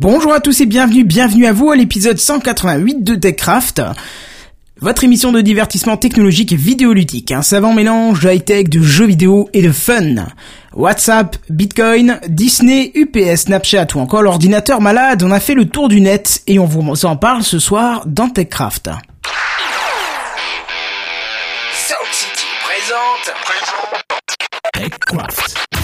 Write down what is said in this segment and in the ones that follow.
Bonjour à tous et bienvenue, bienvenue à vous à l'épisode 188 de TechCraft. Votre émission de divertissement technologique et vidéoludique, un savant mélange de high-tech, de jeux vidéo et de fun. WhatsApp, Bitcoin, Disney, UPS, Snapchat ou encore l'ordinateur malade, on a fait le tour du net et on vous en parle ce soir dans TechCraft. Sound City présente. TechCraft.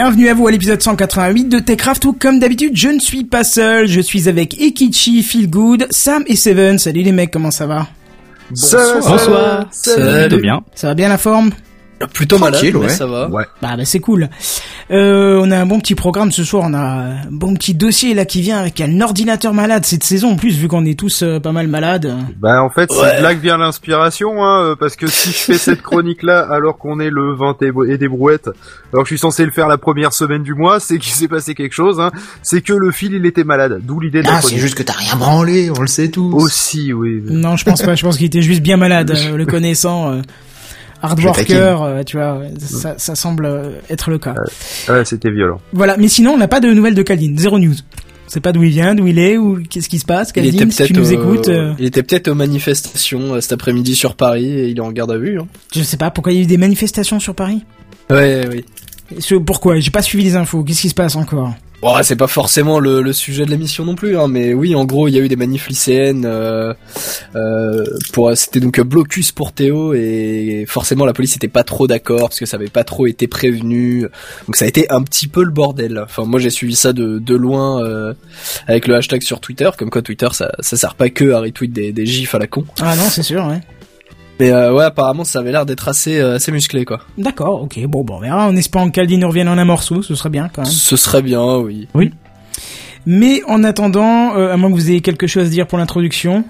Bienvenue à vous à l'épisode 188 de TechCraft où comme d'habitude je ne suis pas seul, je suis avec Ekichi, Feelgood, Sam et Seven. Salut les mecs, comment ça va? Bonsoir. Bonsoir. Salut. Salut. bien. Ça va bien la forme? Plutôt malade, mais ouais. ça va. Ouais. Bah, bah c'est cool. Euh, on a un bon petit programme ce soir, on a un bon petit dossier là qui vient avec un ordinateur malade cette saison en plus vu qu'on est tous euh, pas mal malades. Bah en fait, Ouais. c'est de là que vient l'inspiration, hein, euh, parce que si je fais cette chronique-là alors qu'on est le 20 et, des brouettes, alors que je suis censé le faire la première semaine du mois, c'est qu'il s'est passé quelque chose, hein, c'est que le fil il était malade, d'où l'idée de la Ah, c'est chronique. juste que t'as rien branlé, on le sait tous. Aussi, oui. Non, je pense pas, je pense qu'il était juste bien malade, euh, le connaissant. Hard worker, euh, tu vois, ouais, ça, ça semble euh, être le cas. Ouais, c'était violent. Voilà, mais sinon, on n'a pas de nouvelles de Caldin, zéro news. On sait pas d'où il vient, d'où il est, ou qu'est-ce qui se passe. Il était si tu peut-être nous écoutes, euh, il était peut-être aux manifestations cet après-midi sur Paris et il est en garde à vue. Hein. je sais pas pourquoi il y a eu des manifestations sur Paris? Ouais, oui. Pourquoi? J'ai pas suivi les infos. Qu'est-ce qui se passe encore? Bon, c'est pas forcément le, le sujet de l'émission non plus, hein, mais oui, en gros, il y a eu des manifs lycéennes. Euh, euh, pour, c'était donc blocus pour Théo et forcément la police était pas trop d'accord parce que ça avait pas trop été prévenu. Donc ça a été un petit peu le bordel. Enfin, moi j'ai suivi ça de, de loin euh, avec le hashtag sur Twitter, comme quoi Twitter ça, ça sert pas que à retweet des, des gifs à la con. Ah non, c'est sûr, ouais. Mais euh, ouais, apparemment ça avait l'air d'être assez, euh, assez musclé quoi. D'accord, ok, bon, bon, on verra. En espérant que Caldin revienne en un morceau, ce serait bien quand même. Ce serait bien, oui. Mais en attendant, euh, à moins que vous ayez quelque chose à dire pour l'introduction.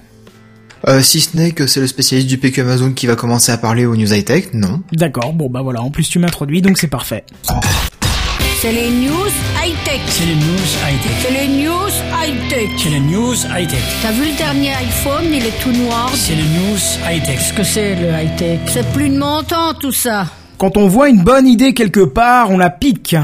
Euh, si ce n'est que c'est le spécialiste du PQ Amazon qui va commencer à parler aux news high-tech, non. D'accord, bon bah voilà, en plus tu m'introduis, donc c'est parfait. C'est les news high-tech. C'est les news high-tech. C'est les news high-tech. C'est les news high-tech. T'as vu le dernier iPhone, il est tout noir. C'est les news high-tech. Qu'est-ce que c'est le high-tech? C'est plus de mon temps tout ça. Quand on voit une bonne idée quelque part, on la pique.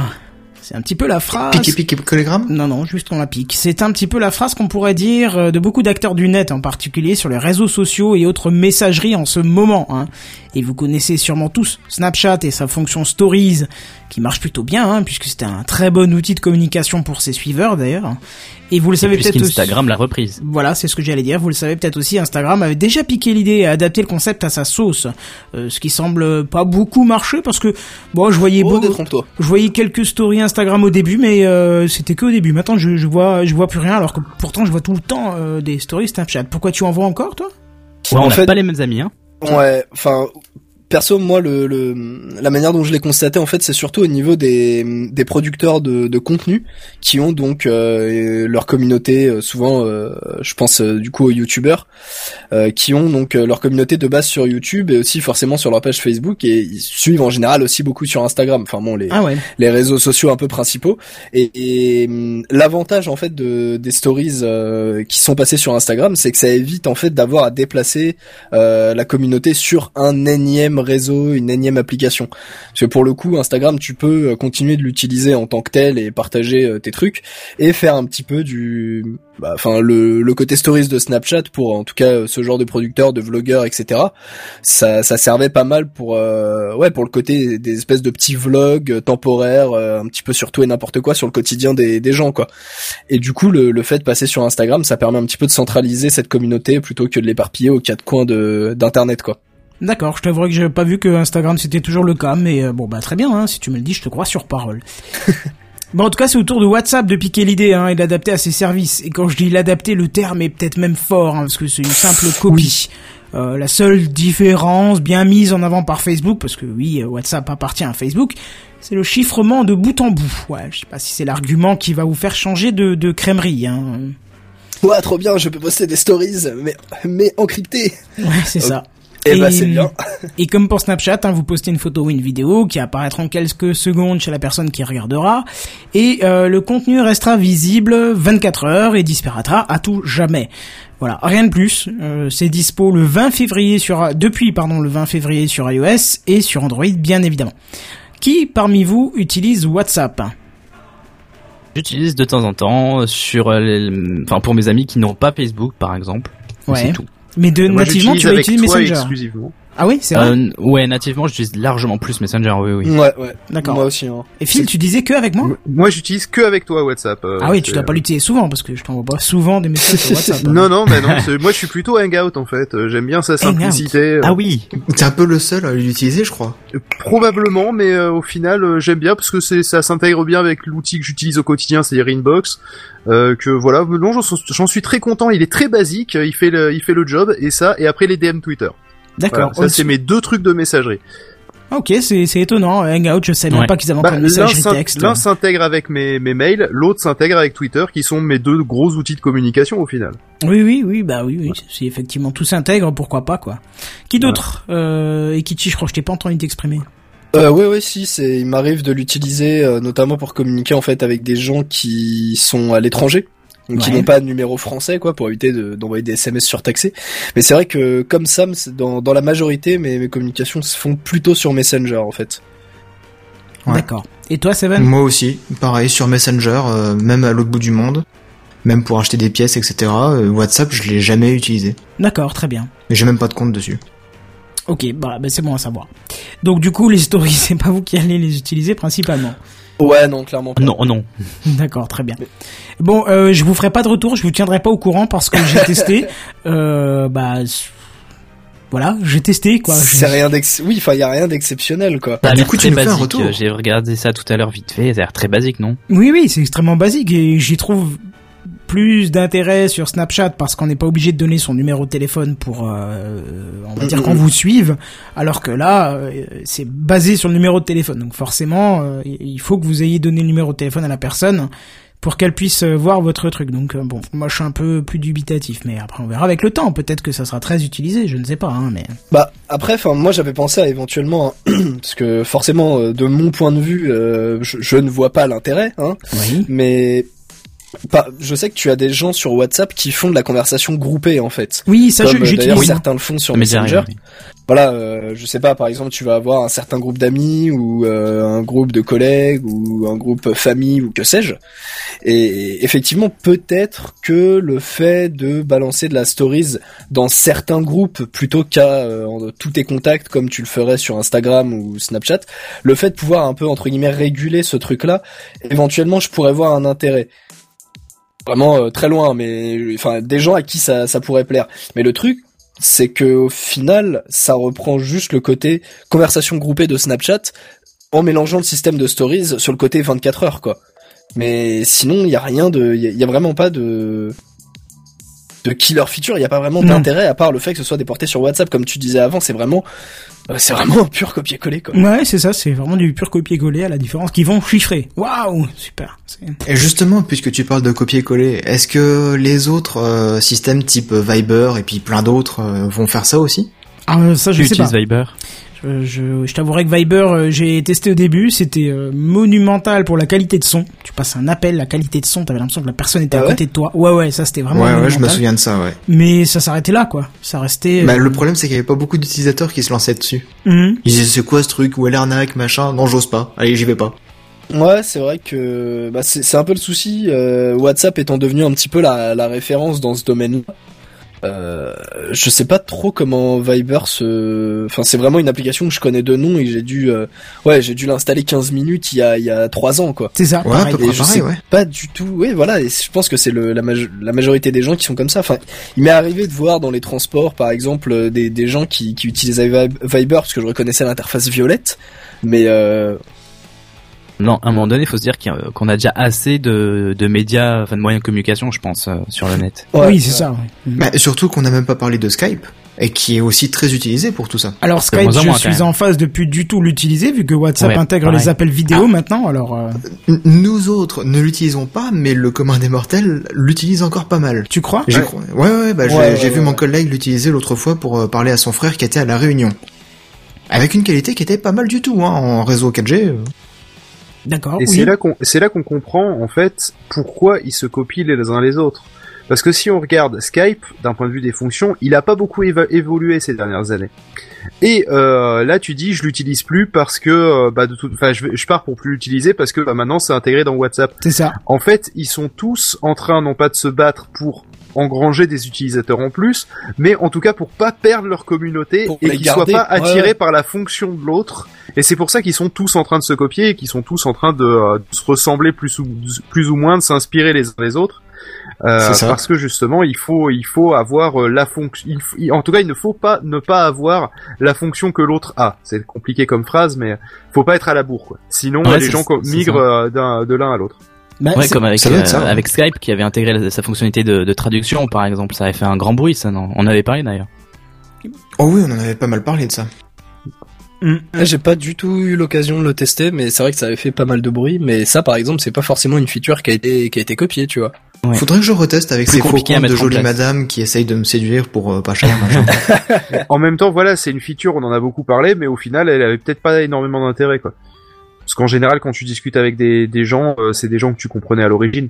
C'est un petit peu la phrase... Pique et pique et collégramme? Non, non, juste on la pique. C'est un petit peu la phrase qu'on pourrait dire euh, de beaucoup d'acteurs du net, en particulier sur les réseaux sociaux et autres messageries en ce moment. Hein. Et vous connaissez sûrement tous Snapchat et sa fonction Stories, qui marche plutôt bien, hein, puisque c'était un très bon outil de communication pour ses suiveurs d'ailleurs. Et vous le savez peut-être aussi... Puisqu'Instagram l'a reprise. Voilà, c'est ce que j'allais dire. Vous le savez peut-être aussi, Instagram avait déjà piqué l'idée et adapté le concept à sa sauce, Euh, ce qui semble pas beaucoup marcher parce que bon, je voyais Oh, beaucoup, détrompe-toi. je voyais quelques stories Instagram au début, mais euh, c'était que au début. Maintenant, je, je vois, je vois plus rien, alors que pourtant, je vois tout le temps euh, des stories Snapchat. Pourquoi tu en vois encore, toi? Ouais, en on n'a fait- pas les mêmes amis, hein. Ouais, enfin, perso, moi, le, le, la manière dont je l'ai constaté, en fait, c'est surtout au niveau des, des producteurs de, de contenu qui ont donc euh, leur communauté, euh, souvent, euh, je pense euh, du coup aux youtubeurs, euh, qui ont donc euh, leur communauté de base sur YouTube et aussi forcément sur leur page Facebook et ils suivent en général aussi beaucoup sur Instagram. Enfin bon, les, Ah ouais. les réseaux sociaux un peu principaux et, et, hum, l'avantage en fait de des stories euh, qui sont passées sur Instagram c'est que ça évite en fait d'avoir à déplacer euh, la communauté sur un énième réseau, une énième application. Parce que pour le coup, Instagram, tu peux euh, continuer de l'utiliser en tant que tel et partager euh, tes trucs et faire un petit peu du, bah, enfin le, le côté stories de Snapchat pour en tout cas euh, ce genre de producteurs, de vlogueurs, etc. Ça, ça servait pas mal pour, euh, ouais, pour le côté des espèces de petits vlogs temporaires, euh, un petit peu sur tout et n'importe quoi sur le quotidien des, des gens, quoi. Et du coup, le, le fait de passer sur Instagram, ça permet un petit peu de centraliser cette communauté plutôt que de l'éparpiller aux quatre coins de d'internet, quoi. D'accord, je t'avouerai que j'avais pas vu que Instagram c'était toujours le cas, mais euh, bon bah très bien, hein, si tu me le dis, je te crois sur parole. bon en tout cas c'est au tour de WhatsApp de piquer l'idée hein, et d'adapter à ses services. Et quand je dis l'adapter, le terme est peut-être même fort, hein, parce que c'est une simple copie. Euh, la seule différence bien mise en avant par Facebook, parce que oui, euh, WhatsApp appartient à Facebook, c'est le chiffrement de bout en bout. Ouais, je sais pas si c'est l'argument qui va vous faire changer de, de crèmerie. Hein. Ouais, trop bien, je peux poster des stories, mais mais encryptées. Ouais, c'est ça. Et, bah c'est bien. Et comme pour Snapchat, hein, vous postez une photo ou une vidéo qui apparaîtra en quelques secondes chez la personne qui regardera, et euh, le contenu restera visible 24 heures et disparaîtra à tout jamais. Voilà, rien de plus. Euh, c'est dispo le 20 février sur depuis pardon le 20 février sur iOS et sur Android bien évidemment. Qui parmi vous utilise WhatsApp? J'utilise de temps en temps sur, les- enfin pour mes amis qui n'ont pas Facebook par exemple. Ouais. C'est tout. Mais de nativement tu vas utiliser Messenger. exclusivement. Ah oui, c'est vrai. Euh, ouais, nativement j'utilise largement plus Messenger. Oui, oui. Ouais, ouais. D'accord. Moi aussi. Hein. Et Phil, tu disais que avec moi Moi, j'utilise que avec toi WhatsApp. euh, Ah oui, tu dois pas l'utiliser souvent parce que je t'envoie pas souvent des messages sur WhatsApp. hein. Non, non, mais non. c'est- Moi, je suis plutôt Hangout en fait. Euh, J'aime bien sa simplicité. euh, Ah oui. T'es un peu le seul à l'utiliser, je crois. Probablement, mais euh, au final, euh, j'aime bien parce que c'est ça s'intègre bien avec l'outil que j'utilise au quotidien, c'est-à-dire Inbox. Euh, que voilà, non, j'en j'en suis très content. Il est très basique, il fait le, il fait le job et ça, et après les DM Twitter. D'accord. Voilà, ça c'est mes deux trucs de messagerie. Ok, c'est c'est étonnant. Hangout, je savais même Ouais. pas qu'ils avaient Bah, l'un messagerie texte. l'un s'intègre avec mes, mes mails, l'autre s'intègre avec Twitter, qui sont mes deux gros outils de communication au final. Oui, oui, oui, bah oui, oui. Si effectivement tout s'intègre, pourquoi pas quoi. Qui d'autre euh, Ekichi, je crois que je t'ai pas entendu t'exprimer. Euh, ouais, ouais, si, c'est, il m'arrive de l'utiliser, euh, notamment pour communiquer en fait avec des gens qui sont à l'étranger. Donc, qui Ouais. n'ont pas de numéro français, quoi, pour éviter de- d'envoyer des SMS surtaxés. Mais c'est vrai que, comme Sam, dans, dans la majorité, mes, mes communications se font plutôt sur Messenger, en fait. Ouais. D'accord. Et toi, Seven? Moi aussi, pareil, sur Messenger, euh, même à l'autre bout du monde, même pour acheter des pièces, etc. euh, WhatsApp, je l'ai jamais utilisé. D'accord, très bien. Mais j'ai même pas de compte dessus. Ok, bah, bah c'est bon à savoir. Donc du coup, les stories, c'est pas vous qui allez les utiliser principalement? Ouais, non, clairement pas. Non, non. D'accord, très bien. Bon, euh, je vous ferai pas de retour, je vous tiendrai pas au courant parce que j'ai testé. Euh, bah voilà, j'ai testé quoi. C'est rien d'ex... Oui, enfin, y a rien d'exceptionnel, quoi. Ça a du l'air coup, tu très basique. retour. Euh, J'ai regardé ça tout à l'heure vite fait. Ça a l'air très basique, non? Oui, oui, c'est extrêmement basique et j'y trouve plus d'intérêt sur Snapchat parce qu'on n'est pas obligé de donner son numéro de téléphone pour, euh, on va dire, qu'on vous suive, alors que là, euh, c'est basé sur le numéro de téléphone. Donc forcément, euh, il faut que vous ayez donné le numéro de téléphone à la personne pour qu'elle puisse euh, voir votre truc. Donc euh, bon, moi je suis un peu plus dubitatif, mais après on verra avec le temps. Peut-être que ça sera très utilisé, je ne sais pas, hein, mais Bah après, enfin moi j'avais pensé à éventuellement, parce que forcément euh, de mon point de vue, euh, je, je ne vois pas l'intérêt, hein, oui. mais pas, je sais que tu as des gens sur WhatsApp qui font de la conversation groupée en fait. Oui, ça Comme je- euh, d'ailleurs j'utilise. certains le font sur déjà Messenger. arrivé, oui. Voilà, euh, je sais pas, par exemple, tu vas avoir un certain groupe d'amis ou euh, un groupe de collègues ou un groupe famille ou que sais-je. Et effectivement, peut-être que le fait de balancer de la stories dans certains groupes plutôt qu'à euh, tous tes contacts comme tu le ferais sur Instagram ou Snapchat, le fait de pouvoir un peu entre guillemets réguler ce truc-là, éventuellement, je pourrais voir un intérêt. Vraiment euh, très loin, mais enfin des gens à qui ça, ça pourrait plaire. Mais le truc, c'est que au final, ça reprend juste le côté conversation groupée de Snapchat en mélangeant le système de stories sur le côté 24 heures, quoi. Mais sinon, il y a rien de, il y, a- y a vraiment pas de de killer feature. Il y a pas vraiment d'intérêt à part le fait que ce soit déporté sur WhatsApp, comme tu disais avant. C'est vraiment, euh, c'est vraiment un pur copier-coller, quoi. Ouais, c'est ça, c'est vraiment du pur copier-coller à la différence qu'ils vont chiffrer. Waouh, super. Et justement, puisque tu parles de copier-coller, est-ce que les autres euh, systèmes type Viber et puis plein d'autres euh, vont faire ça aussi? Ah, ça je Tu sais pas. utilises Viber? Euh, je, je t'avouerai que Viber, euh, j'ai testé au début, c'était euh, monumental pour la qualité de son. Tu passes un appel, la qualité de son, t'avais l'impression que la personne était Ah à ouais côté de toi. Ouais, ouais, ça c'était vraiment Ouais, ouais, je me souviens de ça, ouais. Mais ça s'arrêtait là, quoi. Ça restait. Bah, le problème, c'est qu'il y avait pas beaucoup d'utilisateurs qui se lançaient dessus. mhm. Ils disaient, c'est quoi ce truc? Où est l'arnaque, machin? Non, j'ose pas. Allez, j'y vais pas. Ouais, c'est vrai que bah, c'est c'est un peu le souci. euh, WhatsApp étant devenu un petit peu la, la référence dans ce domaine-là. Euh, je sais pas trop comment Viber se. Enfin, c'est vraiment une application que je connais de nom et j'ai dû, euh, ouais, j'ai dû l'installer 15 minutes il y a il y a trois ans quoi. C'est ça, Ouais, à pareil. peu près Et je pareil, sais ouais. pas du tout. Oui, voilà. Et je pense que c'est le la, majo- la majorité des gens qui sont comme ça. Enfin, il m'est arrivé de voir dans les transports, par exemple, euh, des des gens qui qui utilisaient Vi- Viber parce que je reconnaissais l'interface violette. Mais euh, Non, à un moment donné, il faut se dire a- qu'on a déjà assez de, de médias, enfin de moyens de communication, je pense, euh, sur le net. ouais, oui, c'est ça. ouais. Bah, surtout qu'on n'a même pas parlé de Skype. Et qui est aussi très utilisé pour tout ça. Alors Skype, je moins, suis en phase de plus du tout l'utiliser vu que WhatsApp Ouais, intègre pareil. les appels vidéo maintenant. Alors, euh, Nous autres ne l'utilisons pas, mais le commun des mortels l'utilise encore pas mal. tu crois? Ouais, ouais, bah, j'ai Ouais, j'ai ouais, vu ouais, mon collègue l'utiliser l'autre fois pour euh, parler à son frère qui était à la Réunion. Avec une qualité qui était pas mal du tout, hein, en réseau 4G. D'accord. Et oui. c'est là qu'on c'est là qu'on comprend en fait pourquoi ils se copient les uns les autres. Parce que si on regarde Skype d'un point de vue des fonctions, il a pas beaucoup évolué ces dernières années. Et euh, là tu dis je l'utilise plus parce que euh, bah de toute enfin je, je pars pour plus l'utiliser parce que bah, maintenant c'est intégré dans WhatsApp. C'est ça. En fait, ils sont tous en train non pas de se battre pour engranger des utilisateurs en plus, mais en tout cas pour pas perdre leur communauté Pour et qu'ils soient pas attirés ouais. par la fonction de l'autre. Et c'est pour ça qu'ils sont tous en train de se copier et qu'ils sont tous en train de, euh, de se ressembler plus ou, plus ou moins, de s'inspirer les uns les autres. Euh, ça. parce que justement, il faut, il faut avoir euh, la fonction. En tout cas, il ne faut pas ne pas avoir la fonction que l'autre a. C'est compliqué comme phrase, mais faut pas être à la bourre. Quoi. Sinon, Ouais, les gens migrent euh, d'un- de l'un à l'autre. Bah, Ouais, comme avec, euh, ça, ouais. avec Skype qui avait intégré la- sa fonctionnalité de, de traduction, par exemple. Ça avait fait un grand bruit, ça, non? On avait parlé d'ailleurs. Oh oui, on en avait pas mal parlé de ça. Ah, J'ai pas du tout eu l'occasion de le tester, mais c'est vrai que ça avait fait pas mal de bruit. Mais ça, par exemple, c'est pas forcément une feature qui a été qui a été copiée, tu vois. Ouais. Faudrait que je reteste avec ces faux de place. madames qui essayent de me séduire pour euh, pas cher, machin. En même temps, voilà, c'est une feature, on en a beaucoup parlé, mais au final, elle avait peut-être pas énormément d'intérêt, quoi. Parce qu'en général, quand tu discutes avec des, des gens, euh, c'est des gens que tu comprenais à l'origine.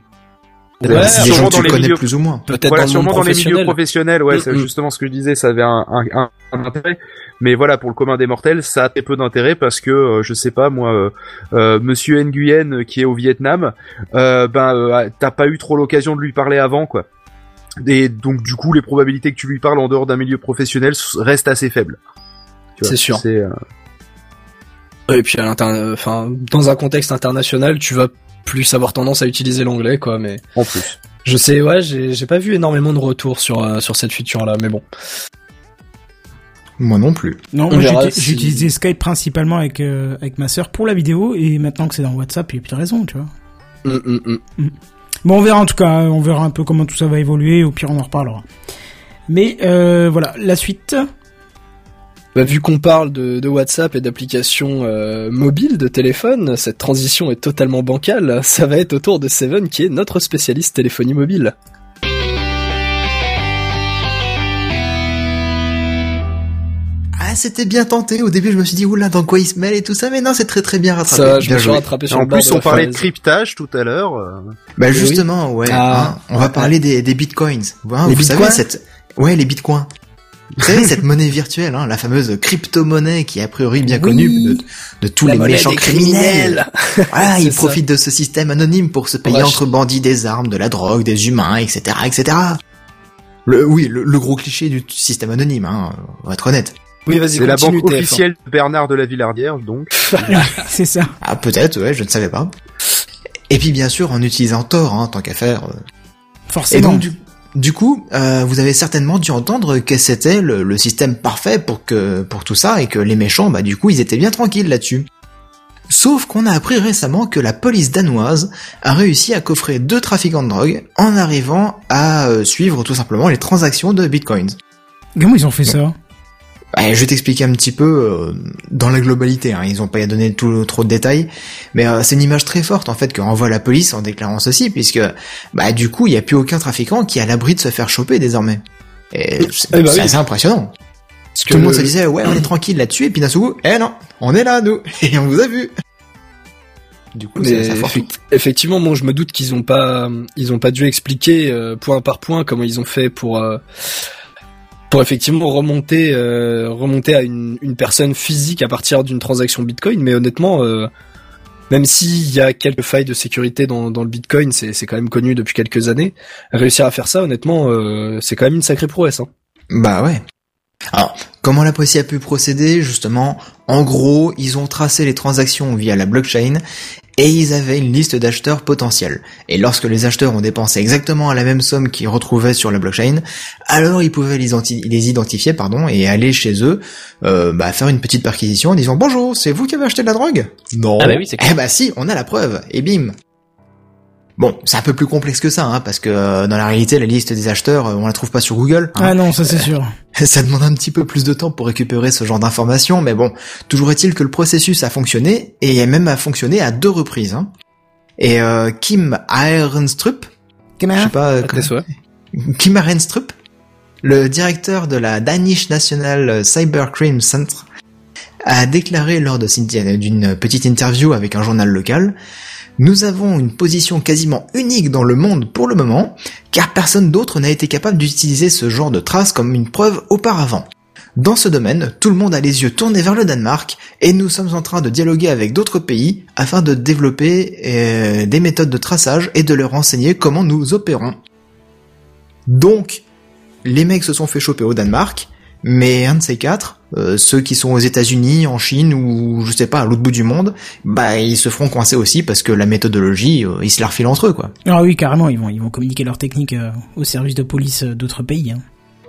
Ouais, c'est des gens que tu connais milieux- plus ou moins. Peut-être Voilà, dans sûrement monde dans les milieux professionnel. professionnels, ouais, Mm, c'est mm. justement ce que je disais, ça avait un, un, un- un intérêt. Mais voilà, pour le commun des mortels, ça a très peu d'intérêt parce que, euh, je sais pas, moi, euh, euh, Monsieur Nguyen, euh, qui est au Vietnam, euh, ben, euh, t'as pas eu trop l'occasion de lui parler avant, quoi. Et donc, du coup, les probabilités que tu lui parles en dehors d'un milieu professionnel restent assez faibles. C'est sûr. C'est, euh, Et puis à enfin, dans un contexte international, tu vas plus avoir tendance à utiliser l'anglais, quoi. Mais en plus. je sais, ouais, j'ai pas vu énormément de retours sur euh, sur cette feature-là, mais bon. Moi non plus. Non, si- j'utilisais Skype principalement avec euh, avec ma sœur pour la vidéo et maintenant que c'est dans WhatsApp, il y a plus de raison, tu vois. Hum, hum, hum. Bon, on verra en tout cas, on verra un peu comment tout ça va évoluer. Au pire, on en reparlera. Mais euh, voilà, la suite. Bah, vu qu'on parle de, de WhatsApp et d'applications euh, mobiles de téléphone, cette transition est totalement bancale. Ça va être au tour de Seven qui est notre spécialiste téléphonie mobile. Ah, c'était bien tenté. Au début, je me suis dit, oula, dans quoi il se mêle et tout ça, mais non, c'est très très bien rattrapé. Ça, je Bien me suis joué. rattrapé sur En le plus, on la parlait de cryptage tout à l'heure. euh, Bah Oui. justement, ouais. Ah. hein, on va parler des, des bitcoins. Hein, Les vous savez bitcoins cette, ouais, les bitcoins. Vous savez cette monnaie virtuelle, hein, la fameuse crypto-monnaie qui est a priori bien Oui. connue de, de tous les méchants criminels. Voilà, ils ça. profitent de ce système anonyme pour se payer Ouais, entre bandits des armes, de la drogue, des humains, etc., etc. Le, oui, le, le gros cliché du système anonyme, hein, on va être honnête. Oui, vas-y, C'est la banque TF1. officielle de Bernard de la Villardière, donc. C'est ça. Ah, peut-être, ouais, je ne savais pas. Et puis bien sûr en utilisant Tor, hein, tant qu'à faire. euh, Et Forcément. donc du, du coup, euh, vous avez certainement dû entendre que c'était le, le système parfait pour que pour tout ça et que les méchants, bah du coup, ils étaient bien tranquilles là-dessus. Sauf qu'on a appris récemment que la police danoise a réussi à coffrer deux trafiquants de drogue en arrivant à euh, suivre tout simplement les transactions de bitcoins. Comment ils ont fait ça? Ouais, je vais t'expliquer un petit peu euh, dans la globalité. Hein. Ils ont pas donné tout, trop de détails, mais euh, c'est une image très forte en fait que renvoie la police en déclarant ceci, puisque bah du coup il y a plus aucun trafiquant qui est à l'abri de se faire choper désormais. Et c'est Eh bah c'est oui. assez impressionnant. Parce Tout le monde se disait ouais on est tranquille là-dessus et puis d'un coup eh non on est là nous et on vous a vu. Du coup Mais c'est ça effect- effectivement, bon, je me doute qu'ils ont pas, ils ont pas dû expliquer euh, point par point comment ils ont fait pour euh, pour effectivement remonter euh, remonter à une, une personne physique à partir d'une transaction Bitcoin. Mais honnêtement, euh, même s'il y a quelques failles de sécurité dans, dans le Bitcoin, c'est c'est quand même connu depuis quelques années. Réussir à faire ça, honnêtement, euh, c'est quand même une sacrée prouesse. Hein. Bah ouais. Alors, comment la police a pu procéder Justement, en gros, ils ont tracé les transactions via la blockchain et ils avaient une liste d'acheteurs potentiels. Et lorsque les acheteurs ont dépensé exactement la même somme qu'ils retrouvaient sur la blockchain, alors ils pouvaient les, identi- les identifier pardon, et aller chez eux euh, bah, faire une petite perquisition en disant « Bonjour, c'est vous qui avez acheté de la drogue ?» Non. Ah bah oui, c'est. Eh bah si, on a la preuve, et bim Bon, c'est un peu plus complexe que ça, hein, parce que euh, dans la réalité, la liste des acheteurs, euh, on la trouve pas sur Google. hein. Ah non, ça c'est sûr. Ça demande un petit peu plus de temps pour récupérer ce genre d'informations, mais bon, toujours est-il que le processus a fonctionné, et même a fonctionné à deux reprises. Hein. Et euh, Kim Arenstrup, je sais pas, euh, souhaits. Kim Arenstrup, le directeur de la Danish National Cybercrime Center, a déclaré lors d'une petite interview avec un journal local nous avons une position quasiment unique dans le monde pour le moment, car personne d'autre n'a été capable d'utiliser ce genre de traces comme une preuve auparavant. Dans ce domaine, tout le monde a les yeux tournés vers le Danemark, et nous sommes en train de dialoguer avec d'autres pays afin de développer euh, des méthodes de traçage et de leur enseigner comment nous opérons. Donc, les mecs se sont fait choper au Danemark, mais un de ces quatre, euh, ceux qui sont aux États-Unis, en Chine ou je sais pas à l'autre bout du monde, bah ils se feront coincer aussi parce que la méthodologie, euh, ils se la refilent entre eux quoi. Ah oui, carrément, ils vont, ils vont communiquer leurs techniques euh, au service de police euh, d'autres pays. hein.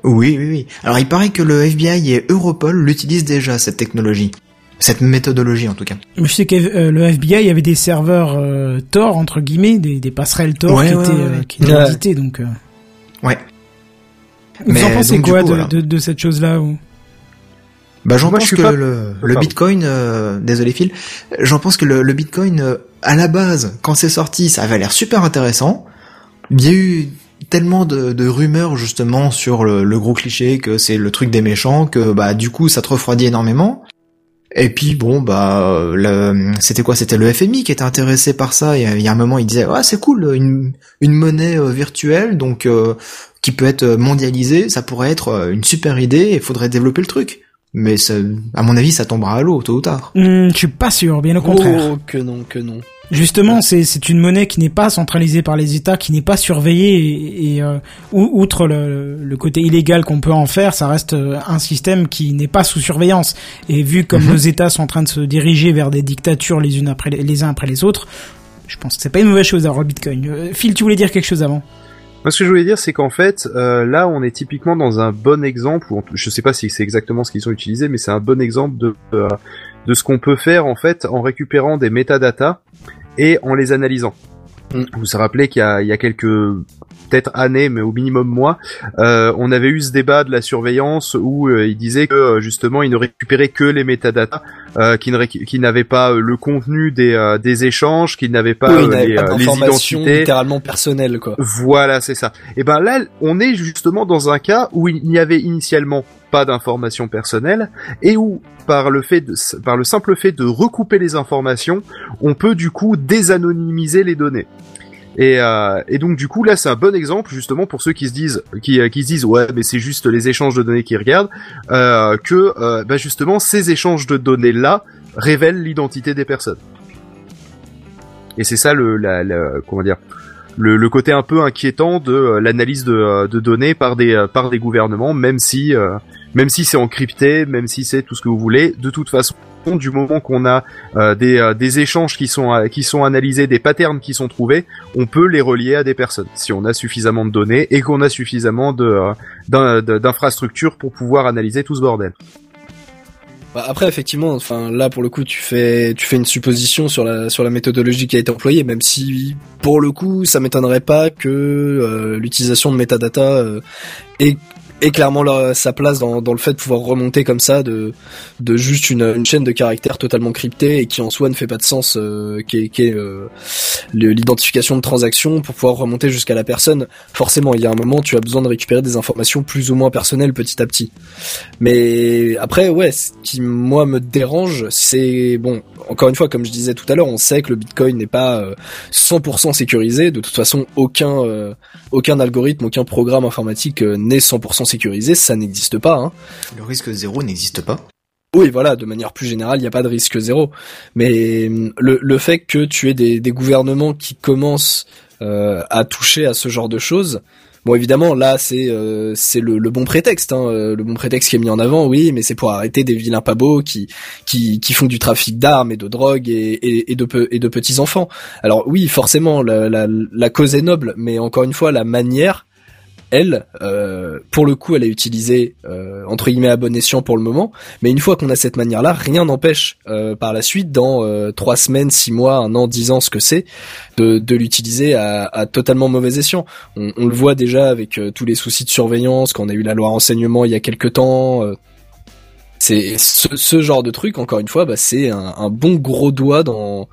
Oui, oui, oui. Alors il paraît que le FBI et Europol l'utilisent déjà cette technologie, cette méthodologie en tout cas. Mais je sais que le FBI avait des serveurs euh, Tor entre guillemets, des, des passerelles Tor Ouais, qui, ouais, étaient, ouais, ouais. qui étaient donc. euh. Ouais. Vous Mais en pensez donc, quoi coup, de, voilà. de, de cette chose-là ou... Bah j'en je pense que pas- le, le. Bitcoin, euh, désolé Phil, j'en pense que le, le Bitcoin euh, à la base, quand c'est sorti, ça avait l'air super intéressant. Il y a eu tellement de, de rumeurs justement sur le, le gros cliché que c'est le truc des méchants que bah du coup ça te refroidit énormément. Et puis bon bah le- c'était quoi? C'était le FMI qui était intéressé par ça. Et il y a un moment il disait ah c'est cool une une monnaie euh, virtuelle donc euh, qui peut être mondialisée, ça pourrait être euh, une super idée. Il faudrait développer le truc. Mais ça, à mon avis ça tombera à l'eau tôt ou tard. Hmm, Je suis pas sûr, bien au contraire. Oh, que non, que non. Justement, c'est c'est une monnaie qui n'est pas centralisée par les États, qui n'est pas surveillée et, et, euh, ou- outre le, le côté illégal qu'on peut en faire, ça reste euh, un système qui n'est pas sous surveillance. Et vu comme Mhm. nos États sont en train de se diriger vers des dictatures les unes après les, les uns après les autres, je pense que c'est pas une mauvaise chose d'avoir le Bitcoin. Euh, Phil, tu voulais dire quelque chose avant? Moi, ce que je voulais dire, c'est qu'en fait, euh, là, on est typiquement dans un bon exemple, ou je sais pas si c'est exactement ce qu'ils ont utilisé, mais c'est un bon exemple de euh, de ce qu'on peut faire en fait en récupérant des métadatas et en les analysant. Vous vous rappelez qu'il y a, il y a quelques peut-être années, mais au minimum mois, euh, on avait eu ce débat de la surveillance où euh, il disait que euh, justement il ne récupérait que les métadatas, euh, qui n'avaient pas euh, le contenu des euh, des échanges, qui n'avaient pas oui, les, pas les identités. littéralement personnelles, quoi. Voilà, c'est ça. Et ben là, on est justement dans un cas où il n'y avait initialement pas d'informations personnelles et où par le fait de, par le simple fait de recouper les informations, on peut du coup désanonymiser les données. Et, euh, et donc du coup là c'est un bon exemple justement pour ceux qui se disent qui, euh, qui se disent ouais mais c'est juste les échanges de données qui regardent euh, que euh, bah, justement ces échanges de données là révèlent l'identité des personnes. Et c'est ça le la, la- comment dire le, côté un peu inquiétant de euh, l'analyse de, euh, de données par des euh, par des gouvernements, même si même si c'est encrypté, même si c'est tout ce que vous voulez, de toute façon, du moment qu'on a des, des échanges qui sont qui sont analysés, des patterns qui sont trouvés, on peut les relier à des personnes si on a suffisamment de données et qu'on a suffisamment de- d'infrastructures pour pouvoir analyser tout ce bordel. Bah, après, effectivement, enfin là pour le coup, tu fais tu fais une supposition sur la sur la méthodologie qui a été employée, même si pour le coup, ça m'étonnerait pas que euh, l'utilisation de metadata euh, ait et clairement leur- sa place dans, dans le fait de pouvoir remonter comme ça de, de juste une, une chaîne de caractères totalement cryptée et qui en soi ne fait pas de sens, euh, qui est, qui est, euh, l'identification de transactions pour pouvoir remonter jusqu'à la personne. Forcément, il y a un moment, tu as besoin de récupérer des informations plus ou moins personnelles petit à petit. Mais après, ouais, ce qui moi me dérange, c'est bon. Encore une fois, comme je disais tout à l'heure, on sait que le Bitcoin n'est pas euh, 100% sécurisé. De toute façon, aucun euh, aucun algorithme, aucun programme informatique euh, n'est 100% sécurisé. Ça n'existe pas. Hein. Le risque zéro n'existe pas. Oui, voilà, de manière plus générale, il n'y a pas de risque zéro. Mais hum, le, le fait que tu aies des, des gouvernements qui commencent euh, à toucher à ce genre de choses, bon, évidemment, là, c'est euh, le, le bon prétexte, hein, euh, le bon prétexte qui est mis en avant, oui, mais c'est pour arrêter des vilains pas beaux qui qui, qui font du trafic d'armes et de drogue et, et, et de et de petits enfants. Alors oui, forcément, la, la, la cause est noble, mais encore une fois, la manière elle, euh, pour le coup, elle est utilisée euh, entre guillemets à bon escient pour le moment. Mais une fois qu'on a cette manière-là, rien n'empêche euh, par la suite, dans euh, trois semaines, six mois, un an, dix ans, ce que c'est, de, l'utiliser à, totalement mauvais escient. On, le voit déjà avec tous les soucis de surveillance, quand on a eu la loi renseignement il y a quelques temps. c'est ce, genre de truc, encore une fois, bah, c'est un, un bon gros doigt dans,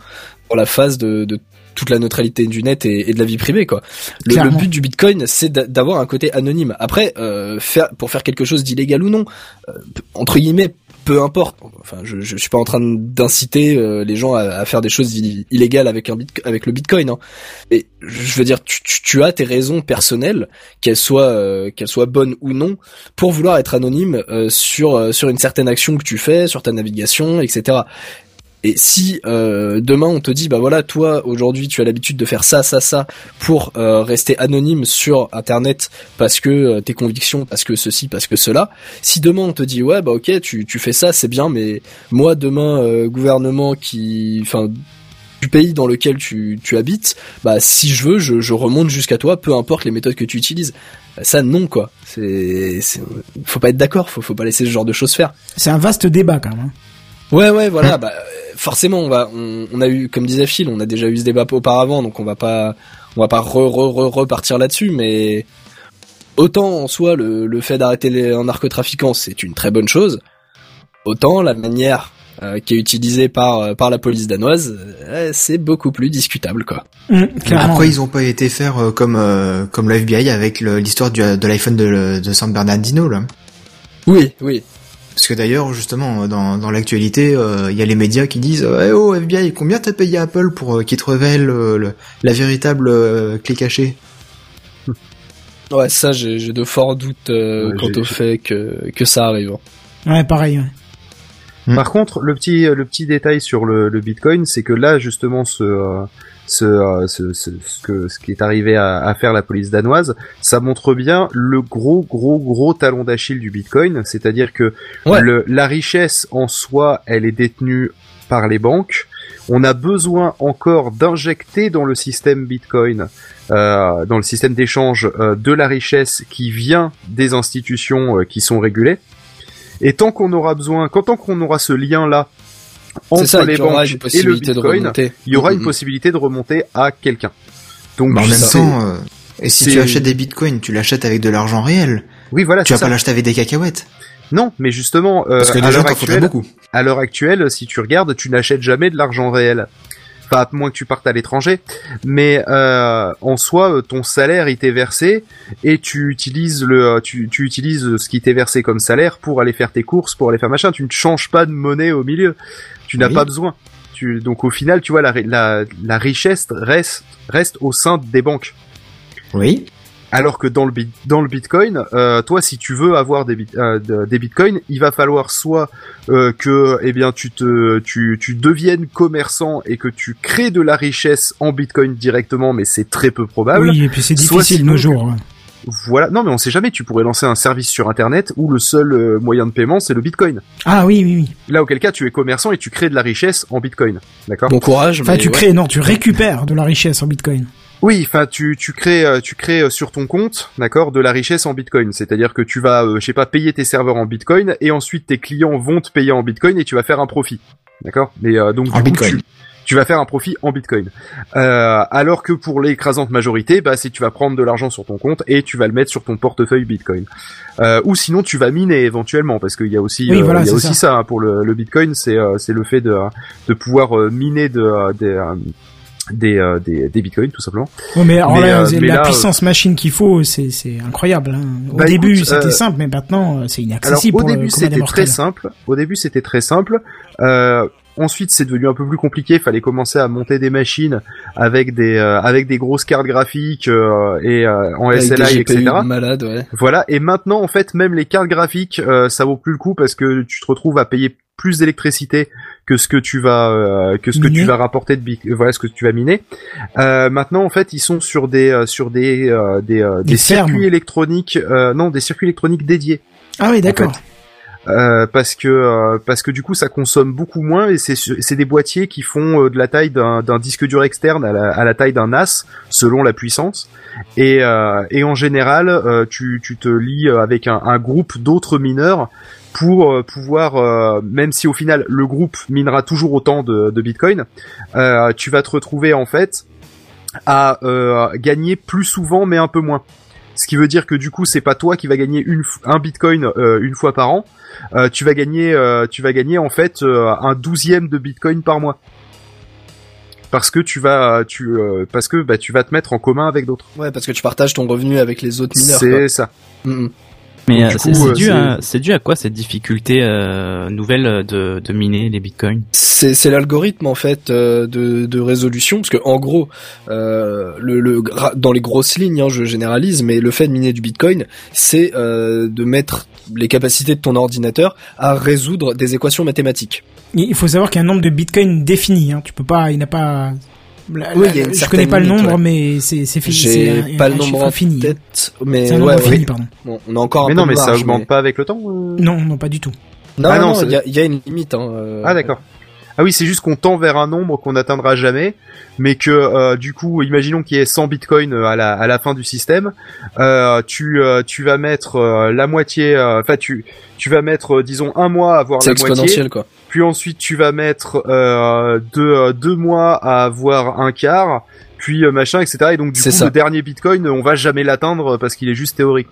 dans la phase de, de toute la neutralité du net et, et de la vie privée quoi. Le, but du Bitcoin, c'est d'a- d'avoir un côté anonyme. Après, euh, faire pour faire quelque chose d'illégal ou non, euh, entre guillemets, peu importe. Enfin, je, je suis pas en train d'inciter euh, les gens à, à faire des choses illégales avec un bit, avec le Bitcoin. Hein. Mais je veux dire, tu, tu, tu as tes raisons personnelles, qu'elles soient euh, qu'elles soient bonnes ou non, pour vouloir être anonyme euh, sur euh, sur une certaine action que tu fais, sur ta navigation, etc. Et si euh, demain on te dit bah voilà toi aujourd'hui tu as l'habitude de faire ça ça ça pour euh, rester anonyme sur internet parce que euh, tes convictions parce que ceci parce que cela si demain on te dit ouais bah ok tu tu fais ça c'est bien mais moi demain euh, gouvernement qui enfin du pays dans lequel tu, tu habites, bah si je veux, je, je remonte jusqu'à toi, peu importe les méthodes que tu utilises. Ça non quoi. C'est, c'est- faut pas être d'accord, faut, faut pas laisser ce genre de choses faire. C'est un vaste débat quand même. hein. Ouais ouais voilà bah euh, forcément on va on, on a eu comme disait Phil on a déjà eu ce débat auparavant donc on va pas on va pas re, re, re- repartir là-dessus mais autant en soi le, le fait d'arrêter les, un narcotrafiquant c'est une très bonne chose autant la manière euh, qui est utilisée par euh, par la police danoise euh, c'est beaucoup plus discutable quoi. Clairement. Après, ils ont pas été faire euh, comme euh, comme le FBI avec l'histoire de l'iPhone de, de San Bernardino là? Oui oui Parce que d'ailleurs, justement, dans, dans l'actualité, euh, il y a les médias qui disent eh oh FBI, combien t'as payé Apple pour euh, qu'il te révèle euh, le- la véritable euh, clé cachée? Ouais ça j'ai de forts doutes euh, Ouais, quant au fait que que ça arrive. Ouais, pareil. ouais. Mm. Par contre, le petit le petit détail sur le, le Bitcoin, c'est que là justement ce euh, ce, euh, ce, ce, ce que ce qui est arrivé à, à faire la police danoise, ça montre bien le gros gros gros talon d'Achille du Bitcoin, c'est-à-dire que Ouais. le, la richesse en soi, elle est détenue par les banques. On a besoin encore d'injecter dans le système Bitcoin, euh, dans le système d'échange, euh, de la richesse qui vient des institutions euh, qui sont régulées. Et tant qu'on aura besoin, quand tant qu'on aura ce lien-là entre ça, les il y aura banques une et le possibilité de Bitcoin, remonter. il y aura une possibilité de remonter à quelqu'un. Donc Bah, En même temps, euh, et si tu achètes des bitcoins, tu l'achètes avec de l'argent réel. oui voilà, tu vas ça. pas l'acheter avec des cacahuètes. Non, mais justement, euh, Parce que à déjà, l'heure actuelle, beaucoup. à l'heure actuelle, si tu regardes, tu n'achètes jamais de l'argent réel. Enfin, à moins que tu partes à l'étranger. Mais euh, en soi, euh, ton salaire il t'est versé et tu utilises le, euh, tu, tu utilises ce qui t'est versé comme salaire pour aller faire tes courses, pour aller faire machin. Tu ne changes pas de monnaie au milieu. Tu n'as Oui. pas besoin. Tu, donc au final, tu vois, la, la, la richesse reste, reste au sein des banques. Oui. Alors que dans le bit, dans le Bitcoin, euh, toi, si tu veux avoir des, bit- euh, de- des Bitcoins, il va falloir soit euh, que, eh bien, tu te, tu, tu deviennes commerçant et que tu crées de la richesse en Bitcoin directement, mais c'est très peu probable. Oui, et puis c'est difficile sinon nos jours. Voilà. Non, mais on sait jamais. Tu pourrais lancer un service sur Internet où le seul euh, moyen de paiement c'est le Bitcoin. Ah oui, oui, oui. Là, auquel cas, tu es commerçant et tu crées de la richesse en Bitcoin. D'accord. Bon courage. Enfin, mais tu ouais. crées, non, tu récupères de la richesse en Bitcoin. Oui, enfin tu tu crées euh, tu crées euh, sur ton compte, d'accord, de la richesse en Bitcoin. C'est-à-dire que tu vas euh, je sais pas payer tes serveurs en Bitcoin et ensuite tes clients vont te payer en Bitcoin et tu vas faire un profit. D'accord? Mais euh, donc En du coup, Bitcoin. tu- tu vas faire un profit en Bitcoin. Euh, alors que pour l'écrasante majorité, bah c'est tu vas prendre de l'argent sur ton compte et tu vas le mettre sur ton portefeuille Bitcoin. Euh, ou sinon tu vas miner éventuellement parce qu'il y a aussi Oui, euh, il y a aussi ça. ça, hein, pour le, le Bitcoin, c'est euh, c'est le fait de de pouvoir euh, miner de des des, euh, des des bitcoins tout simplement. Ouais, mais alors Mais, là, euh, mais la là, puissance machine qu'il faut, c'est c'est incroyable. hein. Au Bah, début, c'était simple, mais maintenant, c'est Alors inaccessible au pour le début c'était très simple. Au début c'était très simple. Euh, ensuite c'est devenu un peu plus compliqué. Fallait commencer à monter des machines avec des euh, avec des grosses cartes graphiques euh, et euh, en Avec SLI etc. malades, ouais. Voilà. Et maintenant en fait même les cartes graphiques euh, ça vaut plus le coup parce que tu te retrouves à payer plus d'électricité que ce que tu vas euh, que ce que Miner. tu vas rapporter de bi- voilà ce que tu vas miner. Euh, maintenant en fait ils sont sur des euh, sur des euh, des, euh, Des circuits électroniques euh, non des circuits électroniques dédiés Ah oui, d'accord. Euh, parce que euh, parce que du coup ça consomme beaucoup moins et c'est des boîtiers qui font euh, de la taille d'un disque dur externe à la, taille d'un NAS selon la puissance. Et euh, et en général tu tu te lis avec un, un groupe d'autres mineurs pour pouvoir même si au final le groupe minera toujours autant de, de Bitcoin tu vas te retrouver en fait à gagner plus souvent mais un peu moins ce qui veut dire que du coup c'est pas toi qui va gagner une un Bitcoin euh, une fois par an euh, tu vas gagner euh, tu vas gagner en fait un douzième de bitcoin par mois parce que tu vas tu parce que bah tu vas te mettre en commun avec d'autres Ouais, parce que tu partages ton revenu avec les autres mineurs. c'est ça Mm, mm. Mais euh, c'est euh, dû, c'est- dû à quoi cette difficulté euh, nouvelle de, de miner les bitcoins? C'est l'algorithme en fait euh, de, de résolution parce que en gros euh, le, le gra- dans les grosses lignes hein, je généralise mais le fait de miner du Bitcoin c'est euh, de mettre les capacités de ton ordinateur à résoudre des équations mathématiques. Il faut savoir qu'il y a un nombre de bitcoins défini. Hein. Tu peux pas, il n'a pas. La- Oui, la- il y a une je connais pas le limite, nombre, ouais. mais c'est c'est fini. c'est J'ai un- pas un le nombre en fini. tête mais C'est un ouais, nombre ouais. fini, pardon. Bon, on a encore un mais peu non mais de ça augmente mais- pas avec le temps euh Non, non, pas du tout. Non, Ah non, c'est- il y y a une limite. Hein, euh, ah d'accord ah oui c'est juste qu'on tend vers un nombre qu'on n'atteindra jamais mais que euh, du coup imaginons qu'il y ait 100 bitcoins euh, à la à la fin du système euh, tu euh, tu vas mettre euh, la moitié euh, enfin tu tu vas mettre euh, disons un mois à avoir C'est la moitié exponentiel quoi. Puis ensuite tu vas mettre euh, deux, euh, deux mois à avoir un quart, puis euh, machin, etc. Et donc du coup ça. le dernier Bitcoin, on va jamais l'atteindre parce qu'il est juste théorique.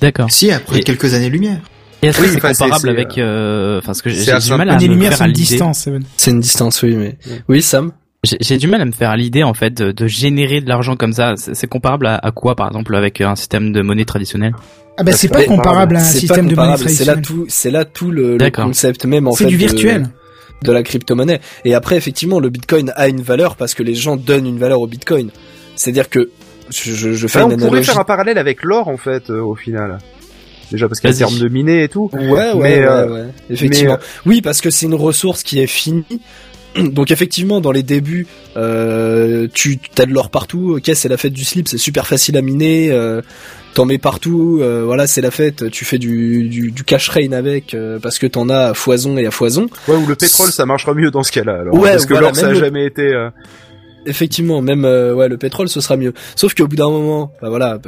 D'accord. Si, après Et- quelques années-lumière. Et est-ce Oui, que c'est comparable c'est, avec, euh, enfin, ce que j'ai du mal à me faire distance. C'est une distance, oui, mais oui, Sam. J'ai du mal à me faire à l'idée en fait de, de générer de l'argent comme ça. C'est c'est comparable à, à quoi par exemple avec un système de monnaie traditionnel Ah bah c'est pas comparable à un C'est système de monnaie comparable. C'est là traditionnelle. tout, c'est là tout le, concept même en C'est fait du de- virtuel. de la crypto-monnaie. Et après, effectivement, le Bitcoin a une valeur parce que les gens donnent une valeur au Bitcoin. C'est-à-dire que je, je, je fais Enfin, une on pourrait faire un parallèle avec l'or en fait euh, au final. Déjà parce qu'il y a le Vas-y. terme de miner et tout. Ouais, ouais, Mais, ouais, euh, ouais, effectivement. mais, Oui, parce que c'est une ressource qui est finie. Donc effectivement, dans les débuts, euh, tu as de l'or partout. Ok, c'est la fête du slip, c'est super facile à miner. Euh, t'en mets partout. euh, voilà, c'est la fête. Tu fais du, du, du cash rain avec euh, parce que t'en as à foison et à foison. Ouais, ou le pétrole, ça marchera mieux dans ce cas-là. Alors, Ouais, parce que voilà, l'or, ça a le- jamais été. euh, Effectivement, même euh, ouais, le pétrole, ce sera mieux. Sauf qu'au bout d'un moment, bah voilà,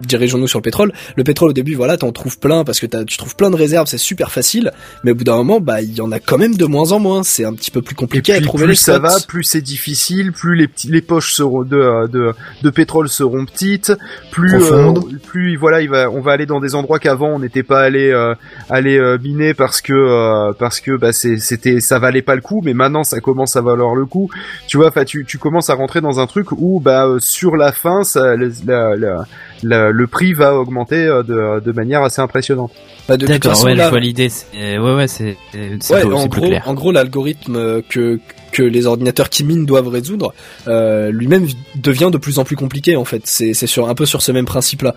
dirigeons-nous sur le pétrole. Le pétrole au début, voilà, t'en trouves plein parce que t'as- tu trouves plein de réserves, c'est super facile. Mais au bout d'un moment, bah il y en a quand même de moins en moins. C'est un petit peu plus compliqué puis à trouver plus les ça spots. va, plus c'est difficile, plus les petits, les poches seront de, de de pétrole seront petites, plus euh, plus voilà, il va, on va aller dans des endroits qu'avant on n'était pas allé euh, aller euh, miner parce que euh, parce que bah c'est c'était ça valait pas le coup, mais maintenant ça commence à valoir le coup. Tu vois, enfin tu tu commences à rentrer dans un truc où bah euh, sur la fin ça la- la- le prix va augmenter euh, de de manière assez impressionnante. Bah, de toute D'accord, façon, ouais, là, je vois l'idée. c'est- Ouais, ouais, c'est en gros, clair. en gros, l'algorithme euh, que que les ordinateurs qui minent doivent résoudre, euh, lui-même devient de plus en plus compliqué en fait. C'est c'est sur un peu sur ce même principe-là.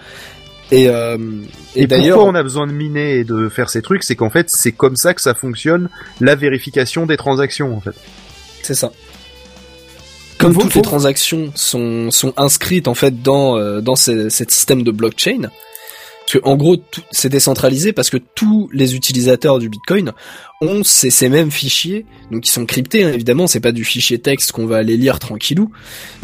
Et, euh, et, Et, d'ailleurs, pourquoi on a besoin de miner et de faire ces trucs, c'est qu'en fait c'est comme ça que ça fonctionne la vérification des transactions en fait. C'est ça. Comme Faut- toutes faut- les transactions sont, sont inscrites en fait dans euh, dans ce, cet système de blockchain, parce que en gros tout- c'est décentralisé parce que tous les utilisateurs du Bitcoin ont ces, ces mêmes fichiers, donc ils sont cryptés hein, évidemment, c'est pas du fichier texte qu'on va aller lire tranquillou,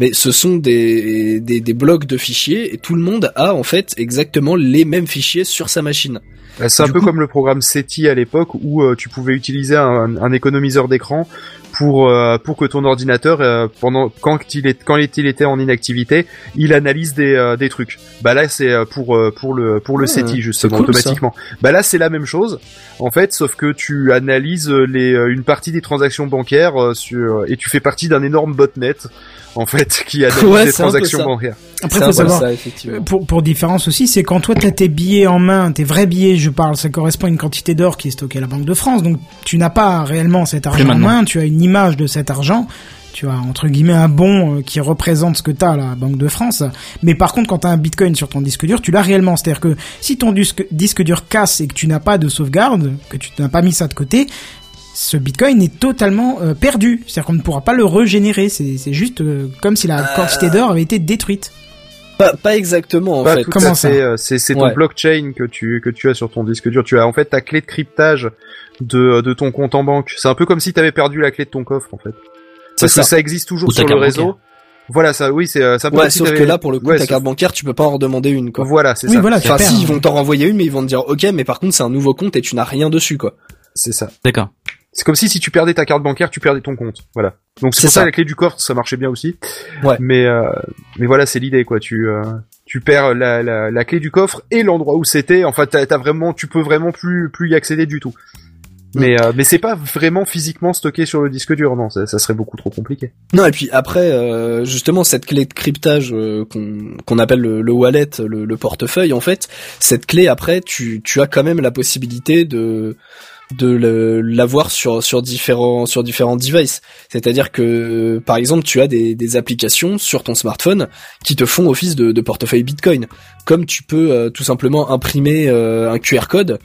mais ce sont des, des des blocs de fichiers et tout le monde a en fait exactement les mêmes fichiers sur sa machine. Euh, C'est un peu coup- comme le programme SETI à l'époque où euh, tu pouvais utiliser un, un économiseur d'écran pour euh, pour que ton ordinateur euh, pendant quand il est quand il était en inactivité, il analyse des euh, des trucs. Bah là c'est pour pour le pour le Ouais, SETI justement cool, automatiquement. Bah là c'est la même chose en fait, sauf que tu analyses les euh, une partie des transactions bancaires euh, sur et tu fais partie d'un énorme botnet en fait qui analyse Ouais, les transactions bancaires. Après, faut savoir, ça. Euh, Pour, pour différence aussi, c'est quand toi t'as tes billets en main, tes vrais billets, je parle, ça correspond à une quantité d'or qui est stockée à la Banque de France, donc tu n'as pas réellement cet argent en main, tu as une image de cet argent, tu as entre guillemets un bon euh, qui représente ce que t'as à la Banque de France, mais par contre quand t'as un bitcoin sur ton disque dur, tu l'as réellement, c'est-à-dire que si ton disque, disque dur casse et que tu n'as pas de sauvegarde, que tu n'as pas mis ça de côté, ce bitcoin est totalement euh, perdu, c'est-à-dire qu'on ne pourra pas le régénérer, c'est c'est juste euh, comme si la quantité d'or avait été détruite. Pas, pas exactement en Pas fait. Comment ça C'est c'est ton Ouais. blockchain que tu que tu as sur ton disque dur. Tu as en fait ta clé de cryptage de de ton compte en banque. C'est un peu comme si tu avais perdu la clé de ton coffre en fait. Parce ça. que ça existe toujours Ou ta sur le carte réseau. bancaire. Voilà, ça, oui, c'est euh, peu Ouais, sauf que là pour le coup Ouais, ta carte bancaire tu peux pas en redemander une quoi. Voilà, c'est Oui, ça. voilà, Enfin si ils vont t'en renvoyer une mais ils vont te dire ok mais par contre c'est un nouveau compte et tu n'as rien dessus quoi. C'est ça. D'accord. C'est comme si si tu perdais ta carte bancaire, tu perdais ton compte. Voilà. Donc c'est pour ça ça. la clé du coffre, ça marchait bien aussi. Ouais. Mais euh, mais voilà, c'est l'idée quoi. Tu euh, tu perds la, la la clé du coffre et l'endroit où c'était. Enfin, t'as t'as vraiment, tu peux vraiment plus plus y accéder du tout. Mais euh, mais c'est pas vraiment physiquement stocké sur le disque dur, non. Ça, ça serait beaucoup trop compliqué. Non et puis après euh, justement cette clé de cryptage euh, qu'on qu'on appelle le, le wallet, le, le portefeuille en fait, cette clé après tu tu as quand même la possibilité de de l'avoir sur sur différents sur différents devices. C'est-à-dire que par exemple tu as des des applications sur ton smartphone qui te font office de, de portefeuille Bitcoin, comme tu peux euh, tout simplement imprimer euh, un QR code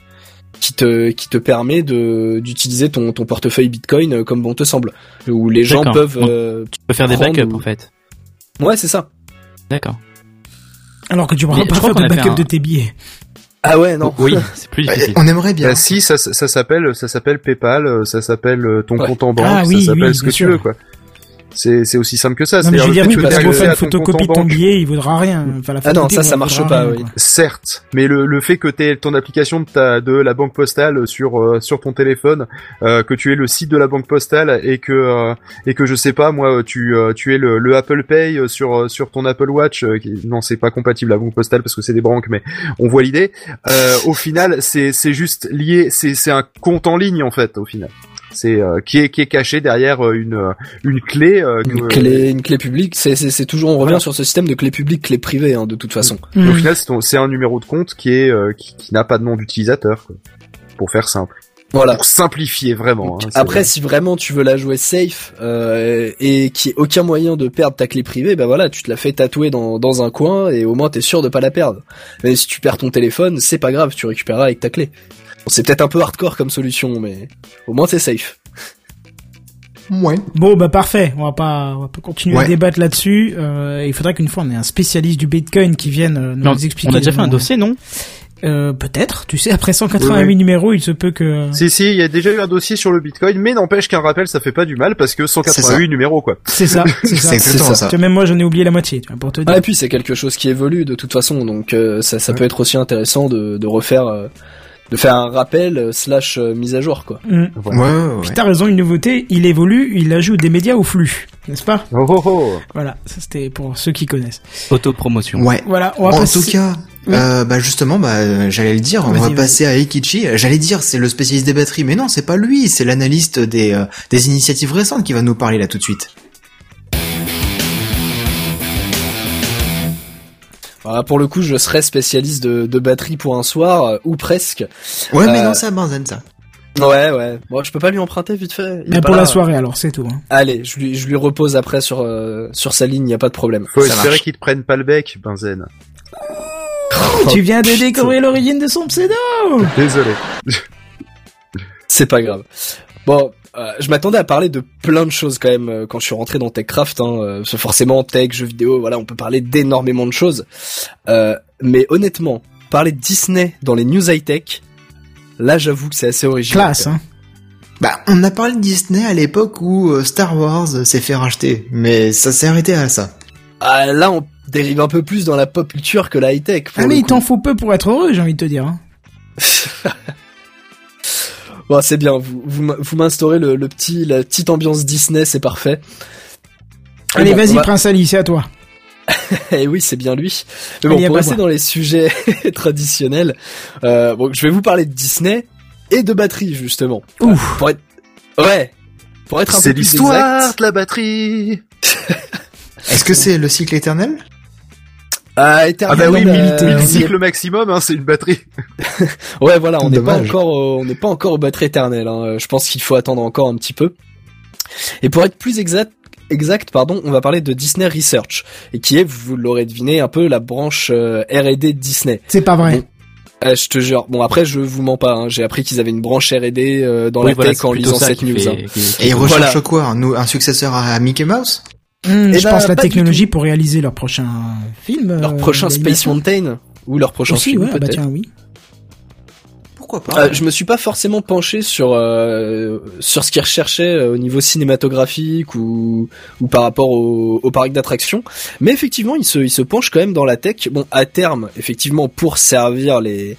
qui te qui te permet de d'utiliser ton ton portefeuille Bitcoin euh, comme bon te semble, où les gens peuvent euh, Tu peux faire des backups ou- en fait. Ouais, c'est ça. D'accord. Alors que tu pourras pas faire de backup un- de tes billets. Ah ouais, non. Oui, c'est plus difficile. On aimerait bien. Bah si, ça, ça s'appelle ça s'appelle PayPal, euh, ça s'appelle euh, ton Ouais. compte en banque, Ah oui, ça s'appelle oui, ce que tu veux quoi. C'est c'est aussi simple que ça. Non mais je veux dire, tu peux t'aies faire une photocopie de compte en ton banque. billet, il vaudra rien. Enfin, la Ah non, ça, ça marche pas, oui. Certes, mais le, le fait que tu aies ton application de, ta, de la banque postale sur euh, sur ton téléphone, euh, que tu aies le site de la banque postale et que euh, et que je sais pas moi tu euh, tu aies le, le Apple Pay euh, sur euh, sur ton Apple Watch, euh, qui, non c'est pas compatible la banque postale parce que c'est des banques, mais on voit l'idée. Euh, au final, c'est c'est juste lié, c'est c'est un compte en ligne en fait au final. C'est euh, qui est qui est caché derrière euh, une euh, une clé. euh, Une clé, une clé publique, c'est, c'est, c'est toujours, on revient sur ce système de clé publique, clé privée, hein, de toute façon. Au Mhm. final, c'est un numéro de compte qui est euh, qui, qui n'a pas de nom d'utilisateur. Pour faire simple. Voilà. Pour simplifier vraiment. hein, Après, si vraiment tu veux la jouer safe euh, et qu'il n'y ait aucun moyen de perdre ta clé privée, ben voilà, tu te la fais tatouer dans, dans un coin et au moins t'es sûr de pas la perdre. Mais si tu perds ton téléphone, c'est pas grave, tu récupéreras avec ta clé. C'est peut-être un peu hardcore comme solution, mais au moins t'es safe. Ouais. Bon bah parfait, on va pas, on va pas continuer à débattre là-dessus. Euh, il faudrait qu'une fois on ait un spécialiste du Bitcoin qui vienne euh, nous on, expliquer. on a déjà fait un dossier, non Euh, Peut-être, tu sais, après 188 Oui, oui. numéros, il se peut que. Si si, il y a déjà eu un dossier sur le Bitcoin, mais n'empêche qu'un rappel ça fait pas du mal parce que 188 numéros quoi. C'est ça, c'est ça. C'est ça. ça. Tu vois, même moi j'en ai oublié la moitié, tu vois, pour te dire. Ah, et puis c'est quelque chose qui évolue de toute façon, donc euh, ça, ça peut être aussi intéressant de, de refaire, euh, de faire un rappel euh, slash euh, mise à jour quoi. Mm. Ouais, ouais, ouais. Puis t'as raison, une nouveauté, il évolue, il ajoute des médias au flux, n'est-ce pas? Oh oh oh. Voilà, ça c'était pour ceux qui connaissent. Autopromotion. Ouais. Voilà, on va En passer... tout cas, Oui. euh, bah justement, bah j'allais le dire, on va passer à Eikichi. J'allais dire, c'est le spécialiste des batteries, mais non, c'est pas lui, c'est l'analyste des euh, des initiatives récentes qui va nous parler là tout de suite. Voilà, pour le coup, je serais spécialiste de, de batterie pour un soir, euh, ou presque. Ouais, mais Euh, non, c'est à Benzen ça. Ouais, ouais. Bon, je peux pas lui emprunter vite fait. il Mais pour là. la soirée alors, c'est tout. hein. Allez, je lui, je lui repose après sur euh, sur sa ligne, y a pas de problème. Faut Ça espérer qu'ils te prennent pas le bec, Benzen. tu viens de découvrir l'origine de son pseudo Désolé. C'est pas grave. Bon, euh, je m'attendais à parler de plein de choses quand même euh, quand je suis rentré dans TechCraft. Hein, euh, parce que forcément, tech, jeux vidéo, voilà, on peut parler d'énormément de choses. Euh, mais honnêtement, parler de Disney dans les news high tech, là, j'avoue que c'est assez original. Classe, hein. Bah, on a parlé de Disney à l'époque où Star Wars s'est fait racheter, mais ça s'est arrêté à ça. Ah, là, on dérive un peu plus dans la pop culture que la high tech. Ah mais il t'en faut peu pour être heureux, j'ai envie de te dire. hein. Bon, c'est bien. Vous vous, m- vous m'instaurez le, le petit la petite ambiance Disney, c'est parfait. Allez, bon, vas-y, va- Prince Ali, c'est à toi. Eh oui, c'est bien lui. Mais Allez, bon, à pour rester dans les sujets traditionnels, euh, bon, je vais vous parler de Disney et de batterie justement. Ouf. Pour être, ouais, pour être un C'est peu plus l'histoire de la batterie. Est-ce que c'est le cycle éternel? Ah, Ah bah oui, euh, cycles maximum, hein, c'est une batterie. Ouais, voilà, on n'est pas encore, au- on n'est pas encore au batterie éternel. Hein. Je pense qu'il faut attendre encore un petit peu. Et pour être plus exact, exact, pardon, on va parler de Disney Research, et qui est, vous l'aurez deviné, un peu la branche euh, R&D de Disney. C'est pas vrai. Euh, je te jure. Bon, après, je vous mens pas. hein. J'ai appris qu'ils avaient une branche R&D euh, dans Oui, la voilà, tech en lisant cette news. fait- hein. qui- qui- Et ils Voilà. recherchent quoi un, un successeur à Mickey Mouse? Hmm, Eh je ben, pense la technologie pour réaliser leur prochain film. Leur euh, prochain Space. Mountain ou leur prochain Aussi, film ouais, ah bah peut-être. tiens, oui. Pourquoi pas Euh, je me suis pas forcément penché sur euh, sur ce qu'ils recherchaient euh, au niveau cinématographique ou ou par rapport au, au parc d'attractions, mais effectivement ils se ils se penchent quand même dans la tech. Bon, à terme, effectivement, pour servir les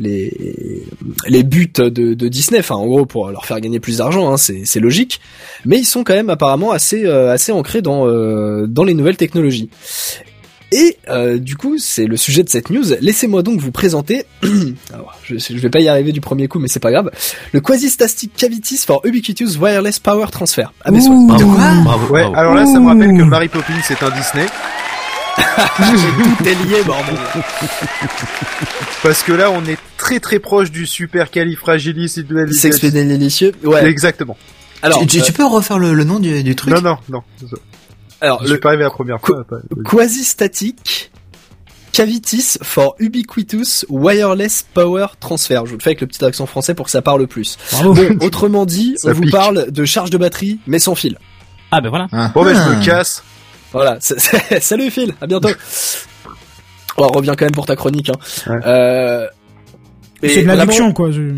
les les buts de, de Disney, enfin en gros pour leur faire gagner plus d'argent, hein, c'est c'est logique. Mais ils sont quand même apparemment assez euh, assez ancrés dans euh, dans les nouvelles technologies. Et euh, du coup, c'est le sujet de cette news. Laissez-moi donc vous présenter. Alors, je, je vais pas y arriver du premier coup, mais c'est pas grave. Le Quasi-Static Cavities for Ubiquitous Wireless Power Transfer. Ah, mais Ouh. Bravo, bravo, Ouais, bravo. alors là, ça me rappelle que. Mary Poppins c'est un Disney. Tout est lié, bordel. Parce que là, on est très très proche du super. Sexpédélicieux. Ouais. Exactement. Alors, tu, tu- euh, tu peux refaire le, le nom du, du truc Non, non, non. alors Je le suis pas arrivé la première fois. pas- Quasi-Static Cavities for Ubiquitous Wireless Power Transfer. Je vous le fais avec le petit accent français pour que ça parle plus. Bravo. Bon, autrement dit, Ça on vous parle de charge de batterie, mais sans fil. Ah ben voilà. Ah, Bon, ben, je ah. me casse. Voilà, salut Phil, à bientôt. On revient quand même pour ta chronique. Hein. Ouais. Euh, C'est de l'induction, quoi. je-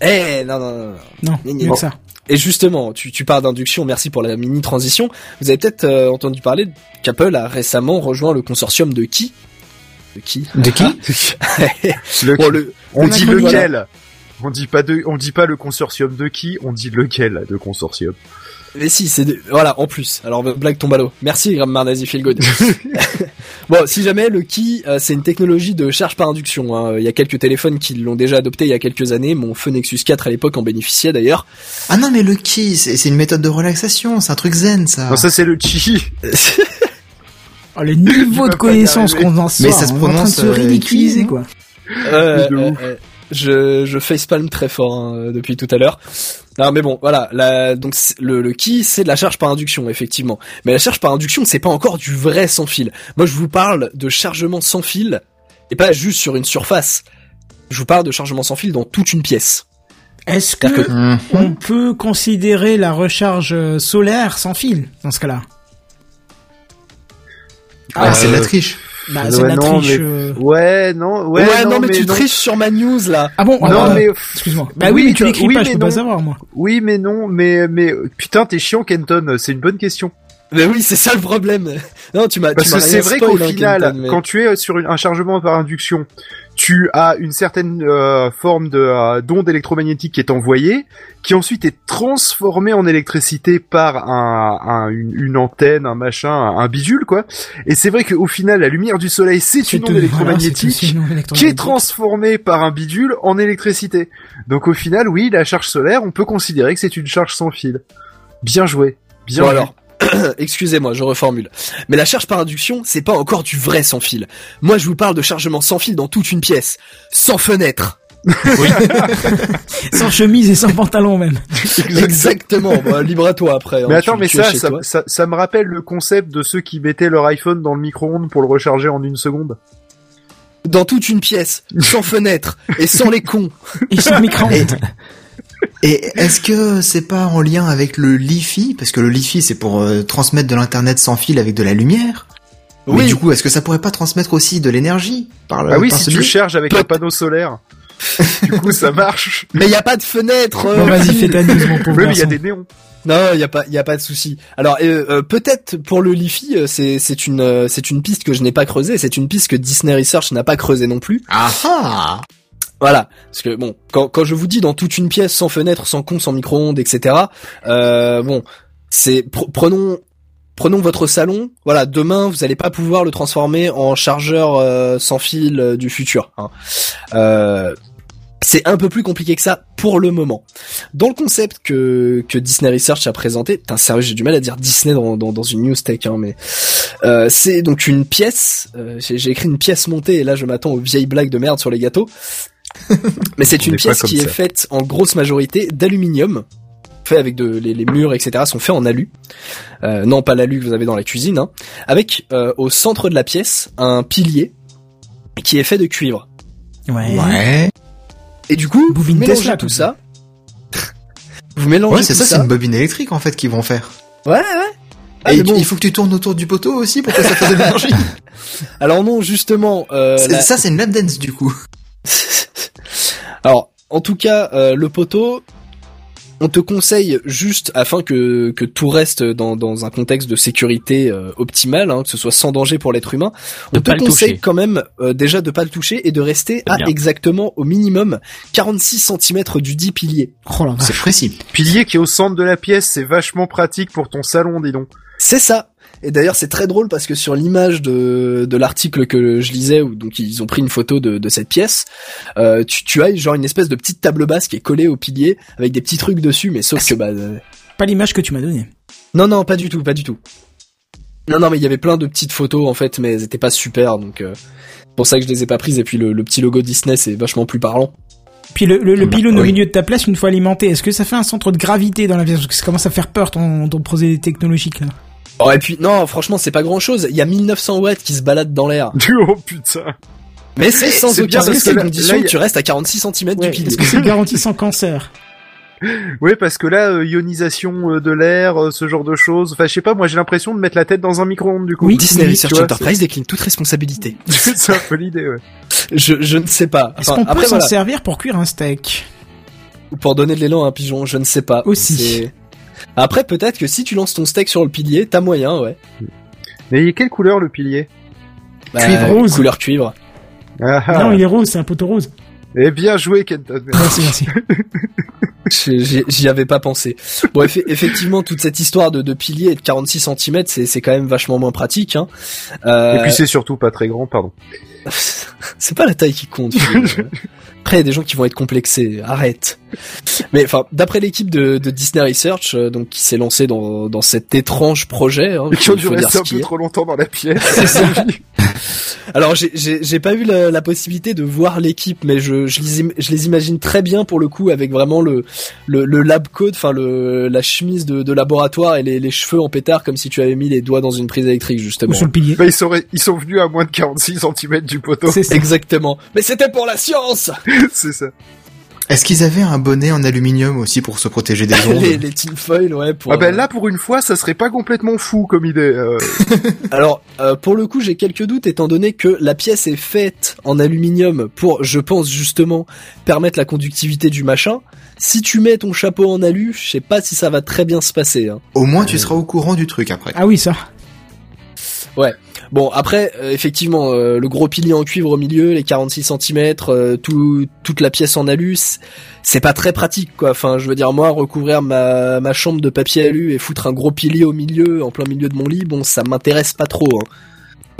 Eh non non non. non. Non, mieux que ça. Et justement, tu, tu parles d'induction, merci pour la mini transition. Vous avez peut-être euh, entendu parler qu'Apple a récemment rejoint le consortium de qui? De qui? De qui? Le- Bon, le, on dit lequel? On dit pas de, on dit pas le consortium de qui, on dit lequel de consortium? Mais si, c'est de- voilà, en plus. Alors blague tombe à l'eau. Merci Graham Marnazi Feel Good. bon, si jamais le Key, euh, c'est une technologie de charge par induction. hein. Il y a quelques téléphones qui l'ont déjà adopté il y a quelques années. Mon Feu Nexus 4 à l'époque en bénéficiait d'ailleurs. Ah non, mais le ki, c'est c'est une méthode de relaxation, c'est un truc zen, ça. Non, ça c'est le chi. Oh, le niveau de connaissance qu'on en sort, Mais ça se on est en train de prononce, se euh, ridiculiser, quoi. Euh, euh, euh, je, je facepalm très fort hein, depuis tout à l'heure. Non mais bon, voilà, la, donc le, le key c'est de la charge par induction effectivement. Mais la charge par induction c'est pas encore du vrai sans fil. Moi je vous parle de chargement sans fil et pas juste sur une surface. Je vous parle de chargement sans fil dans toute une pièce. Est-ce que Hum. on peut considérer la recharge euh, solaire sans fil dans ce cas-là? Ah, Euh, c'est de la triche. Bah, ouais, c'est de la non, triche. mais- euh. Ouais, non, ouais, non, mais, tu triches sur ma news là. Ah bon Non, alors, mais excuse-moi. Bah oui, mais tu non, l'écris oui, pas, je mais peux pas savoir moi. oui, mais non, mais mais putain, t'es chiant, Kenton. C'est une bonne question. Mais oui, c'est ça le problème. Non, tu m'as. Parce tu m'as que c'est vrai qu'au final, Kenton, mais- quand tu es sur une- un chargement par induction, tu as une certaine euh, forme de euh, d'onde électromagnétique qui est envoyée, qui ensuite est transformée en électricité par un, un- une, une antenne, un machin, un, un bidule quoi. Et c'est vrai qu'au final, la lumière du soleil, c'est C'est une onde voilà, électromagnétique une onde qui est transformée par un bidule en électricité. Donc au final, oui, la charge solaire, on peut considérer que c'est une charge sans fil. Bien joué. Bien Bon joué. alors, excusez-moi, je reformule. Mais la charge par induction, c'est pas encore du vrai sans fil. Moi, je vous parle de chargement sans fil dans toute une pièce, sans fenêtre. Sans chemise et sans pantalon même. Exactement. Bah, libre à toi après. hein, Mais tu- attends, mais tu ça, ça me rappelle le concept de ceux qui mettaient leur iPhone dans le micro-ondes pour le recharger en une seconde. Dans toute une pièce, sans fenêtre et sans les cons. Et sans micro-ondes. Et est-ce que c'est pas en lien avec le Li-Fi? Parce que le Li-Fi, c'est pour euh, transmettre de l'internet sans fil avec de la lumière. Mais Oui. du coup, est-ce que ça pourrait pas transmettre aussi de l'énergie par le ah oui, par si tu charges avec un panneau solaire. du coup, ça marche. Mais il y a pas de fenêtre. euh, Bon, vas-y, fais ta news, mon pauvre Oui, mais il y a des néons. Non, il y a pas, il y a pas de souci. Alors euh, euh, peut-être pour le Lifi, euh, c'est c'est une euh, c'est une piste que je n'ai pas creusée. C'est une piste que Disney Research n'a pas creusée non plus. Ah ah Voilà, parce que bon, quand, quand je vous dis dans toute une pièce, sans fenêtre, sans con, sans micro-ondes, etc. Euh, bon, c'est pr- prenons prenons votre salon. Voilà, demain vous allez pas pouvoir le transformer en chargeur euh, sans fil euh, du futur. hein. Euh, c'est un peu plus compliqué que ça pour le moment. Dans le concept que, que Disney Research a présenté, putain sérieux j'ai du mal à dire Disney dans, dans, dans une news tech, hein, mais euh, c'est donc une pièce. euh, j'ai écrit une pièce montée et là je m'attends aux vieilles blagues de merde sur les gâteaux. Mais c'est une pièce qui ça. est faite en grosse majorité d'aluminium, fait avec de les, les murs etc sont faits en alu. Euh, non pas l'alu que vous avez dans la cuisine, hein, avec euh, au centre de la pièce un pilier qui est fait de cuivre. Ouais. Ouais. Et du coup, vous mélangez Tesla, tout ça. vous mélangez Ouais, c'est ça, c'est une bobine électrique en fait qu'ils vont faire. Ouais, ouais. Ah, Et bon. il faut que tu tournes autour du poteau aussi pour que ça fasse de l'énergie. Alors non, justement, euh, la- Ça, c'est une lap dance du coup. Alors, en tout cas, euh, le poteau, on te conseille juste afin que, que tout reste dans, dans un contexte de sécurité euh, optimal, hein, que ce soit sans danger pour l'être humain. De On te conseille toucher. quand même euh, déjà de pas le toucher et de rester à bien. exactement au minimum 46 cm du dit pilier. Oh C'est précis. Pilier qui est au centre de la pièce, c'est vachement pratique pour ton salon, dis donc. C'est ça. Et d'ailleurs, c'est très drôle parce que sur l'image de, de l'article que je lisais, où donc ils ont pris une photo de, de cette pièce, euh, tu, tu as genre une espèce de petite table basse qui est collée au pilier avec des petits trucs dessus, mais sauf que bah euh, Pas l'image que tu m'as donnée. Non, non, pas du tout, pas du tout. Non, non, mais il y avait plein de petites photos en fait, mais elles étaient pas super, donc euh, c'est pour ça que je les ai pas prises. Et puis le, le petit logo Disney, c'est vachement plus parlant. Puis le, le, le Bah, pylône au milieu de ta place, une fois alimenté, est-ce que ça fait un centre de gravité dans la pièce? Parce que ça commence à faire peur ton, ton procédé technologique là. Oh, et puis non, franchement, c'est pas grand chose. Il y a 1900 watts qui se baladent dans l'air, Oh putain. mais c'est sans aucun parce risque que et condition là, que tu restes à 46 cm du pilier. Est-ce que c'est garanti sans cancer Ouais, parce que là, euh, ionisation euh, de l'air, euh, ce genre de choses. Enfin, je sais pas, moi j'ai l'impression de mettre la tête dans un micro-ondes du coup. Oui. Disney Research vois, Enterprise décline toute responsabilité. C'est c'est un peu l'idée, ouais. Je, je ne sais pas. Est-ce Enfin, qu'on peut s'en voilà. servir pour cuire un steak Ou pour donner de l'élan à un pigeon, je ne sais pas. Aussi. Après, peut-être que si tu lances ton steak sur le pilier, t'as moyen, ouais. Mais il est quelle couleur le pilier? Bah, Cuivre rose. Couleur cuivre. ah, ah. Non, il est rose, c'est un poteau rose. Eh bien joué, Kenton. Merci, merci. J'y avais pas pensé. Bon, effe- effectivement, toute cette histoire de, de pilier et de 46 cm, c'est c'est quand même vachement moins pratique. Hein. Euh, Et puis c'est surtout pas très grand, pardon. c'est pas la taille qui compte. Après, il y a des gens qui vont être complexés. Arrête. Mais enfin, d'après l'équipe de, de Disney Research, euh, donc qui s'est lancée dans, dans cet étrange projet, hein, Qui ont dû rester un peu trop longtemps dans la pièce. Alors, j'ai- j'ai j'ai pas eu la, la possibilité de voir l'équipe, mais je, je, les, im- je les imagine très bien pour le coup avec vraiment le le, le lab coat, enfin le la chemise de, de laboratoire et les, les cheveux en pétard comme si tu avais mis les doigts dans une prise électrique Ou justement. sur le pilier. bah, ils, sont, ils sont venus à moins de 46 cm du poteau. C'est. Exactement. Mais c'était pour la science. c'est ça. Est-ce qu'ils avaient un bonnet en aluminium aussi pour se protéger des ondes les, les tinfoil, ouais. Pour, Ah ben euh, là, pour une fois, ça serait pas complètement fou comme idée. euh. Alors, euh, pour le coup, j'ai quelques doutes étant donné que la pièce est faite en aluminium pour, je pense justement, permettre la conductivité du machin. Si tu mets ton chapeau en alu, je sais pas si ça va très bien se passer. Hein. Au moins, tu seras au courant du truc après. Ah oui, ça. Bon, après, euh, effectivement, euh, le gros pilier en cuivre au milieu, les 46 cm, tout, toute la pièce en alu, c'est pas très pratique, quoi. Enfin, je veux dire, moi, recouvrir ma, ma chambre de papier alu et foutre un gros pilier au milieu, en plein milieu de mon lit, bon, ça m'intéresse pas trop. Hein.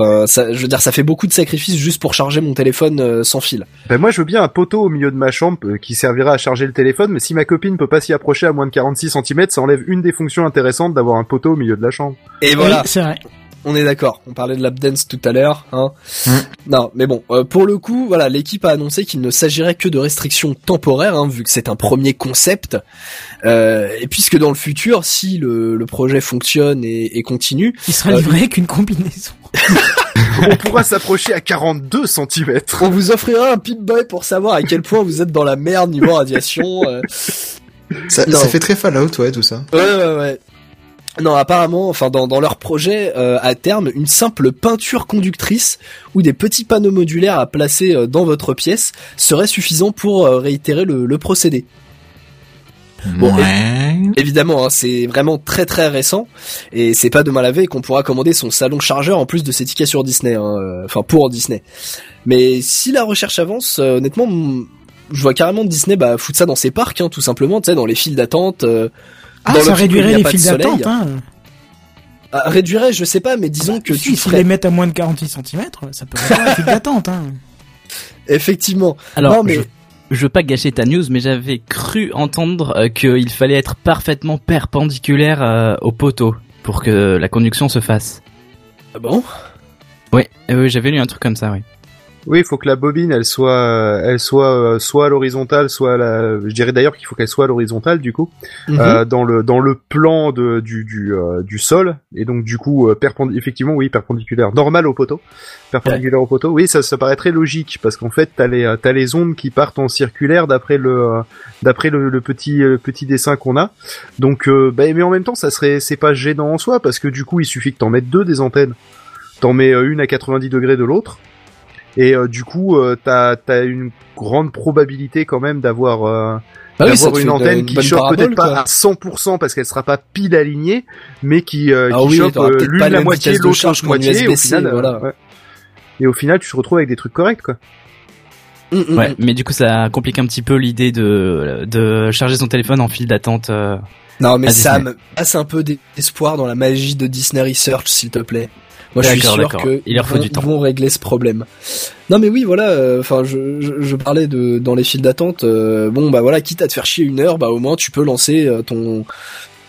Enfin, ça, je veux dire, ça fait beaucoup de sacrifices juste pour charger mon téléphone euh, sans fil. Ben moi, je veux bien un poteau au milieu de ma chambre euh, qui servira à charger le téléphone, mais si ma copine peut pas s'y approcher à moins de 46 cm, ça enlève une des fonctions intéressantes d'avoir un poteau au milieu de la chambre. Et voilà. Oui, c'est vrai. On est d'accord. On parlait de lap dance tout à l'heure, hein. Mm. Non, mais bon, euh, pour le coup, voilà, l'équipe a annoncé qu'il ne s'agirait que de restrictions temporaires, hein, vu que c'est un premier concept. Euh, et puisque dans le futur, si le, le projet fonctionne et, et continue, Il sera Euh, livré avec une combinaison. On pourra s'approcher à 42 cm. on vous offrira un pip boy pour savoir à quel point vous êtes dans la merde niveau radiation. euh. Ça, ça fait très Fallout, ouais, tout ça. Ouais, ouais, ouais. Non, apparemment, enfin dans, dans leur projet euh, à terme, une simple peinture conductrice ou des petits panneaux modulaires à placer euh, dans votre pièce serait suffisant pour euh, réitérer le, le procédé. Bon, ouais. Évidemment, hein, c'est vraiment très très récent et c'est pas demain la veille qu'on pourra commander son salon chargeur en plus de ses tickets sur Disney, hein, enfin pour Disney. Mais si la recherche avance, euh, honnêtement, je vois carrément Disney bah foutre ça dans ses parcs, hein, tout simplement, tu sais, dans les files d'attente. Ah, dans ça réduirait les files d'attente, hein. ah, réduirait, je sais pas, mais disons que Si, tu s'ils ferais les mettent à moins de 46 cm, ça peut réduire les files d'attente, hein. effectivement. Alors, non mais je, je veux pas gâcher ta news, mais j'avais cru entendre euh, qu'il fallait être parfaitement perpendiculaire euh, au poteau pour que la conduction se fasse. Ah bon? Oui, euh, j'avais lu un truc comme ça, oui. Oui, il faut que la bobine, elle soit, elle soit euh, soit à l'horizontale, soit à la. Je dirais d'ailleurs qu'il faut qu'elle soit à l'horizontale du coup, Mhm. euh, dans le dans le plan de du du euh, du sol et donc du coup euh, perpendi- effectivement oui perpendiculaire, normal au poteau, perpendiculaire au poteau. Oui, ça ça paraît très logique parce qu'en fait t'as les t'as les ondes qui partent en circulaire d'après le d'après le, le petit euh, petit dessin qu'on a. Donc euh, bah, mais en même temps ça serait c'est pas gênant en soi parce que du coup il suffit que t'en mettes deux des antennes. T'en mets une à 90 degrés de l'autre. Et euh, du coup, euh, t'as as une grande probabilité quand même d'avoir euh, Ah oui, ça d'avoir te une antenne une qui chope peut-être pas quoi. à 100% parce qu'elle sera pas pile alignée, mais qui, euh, Ah qui oui, chope euh, l'une la la moitié, l'autre charge l'autre moitié, et au final, euh, voilà. ouais. Et au final, tu te retrouves avec des trucs corrects, quoi. Mm, mm, Ouais, mm. mais du coup, ça complique un petit peu l'idée de de charger son téléphone en file d'attente. euh. Non mais Sam, passe un peu d'espoir dans la magie de Disney Research, s'il te plaît. Moi, je suis sûr faut vont, du temps. vont régler ce problème. Non mais oui, voilà. euh, Enfin, je, je, je parlais de dans les files d'attente. euh, bon, bah voilà, quitte à te faire chier une heure, bah au moins tu peux lancer euh, ton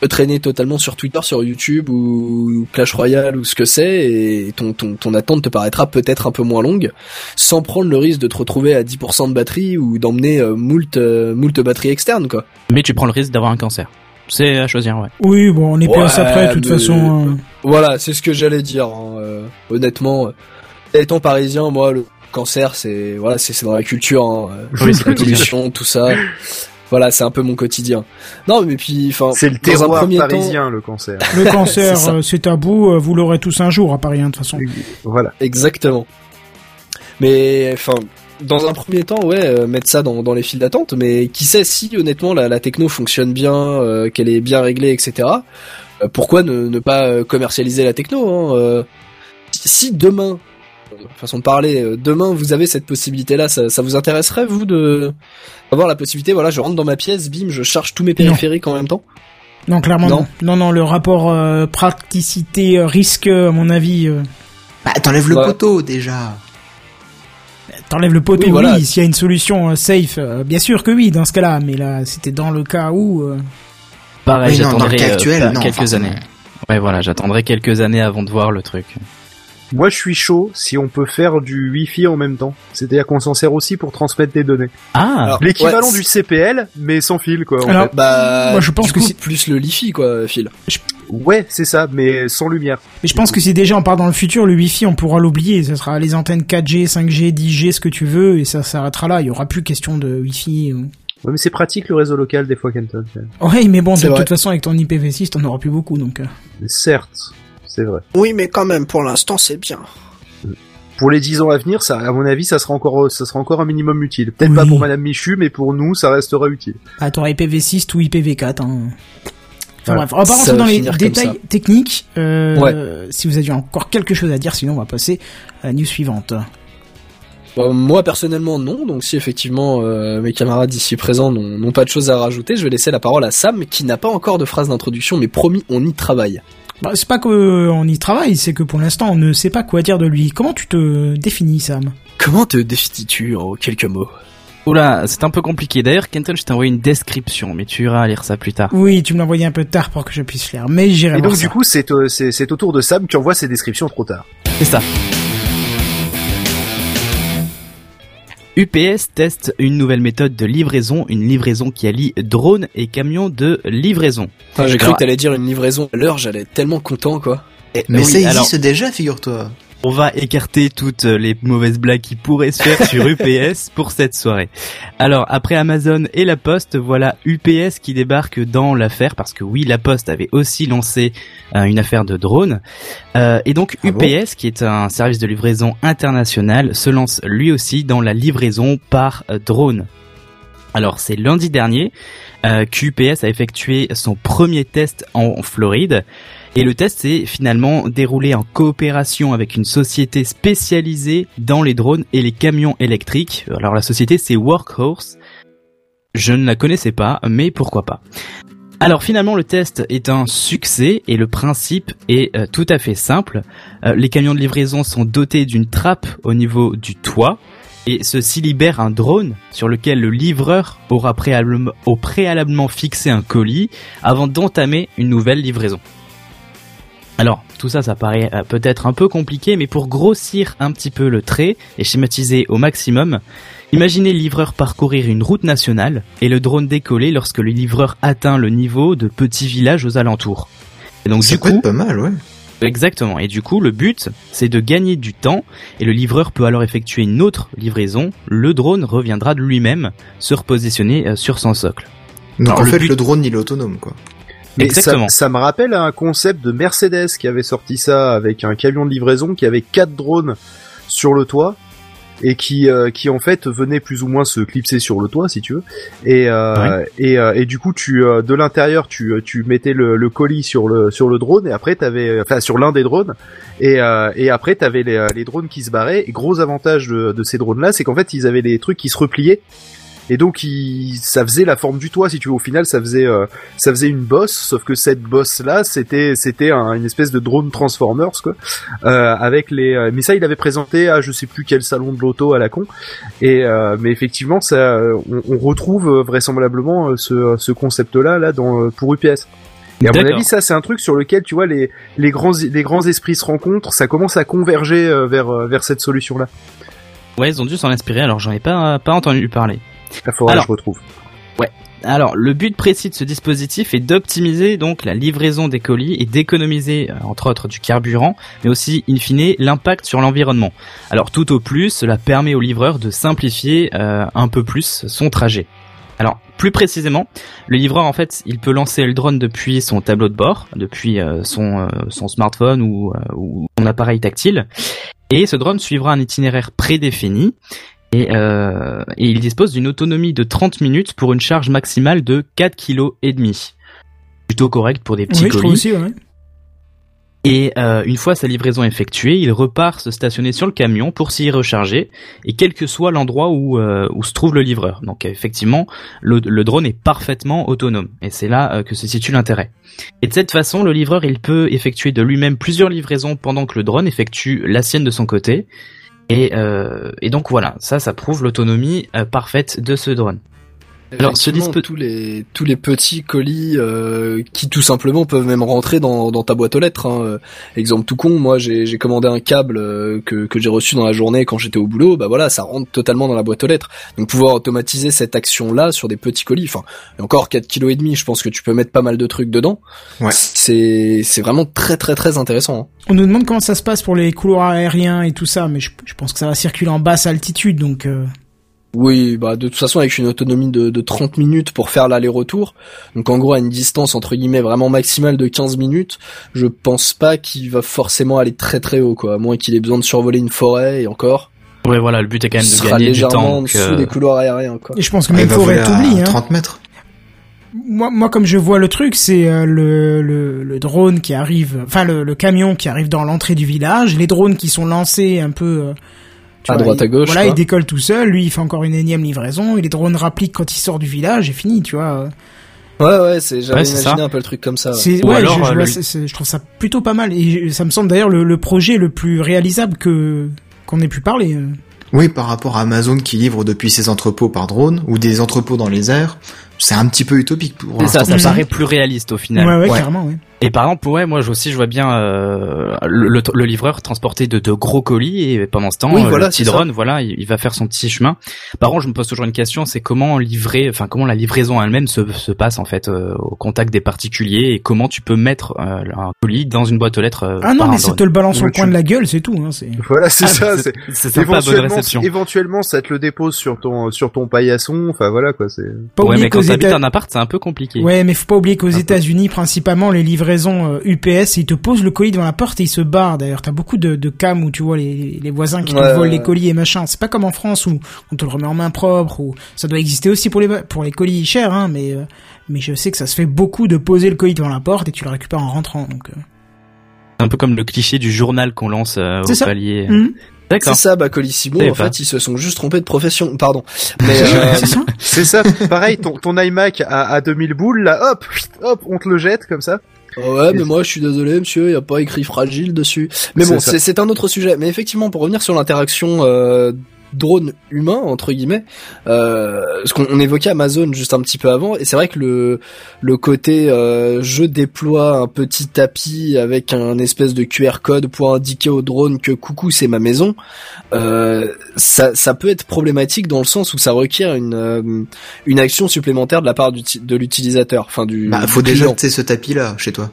traîner totalement sur Twitter, sur YouTube ou Clash Royale ou ce que c'est, et ton, ton, ton attente te paraîtra peut-être un peu moins longue, sans prendre le risque de te retrouver à 10% de batterie ou d'emmener euh, moult, euh, moult batterie externe, quoi. Mais tu prends le risque d'avoir un cancer. C'est à choisir, ouais. Oui, bon, on est Ouais, PS après, de toute mais- façon. hein. Voilà, c'est ce que j'allais dire. hein, euh, honnêtement, euh, étant parisien, moi, le cancer, c'est voilà, c'est dans la culture, hein, euh, Oui, pollution, tout ça. Voilà, c'est un peu mon quotidien. Non, mais puis, enfin, C'est le terroir temps, parisien, le cancer. Le cancer, C'est euh, tabou, vous l'aurez tous un jour à Paris, hein, de toute façon. voilà. Exactement. Mais enfin, dans un premier temps, ouais, euh, mettre ça dans, dans les files d'attente. Mais qui sait si honnêtement la, la techno fonctionne bien, euh, qu'elle est bien réglée, etc. euh, pourquoi ne, ne pas euh, commercialiser la techno hein, euh, si, si demain, euh, façon de parler, euh, demain vous avez cette possibilité-là, ça, ça vous intéresserait vous de avoir la possibilité, voilà, je rentre dans ma pièce, bim, je charge tous mes périphériques en même temps? Non, clairement Non. non. Non, non, le rapport euh, praticité-risque, à mon avis, euh, Bah, t'enlèves le Ouais. poteau déjà. T'enlèves le poteau, Oui, s'il y a une solution euh, safe, euh, bien sûr que oui, dans ce cas-là, mais là, c'était dans le cas où... euh, Pareil, j'attendrai cas euh, actuel, pas- non, quelques années. Ouais, voilà, j'attendrai quelques années avant de voir le truc. Moi, je suis chaud si on peut faire du Wi-Fi en même temps. C'est-à-dire qu'on s'en sert aussi pour transmettre des données. Ah, L'équivalent ouais, du CPL, mais sans fil, quoi. en Alors, fait. Bah, Moi, je pense du que c'est- plus le Lifi quoi, Phil. Ouais, c'est ça, mais sans lumière. Mais je pense que si déjà on part dans le futur, le Wi-Fi, on pourra l'oublier. Ça sera les antennes 4G, 5G, 10G, ce que tu veux, et ça s'arrêtera là. Il y aura plus question de Wi-Fi. ou- Ouais, mais c'est pratique le réseau local des fois, Kenton. Ouais, mais bon, de vrai. toute façon, avec ton IPv6, t'en auras plus beaucoup, donc... euh. Certes, c'est vrai. Oui, mais quand même, pour l'instant, c'est bien. Pour les 10 ans à venir, ça, à mon avis, ça sera encore, ça sera encore un minimum utile. Peut-être Oui. pas pour Madame Michu, mais pour nous, ça restera utile. Ah, t'auras IPv6 ou IPv4. Hein. Enfin Voilà. bref, on va pas rentrer dans les détails techniques. Euh, Si vous aviez encore quelque chose à dire, sinon on va passer à la news suivante. Bon, moi personnellement non, donc si effectivement euh, mes camarades ici présents n'ont n'ont pas de choses à rajouter, je vais laisser la parole à Sam qui n'a pas encore de phrase d'introduction, mais promis on y travaille. Bah, c'est pas qu'on y travaille, c'est que pour l'instant on ne sait pas quoi dire de lui. Comment tu te définis, Sam? Comment te définis-tu en quelques mots? Oula, c'est un peu compliqué. D'ailleurs, Kenton, je t'ai envoyé une description, mais tu iras lire ça plus tard. Oui, tu me l'as envoyé un peu tard pour que je puisse lire, mais j'irai Et donc, ça. du coup, c'est, euh, c'est, c'est au tour de Sam qui envoie ses descriptions trop tard. C'est ça. UPS teste une nouvelle méthode de livraison, une livraison qui allie drone et camion de livraison. Enfin, J'ai cru Alors- que t'allais dire une livraison à l'heure, j'allais être tellement content quoi. Mais Oui, ça alors- existe déjà, figure-toi. On va écarter toutes les mauvaises blagues qui pourraient se faire sur UPS pour cette soirée. Alors, après Amazon et La Poste, voilà UPS qui débarque dans l'affaire, parce que oui, La Poste avait aussi lancé euh, une affaire de drone. Euh, et donc, Ah bon UPS, qui est un service de livraison international, se lance lui aussi dans la livraison par euh, drone. Alors, c'est lundi dernier euh, qu'UPS a effectué son premier test en Floride. Et le test s'est finalement déroulé en coopération avec une société spécialisée dans les drones et les camions électriques. Alors la société c'est Workhorse. Je ne la connaissais pas, mais pourquoi pas. Alors finalement le test est un succès et le principe est euh, tout à fait simple. Euh, les camions de livraison sont dotés d'une trappe au niveau du toit et ceci libère un drone sur lequel le livreur aura au préalablement fixé un colis avant d'entamer une nouvelle livraison. Alors, tout ça, ça paraît euh, peut-être un peu compliqué, mais pour grossir un petit peu le trait et schématiser au maximum, imaginez le livreur parcourir une route nationale et le drone décoller lorsque le livreur atteint le niveau de petits villages aux alentours. Et donc Ça du peut coup, être pas mal, ouais. exactement. Et du coup, le but, c'est de gagner du temps et le livreur peut alors effectuer une autre livraison. Le drone reviendra de lui-même se repositionner euh, sur son socle. Donc Alors, en le fait, but- le drone, il est autonome, quoi. Mais Exactement. Ça, ça me rappelle un concept de Mercedes qui avait sorti ça avec un camion de livraison qui avait quatre drones sur le toit et qui euh, qui en fait venait plus ou moins se clipser sur le toit si tu veux. Et euh, et, euh, et du coup tu euh, de l'intérieur tu tu mettais le, le colis sur le sur le drone et après t'avais enfin sur l'un des drones et euh, et après t'avais les les drones qui se barraient. Et gros avantage de, de ces drones là c'est qu'en fait ils avaient des trucs qui se repliaient et donc il, ça faisait la forme du toit si tu veux au final ça faisait euh, ça faisait une bosse sauf que cette bosse là c'était c'était un- une espèce de drone Transformers quoi euh, avec les euh, mais ça il avait présenté à je sais plus quel salon de l'auto à la con et euh, mais effectivement ça euh, on, on retrouve euh, vraisemblablement ce, ce concept là dans pour UPS et à mon avis, ça c'est un truc sur lequel tu vois les les grands les grands esprits se rencontrent, ça commence à converger vers vers cette solution là. Ouais, ils ont dû s'en inspirer. Alors j'en ai pas pas entendu parler. Il faudra Alors. que je retrouve. Alors, le but précis de ce dispositif est d'optimiser donc la livraison des colis et d'économiser, euh, entre autres, du carburant, mais aussi, in fine, l'impact sur l'environnement. Alors, tout au plus, cela permet au livreur de simplifier euh, un peu plus son trajet. Alors, plus précisément, le livreur, en fait, il peut lancer le drone depuis son tableau de bord, depuis euh, son, euh, son smartphone ou, euh, ou son appareil tactile, et ce drone suivra un itinéraire prédéfini et, euh, et il dispose d'une autonomie de 30 minutes pour une charge maximale de 4 kg. Plutôt correct pour des petits Oui, je trouve colis. aussi, ouais. Et euh, une fois sa livraison effectuée, il repart se stationner sur le camion pour s'y recharger, et quel que soit l'endroit où, euh, où se trouve le livreur. Donc effectivement, le, le drone est parfaitement autonome, et c'est là euh, que se situe l'intérêt. Et de cette façon, le livreur il peut effectuer de lui-même plusieurs livraisons pendant que le drone effectue la sienne de son côté. Et, euh, et donc voilà, ça, ça prouve l'autonomie euh, parfaite de ce drone. Alors, ce dispo- tous les tous les petits colis euh, qui tout simplement peuvent même rentrer dans, dans ta boîte aux lettres. Hein. Euh, Exemple tout con, moi j'ai j'ai commandé un câble euh, que que j'ai reçu dans la journée quand j'étais au boulot. Bah voilà, ça rentre totalement dans la boîte aux lettres. Donc pouvoir automatiser cette action là sur des petits colis, enfin encore 4 kilos et demi, je pense que tu peux mettre pas mal de trucs dedans. Ouais. C'est c'est vraiment très très très intéressant. hein. On nous demande comment ça se passe pour les couloirs aériens et tout ça, mais je, je pense que ça va circuler en basse altitude, donc euh, Oui, bah de toute façon avec une autonomie de, de 30 minutes pour faire l'aller-retour, donc en gros à une distance entre guillemets vraiment maximale de 15 minutes, je pense pas qu'il va forcément aller très très haut quoi, à moins qu'il ait besoin de survoler une forêt et encore, Ouais, voilà, le but est quand même de sera gagner du légèrement temps. en dessous euh, des couloirs aériens quoi. et je pense que Ah, même forêt t'oublie. Hein. 30 mètres. Moi, moi, comme je vois le truc, c'est euh, le, le, le drone qui arrive, enfin le, le camion qui arrive dans l'entrée du village, les drones qui sont lancés un peu euh, tu À vois, droite, il- à gauche, Voilà, quoi. il décolle tout seul, lui il fait encore une énième livraison, et les drones rappliquent quand il sort du village, et fini, tu vois. Ouais ouais, c'est j'avais Ouais, imaginé ça. un peu le truc comme ça. ouais. C'est Ou ouais, alors, je, euh, le- trouve ça plutôt pas mal, et ça me semble d'ailleurs le, le projet le plus réalisable que qu'on ait pu parler. Oui, par rapport à Amazon qui livre depuis ses entrepôts par drone ou des entrepôts dans les airs, c'est un petit peu utopique pour ça, ça paraît plus réaliste au final. Ouais, ouais, Ouais. carrément, ouais. Et par exemple, ouais, moi je aussi je vois bien euh, le, le- le livreur transporter de, de gros colis et pendant ce temps, Oui, euh, voilà, le petit ça. drone, voilà, il, il va faire son petit chemin. Par contre, je me pose toujours une question, c'est comment livrer, enfin comment la livraison elle-même se, se passe en fait euh, au contact des particuliers et comment tu peux mettre euh, un colis dans une boîte aux lettres. euh, Ah non, mais ça te le balance Tu- coin de la gueule, c'est tout. Hein, c'est... Voilà, c'est Ah, ça. c'est- C'est c'est sympa, bonne éventuellement, réception. éventuellement, ça te le dépose sur ton sur ton paillasson. Enfin voilà quoi. C'est Pas Ouais, mais quand t'habites un appart, c'est un peu compliqué. Ouais, mais faut pas oublier qu'aux. États-Unis, principalement, les livraisons euh, UPS, ils te posent le colis devant la porte et ils se barrent. D'ailleurs, t'as beaucoup de, de cams où tu vois les, les voisins qui te volent ouais, les colis et machin. C'est pas comme en France où on te le remet en main propre. Ou ça doit exister aussi pour les pour les colis chers, hein. Mais euh, mais je sais que ça se fait beaucoup de poser le colis devant la porte et tu le récupères en rentrant. Donc euh. C'est un peu comme le cliché du journal qu'on lance euh, au ça. palier. D'accord. C'est ça, bah Colissimo, en pas. fait, ils se sont juste trompés de profession. Pardon. Mais euh, C'est ça C'est ça, pareil, ton, ton iMac à, à 2000 boules, là, hop, hop, on te le jette comme ça. Ouais, mais moi je suis désolé, monsieur, il y a pas écrit fragile dessus. Mais bon, c'est un autre sujet. Mais effectivement, pour revenir sur l'interaction euh, drone humain entre guillemets, euh, ce qu'on on évoquait Amazon juste un petit peu avant, et c'est vrai que le le côté euh, je déploie un petit tapis avec un espèce de QR code pour indiquer au drone que coucou c'est ma maison, euh, ça ça peut être problématique dans le sens où ça requiert une euh, une action supplémentaire de la part du de l'utilisateur, enfin du Bah, faut du déjà, tu sais, ce tapis-là, chez toi.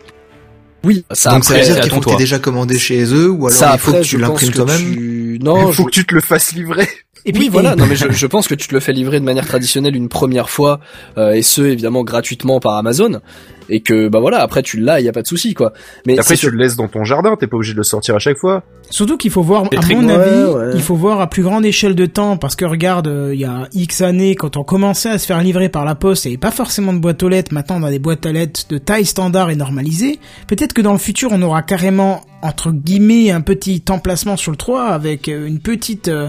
Oui, ça Donc ça veut dire qu'il faut que toit. déjà commandé chez eux, ou alors ça il faut après, que tu l'imprimes toi-même. tu- Il Non, faut je- que tu te le fasses livrer. Et oui, voilà. Non, mais je, je pense que tu te le fais livrer de manière traditionnelle une première fois, euh, et ce évidemment gratuitement par Amazon, et que bah voilà, après tu l'as, il y a pas de souci quoi. Mais Après, tu le laisses dans ton jardin, t'es pas obligé de le sortir à chaque fois. Surtout qu'il faut voir, à mon avis, Ouais, ouais. il faut voir à plus grande échelle de temps, parce que regarde, euh, il y a X années, quand on commençait à se faire livrer par la poste, il n'y avait pas forcément de boîte aux lettres, maintenant on a des boîtes à lettres de taille standard et normalisée. Peut-être que dans le futur, on aura carrément, entre guillemets, un petit emplacement sur le toit, avec euh, une petite euh, euh,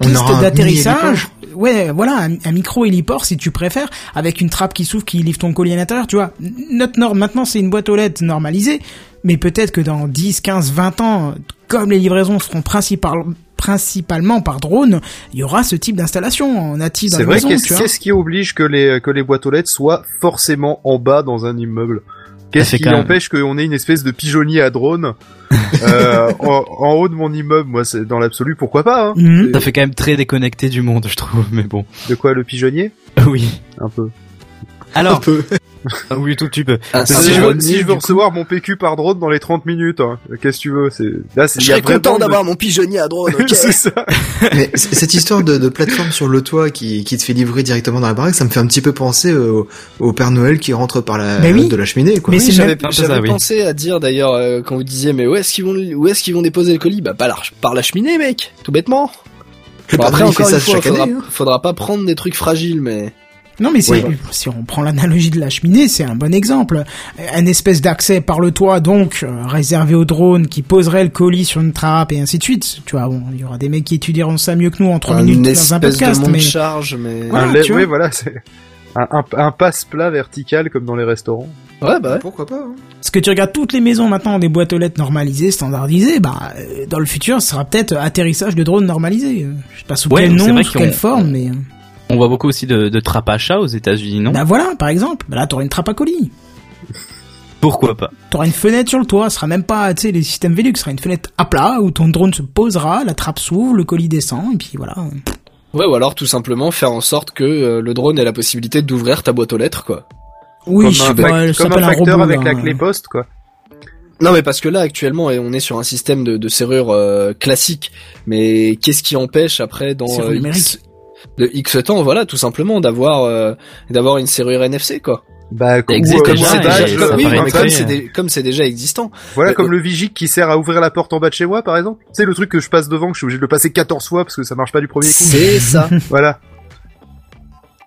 piste aura un d'atterrissage. Ouais, voilà, un, un micro héliport si tu préfères, avec une trappe qui s'ouvre qui livre ton colis à l'intérieur, tu vois. Notre norme, maintenant c'est une boîte aux lettres normalisée, mais peut-être que dans 10, 15, 20 ans, comme les livraisons seront principal- principalement par drone, il y aura ce type d'installation en natif dans C'est la vrai, maison, qu'est-ce qui oblige que les, que les boîtes aux lettres soient forcément en bas dans un immeuble Qu'est-ce qui même- empêche qu'on ait une espèce de pigeonnier à drone euh, en, en haut de mon immeuble? Moi, c'est dans l'absolu, pourquoi pas hein? Mhm. Ça fait quand même très déconnecté du monde, je trouve, mais bon. De quoi le pigeonnier? Oui. Un peu. Alors, oui, tout petit peu. Ah, Si, je veux, si je coup. recevoir mon PQ par drone dans les 30 minutes, hein, qu'est-ce que tu veux C'est là, c'est Je serais content de- d'avoir mon pigeonnier à drone. c'est ça. Mais c- cette histoire de, de plateforme sur le toit qui, qui te fait livrer directement dans la baraque, ça me fait un petit peu penser au, au Père Noël qui rentre par la oui. de la cheminée, quoi. Mais Oui, c'est j'avais même- un peu j'avais ça, oui. pensé à dire d'ailleurs euh, quand vous disiez mais où est-ce qu'ils vont où est-ce qu'ils vont déposer le colis? Bah pas la, par la cheminée mec, tout bêtement. Bon, après Noël, il fait encore ça une fois, chaque faudra, année. hein. faudra pas prendre des trucs fragiles mais Non mais Oui. si on prend l'analogie de la cheminée, c'est un bon exemple. Un espèce d'accès par le toit donc euh, réservé aux drones qui poserait le colis sur une trappe et ainsi de suite. Tu vois, bon, il y aura des mecs qui étudieront ça mieux que nous en trois minutes dans un podcast, de mais charge mais Voilà, un tu oui, voilà, c'est un, un, un passe-plat vertical comme dans les restaurants. ouais bah ouais. Pourquoi pas hein. Parce que tu regardes toutes les maisons maintenant des boîtes aux lettres normalisées, standardisées, bah euh, dans le futur, ce sera peut-être atterrissage de drones normalisé. Euh, Je sais pas sous Ouais, quel nom, sous quelle forme, mais On voit beaucoup aussi de, de trappes à chat aux États-Unis, non? Bah voilà, par exemple, bah là t'auras une trappe à colis. Pourquoi pas? T'auras une fenêtre sur le toit, ce sera même pas, tu sais, les systèmes Velux, ce sera une fenêtre à plat où ton drone se posera, la trappe s'ouvre, le colis descend, et puis voilà. Ouais, ou alors tout simplement faire en sorte que euh, le drone ait la possibilité d'ouvrir ta boîte aux lettres, quoi. Oui, comme je un, pas, elle comme s'appelle un un facteur robot. avec là. la clé poste, quoi. Non, mais parce que là, actuellement, on est sur un système de, de serrure euh, classique. Mais qu'est-ce qui empêche après dans Serrure euh, numérique. X, de X temps, voilà, tout simplement d'avoir euh, d'avoir une serrure NFC, quoi. Bah, existe euh, c'est déjà, comme, euh, oui, c'est dé- comme c'est déjà existant. Voilà, Mais- comme le Vigic qui sert à ouvrir la porte en bas de chez moi, par exemple. C'est le truc que je passe devant, que je suis obligé de le passer 14 fois parce que ça marche pas du premier coup. C'est ça. Voilà.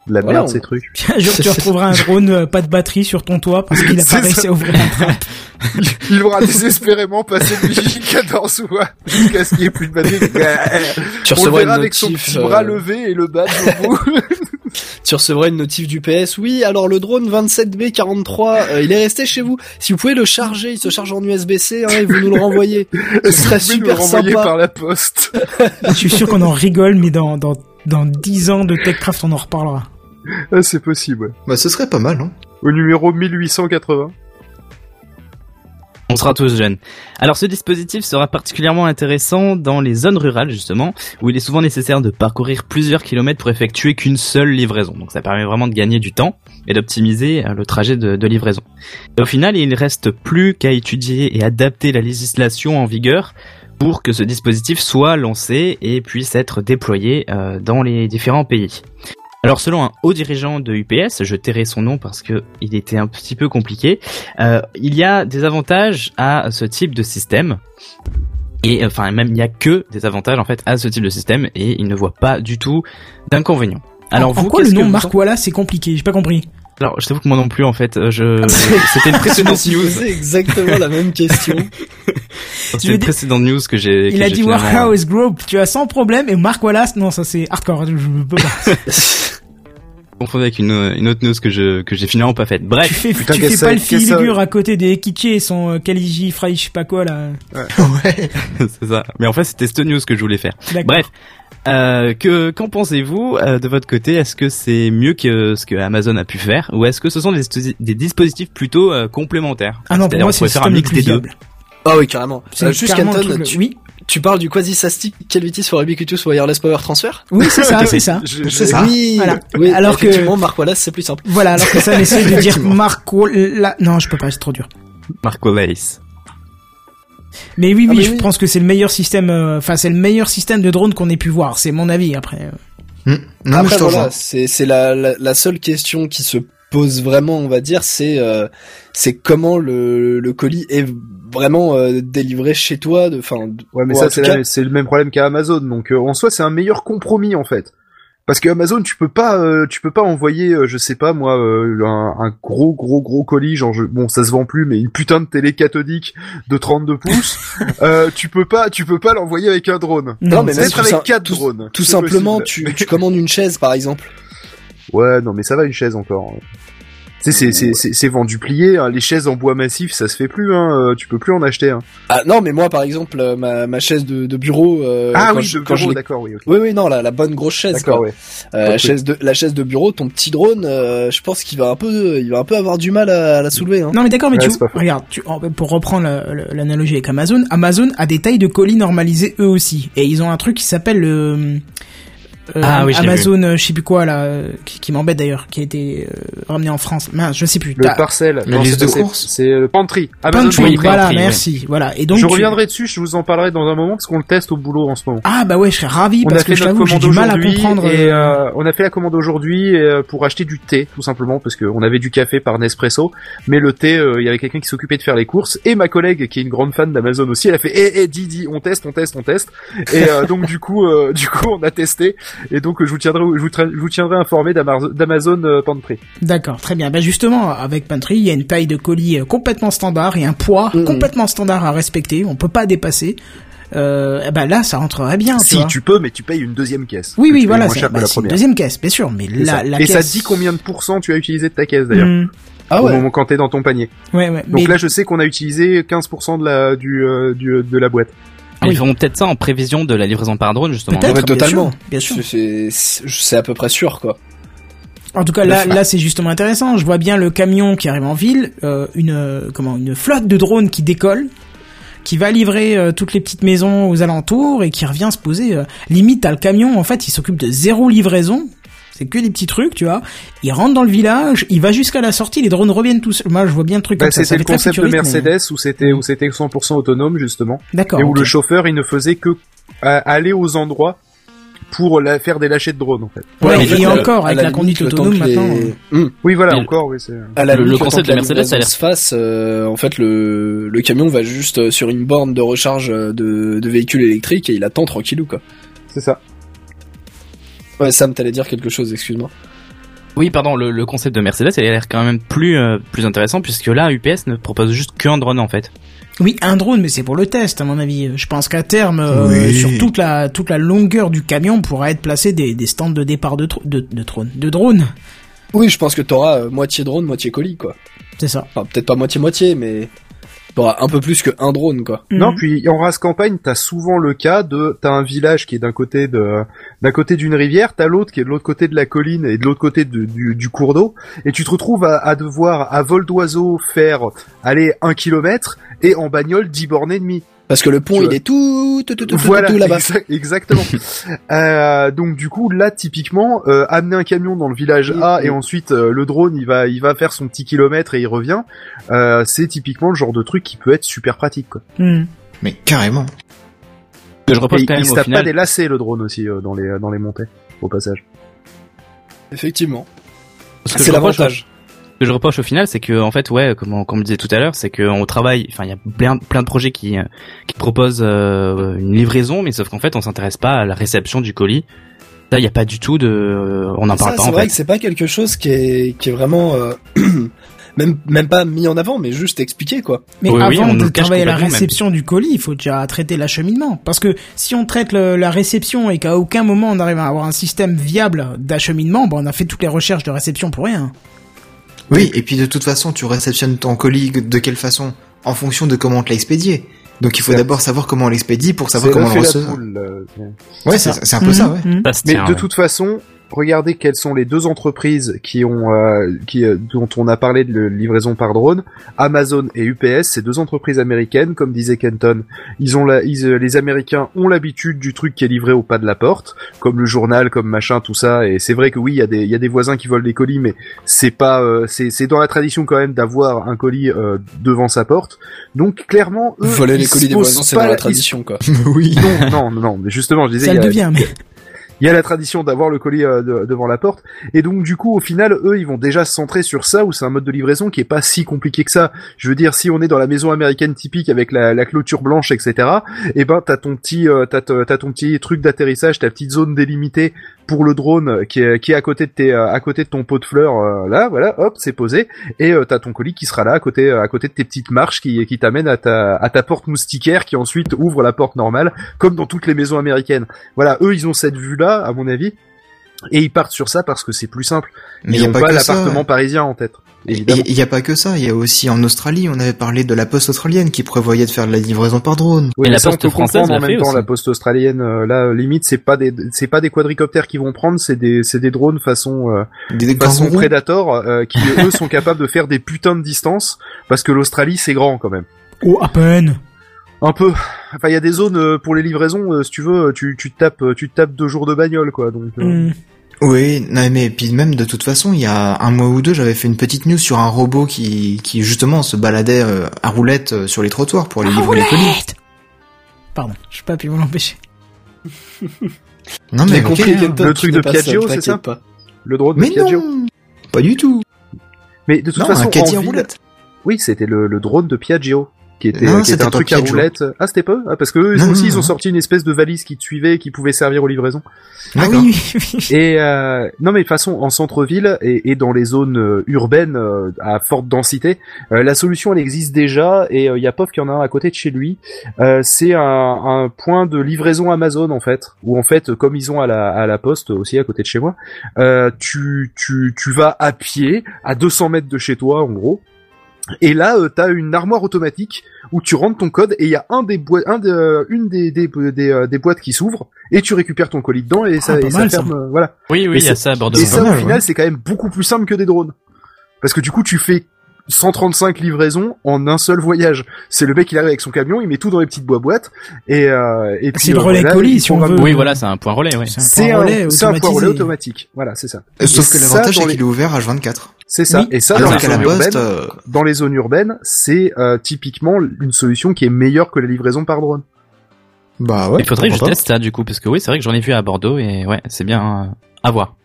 De la Voilà, merde, on- ces trucs. Un jour, tu retrouveras un drone, euh, pas de batterie sur ton toit parce qu'il a pas réussi à ouvrir la trappe. Il aura désespérément passé le Vigic 14 fois jusqu'à ce qu'il n'y ait plus de batterie. Tu On le recevras une verra avec son bras euh, levé et le badge au bout. tu recevras une notif du PS. Oui, alors le drone 27B43, euh, il est resté chez vous. Si vous pouvez le charger, il se charge en USB-C hein, et vous nous le renvoyez. Ce serait le super renvoyer sympa. par la poste. Je suis sûr qu'on en rigole, mais dans, dans, dans 10 ans de TechCraft, on en reparlera. Ah, c'est possible, ouais. Bah, ce serait pas mal, hein. Au numéro 1880. On sera tous jeunes. Alors ce dispositif sera particulièrement intéressant dans les zones rurales justement, où il est souvent nécessaire de parcourir plusieurs kilomètres pour effectuer qu'une seule livraison. Donc ça permet vraiment de gagner du temps et d'optimiser euh, le trajet de, de livraison. Et au final, il ne reste plus qu'à étudier et adapter la législation en vigueur pour que ce dispositif soit lancé et puisse être déployé euh, dans les différents pays. Alors selon un haut dirigeant de UPS, je tairai son nom parce que il était un petit peu compliqué, euh, il y a des avantages à ce type de système. Et enfin même il y a que des avantages en fait à ce type de système et il ne voit pas du tout d'inconvénients. Alors en, en vous quoi le nom vous Mark Wallace c'est compliqué? J'ai pas compris. Alors, je t'avoue que moi non plus, en fait, euh, je, c'était une précédente news. posé exactement la même question. C'était une précédente news que j'ai. Il que a dit finalement- Warehouse Group, tu as sans problème, et Mark Wallace, non, ça c'est hardcore, je je peux pas. confondu avec une, une autre news que je que j'ai finalement pas faite. Bref, tu fais, Putain, tu fais pas le figure à côté des Kichi et son euh, Kaliji Fry, je sais pas quoi là. ouais. c'est ça. Mais en fait, c'était cette news que je voulais faire. Bref, euh, que qu'en pensez-vous euh, de votre côté? Est-ce que c'est mieux que ce que Amazon a pu faire, ou est-ce que ce sont des, des dispositifs plutôt euh, complémentaires? Ah non, pour moi c'est faire un mix des deux. Ah oui, carrément. C'est Euh, juste truc le- tu, Oui, tu parles du quasi-sastic Calvitis for Ubiquitous Wireless Power Transfer oui c'est ça, c'est ça. C'est ça. Oui, Voilà. oui, Alors que- effectivement, Mark Wallace, c'est plus simple. Voilà, alors que ça, on essaie de dire. Mark Wallace. Non, je peux pas, c'est trop dur. Marco Lace. Mais oui, Ah, oui, mais je oui. pense que c'est le meilleur système, euh, enfin, c'est le meilleur système de drone qu'on ait pu voir. C'est mon avis, après. euh. Hmm. Non, Après, voilà, c'est c'est la, la, la seule question qui se pose vraiment, on va dire, c'est euh, c'est comment le, le colis est vraiment euh, délivré chez toi. De, enfin, Ouais, mais ça, c'est cas- le même problème qu'à Amazon. Donc, euh, en soi, c'est un meilleur compromis, en fait. Parce que Amazon, tu peux pas, euh, tu peux pas envoyer, euh, je sais pas moi, euh, un, un gros, gros, gros colis, genre, je- bon, ça se vend plus, mais une putain de télé cathodique de 32 pouces. euh, tu peux pas, tu peux pas l'envoyer avec un drone. Non, mais même avec quatre tout- drones. tout simplement, possible. tu, tu commandes une chaise, par exemple. Ouais, non, mais ça va une chaise encore. Tu sais, c'est, c'est, c'est, c'est vendu plié. hein. Les chaises en bois massif, ça se fait plus. Hein. euh, Tu peux plus en acheter. Hein. Ah non, mais moi, par exemple, euh, ma, ma chaise de, de bureau. euh, ah quand oui, je, de bureau, d'accord, oui. Oui, oui, non, la, la bonne grosse chaise. D'accord, ouais. Euh, la chaise de la chaise de bureau, ton petit drone, euh, je pense qu'il va un peu, il va un peu avoir du mal à, la soulever. Hein. Non, mais d'accord, mais Ouais, tu regarde, tu, pour reprendre la- la- l'analogie avec Amazon, Amazon a des tailles de colis normalisées eux aussi, et ils ont un truc qui s'appelle le euh, Ah oui, Amazon, euh, je sais plus quoi là, euh, qui, qui m'embête d'ailleurs, qui a été euh, ramené en France. Mince, je sais plus. Le T'as- parcel. La Non, liste c'est de courses. C'est le Pantry. Amazon Pantry, oui, voilà, Pantry, merci, voilà. Et donc je tu- reviendrai dessus, je vous en parlerai dans un moment parce qu'on le teste au boulot en ce moment. Ah bah ouais, je serais ravi on parce a que fait notre j'ai du mal à comprendre. et euh, on a fait la commande aujourd'hui euh, pour acheter du thé tout simplement parce qu'on avait du café par Nespresso, mais le thé, euh, il y avait quelqu'un qui s'occupait de faire les courses et ma collègue qui est une grande fan d'Amazon aussi, elle a fait eh eh Didi, on teste, on teste, on teste et euh, donc du coup euh, du coup on a testé et donc je vous tiendrai je vous, tra- je vous tiendrai informé d'Amazon euh, Pantry. D'accord, très bien. Bah justement, avec Pantry, il y a une taille de colis euh, complètement standard et un poids Mhm. complètement standard à respecter. On peut pas dépasser. Euh, eh ben là, ça rentrerait bien. tu Si vois. tu peux, mais tu payes une deuxième caisse. Oui, oui, tu voilà, moins c'est bah, la c'est une première. deuxième caisse, bien sûr. Mais la, ça. la et caisse... ça te dit combien de pourcents tu as utilisé de ta caisse d'ailleurs Hmm, Ah au ouais. moment quand t'es dans ton panier. ouais, ouais. Donc mais là, je sais qu'on a utilisé 15% de la du, euh, du de la boîte. Ah Ils oui. feront peut-être ça en prévision de la livraison par drone, justement. peut-être, Ouais, totalement. bien sûr. C'est à peu près sûr quoi. En tout cas, là, là, c'est justement intéressant. Je vois bien le camion qui arrive en ville, euh, une euh, comment, une flotte de drones qui décolle, qui va livrer euh, toutes les petites maisons aux alentours et qui revient se poser. euh, limite, t'as le camion, en fait, il s'occupe de zéro livraison. C'est que des petits trucs, tu vois. Il rentre dans le village, il va jusqu'à la sortie, les drones reviennent tous. Moi, je vois bien le truc Bah, comme ça. ça c'était le concept de futuriste, mais- Mercedes où c'était où c'était 100% autonome justement D'accord. et où le chauffeur il ne faisait que euh, aller aux endroits pour la, faire des lâchers de drones en fait. Ouais, et juste, encore, à avec la, conduite autonome les- maintenant. euh, Hum. Oui voilà Et- encore oui c'est À la Le- limite, le concept de la Mercedes, ça a l'air- livraison se fasse, euh, en fait, le, le camion va juste euh, sur une borne de recharge euh, de, de véhicules électriques et il attend tranquillou, quoi. c'est ça. Ouais, Sam, t'allais dire quelque chose, excuse-moi. Oui, pardon, le, le concept de Mercedes, il a l'air quand même plus euh, plus intéressant puisque là, UPS ne propose juste qu'un drone en fait. Oui, un drone, mais c'est pour le test, à mon avis. Je pense qu'à terme, euh, Oui. sur toute la toute la longueur du camion, pourra être placé des, des stands de départ de, de, de drone, de drone. Oui, je pense que t'auras euh, moitié drone, moitié colis, quoi. C'est ça. Enfin, peut-être pas moitié-moitié, mais t'auras un peu plus que un drone, quoi. Mhm. Non puis en race campagne t'as souvent le cas de t'as un village qui est d'un côté de d'un côté d'une rivière t'as l'autre qui est de l'autre côté de la colline et de l'autre côté de- du, du cours d'eau et tu te retrouves à, à devoir à vol d'oiseau faire aller un kilomètre et en bagnole 10 bornes et demie. Parce que le pont, il est tout, tout, tout, tout, tout, voilà, tout là-bas. exact- exactement. Euh, donc du coup là typiquement euh, amener un camion dans le village A et ensuite euh, le drone il va il va faire son petit kilomètre et il revient. Euh, c'est typiquement le genre de truc qui peut être super pratique quoi. Mhm. Mais carrément. Que je repose il, quand il même se au tape pas final. des lacets le drone aussi euh, dans les dans les montées au passage. Effectivement. C'est l'avantage. Ce que je reproche au final, c'est que en fait, ouais, comme on, comme on disait tout à l'heure, c'est qu'on travaille. Enfin, il y a plein, plein de projets qui euh, qui proposent euh, une livraison, mais sauf qu'en fait, on s'intéresse pas à la réception du colis. Là, il n'y a pas du tout de, euh, on n'en parle pas c'est vrai fait. que c'est pas quelque chose qui est, qui est vraiment, euh, même, même pas mis en avant, mais juste expliqué, quoi. Mais Oui, oui, avant on de travailler la même. réception du colis, il faut déjà traiter l'acheminement. Parce que si on traite le- la réception et qu'à aucun moment on arrive à avoir un système viable d'acheminement, bon, on a fait toutes les recherches de réception pour rien. Oui, et puis de toute façon, tu réceptionnes ton colis de quelle façon En fonction de comment on te l'a expédié. Donc il faut d'abord savoir comment on l'expédie pour savoir comment on le reçoit. euh, Ouais, c'est un peu ça, ouais. Mhm, mhm. Ça se Mais de ouais. toute façon, regardez quelles sont les deux entreprises qui ont, euh, qui, euh, dont on a parlé de livraison par drone, Amazon et UPS, ces deux entreprises américaines, comme disait Kenton, ils ont la, ils, euh, les Américains ont l'habitude du truc qui est livré au pas de la porte, comme le journal, comme machin, tout ça. Et c'est vrai que oui, il y a des, il y a des voisins qui volent des colis, mais c'est pas, euh, c'est, c'est dans la tradition quand même d'avoir un colis euh, devant sa porte. Donc clairement, eux, Voler les ils colis des voisins, c'est pas dans la- tradition, quoi. oui. Non, non, non, non, mais justement, je disais, Ça il y le a- devient, mais. Il y a la tradition d'avoir le colis euh, de- devant la porte. Et donc du coup au final eux ils vont déjà se centrer sur ça où c'est un mode de livraison qui est pas si compliqué que ça. Je veux dire si on est dans la maison américaine typique avec la, la clôture blanche etc et ben t'as ton petit euh, t'as, t'as ton petit truc d'atterrissage ta petite zone délimitée pour le drone qui est qui est à côté de tes à côté de ton pot de fleurs euh, là voilà hop c'est posé. Et euh, t'as ton colis qui sera là à côté à côté de tes petites marches qui qui t'amènent à ta à ta porte moustiquaire qui ensuite ouvre la porte normale comme dans toutes les maisons américaines. Voilà eux ils ont cette vue là à mon avis et ils partent sur ça parce que c'est plus simple Mais ils il y a n'ont pas, pas l'appartement parisien en tête il y a pas que ça, il y a aussi en Australie, on avait parlé de la poste australienne qui prévoyait de faire de la livraison par drone. Oui, mais la ça, on poste peut française en l'a même temps aussi. la poste australienne euh, là limite c'est pas des c'est pas des quadricoptères qui vont prendre c'est des c'est des drones façon euh, Des, façon. Predator euh, qui eux sont capables de faire des putains de distances parce que l'Australie c'est grand quand même Oh, à peine. Un peu enfin il y a des zones euh, pour les livraisons euh, si tu veux tu tu te tapes euh, tu te tapes deux jours de bagnole quoi donc euh, Mhm. Oui, non mais puis même de toute façon, il y a un mois ou deux, j'avais fait une petite news sur un robot qui, qui justement se baladait euh, à roulette euh, sur les trottoirs pour aller livrer les colis. Roulette Pardon, je peux pas pu m'empêcher. Non mais compris, Le truc de pas Piaggio, c'est ça pas. le drone Mais de Piaggio non, pas du tout. mais de toute Non, façon un caddie en ville- roulette. oui c'était le, le drone de Piaggio qui était, Non, qui était un truc à roulette ah c'était pas ah, parce que eux Non, aussi non, ils ont sorti une espèce de valise qui te suivait et qui pouvait servir aux livraisons Ah oui, oui, oui. Et euh, non mais de toute façon en centre-ville et, et dans les zones euh, urbaines euh, à forte densité, euh, la solution elle existe déjà et il y a POF qui en a un à côté de chez lui. Euh, c'est un, un point de livraison Amazon en fait, où en fait comme ils ont à la, à la poste aussi à côté de chez moi, euh, tu, tu, tu vas à pied à 200 mètres de chez toi en gros. Et là, euh, t'as une armoire automatique où tu rentres ton code et il y a un des boîtes, un de, une des des, des, euh, des boîtes qui s'ouvre et tu récupères ton colis dedans et ça, Ah, pas et ça mal, ça. ferme. euh, voilà. Oui, oui, Et il y a c'est- ça à Bordeaux. Et ça, au final, ouais. c'est quand même beaucoup plus simple que des drones. Parce que du coup, tu fais 135 livraisons en un seul voyage. C'est le mec, il arrive avec son camion, il met tout dans les petites boîtes et euh, et puis C'est le euh, relais voilà, colis, si on veut. Oui, voilà, c'est un point relais, oui. C'est un, relais c'est un point relais automatique. Voilà, c'est ça. Sauf Et que ça, l'avantage c'est qu'il est ouvert H24. C'est ça. Oui. Et ça, dans les zones poste, urbaines, euh, dans les zones urbaines, c'est euh, typiquement une solution qui est meilleure que la livraison par drone. bah ouais. Il faudrait que je teste ça, du coup, parce que oui, c'est vrai que j'en ai vu à Bordeaux et ouais, c'est bien euh, à voir.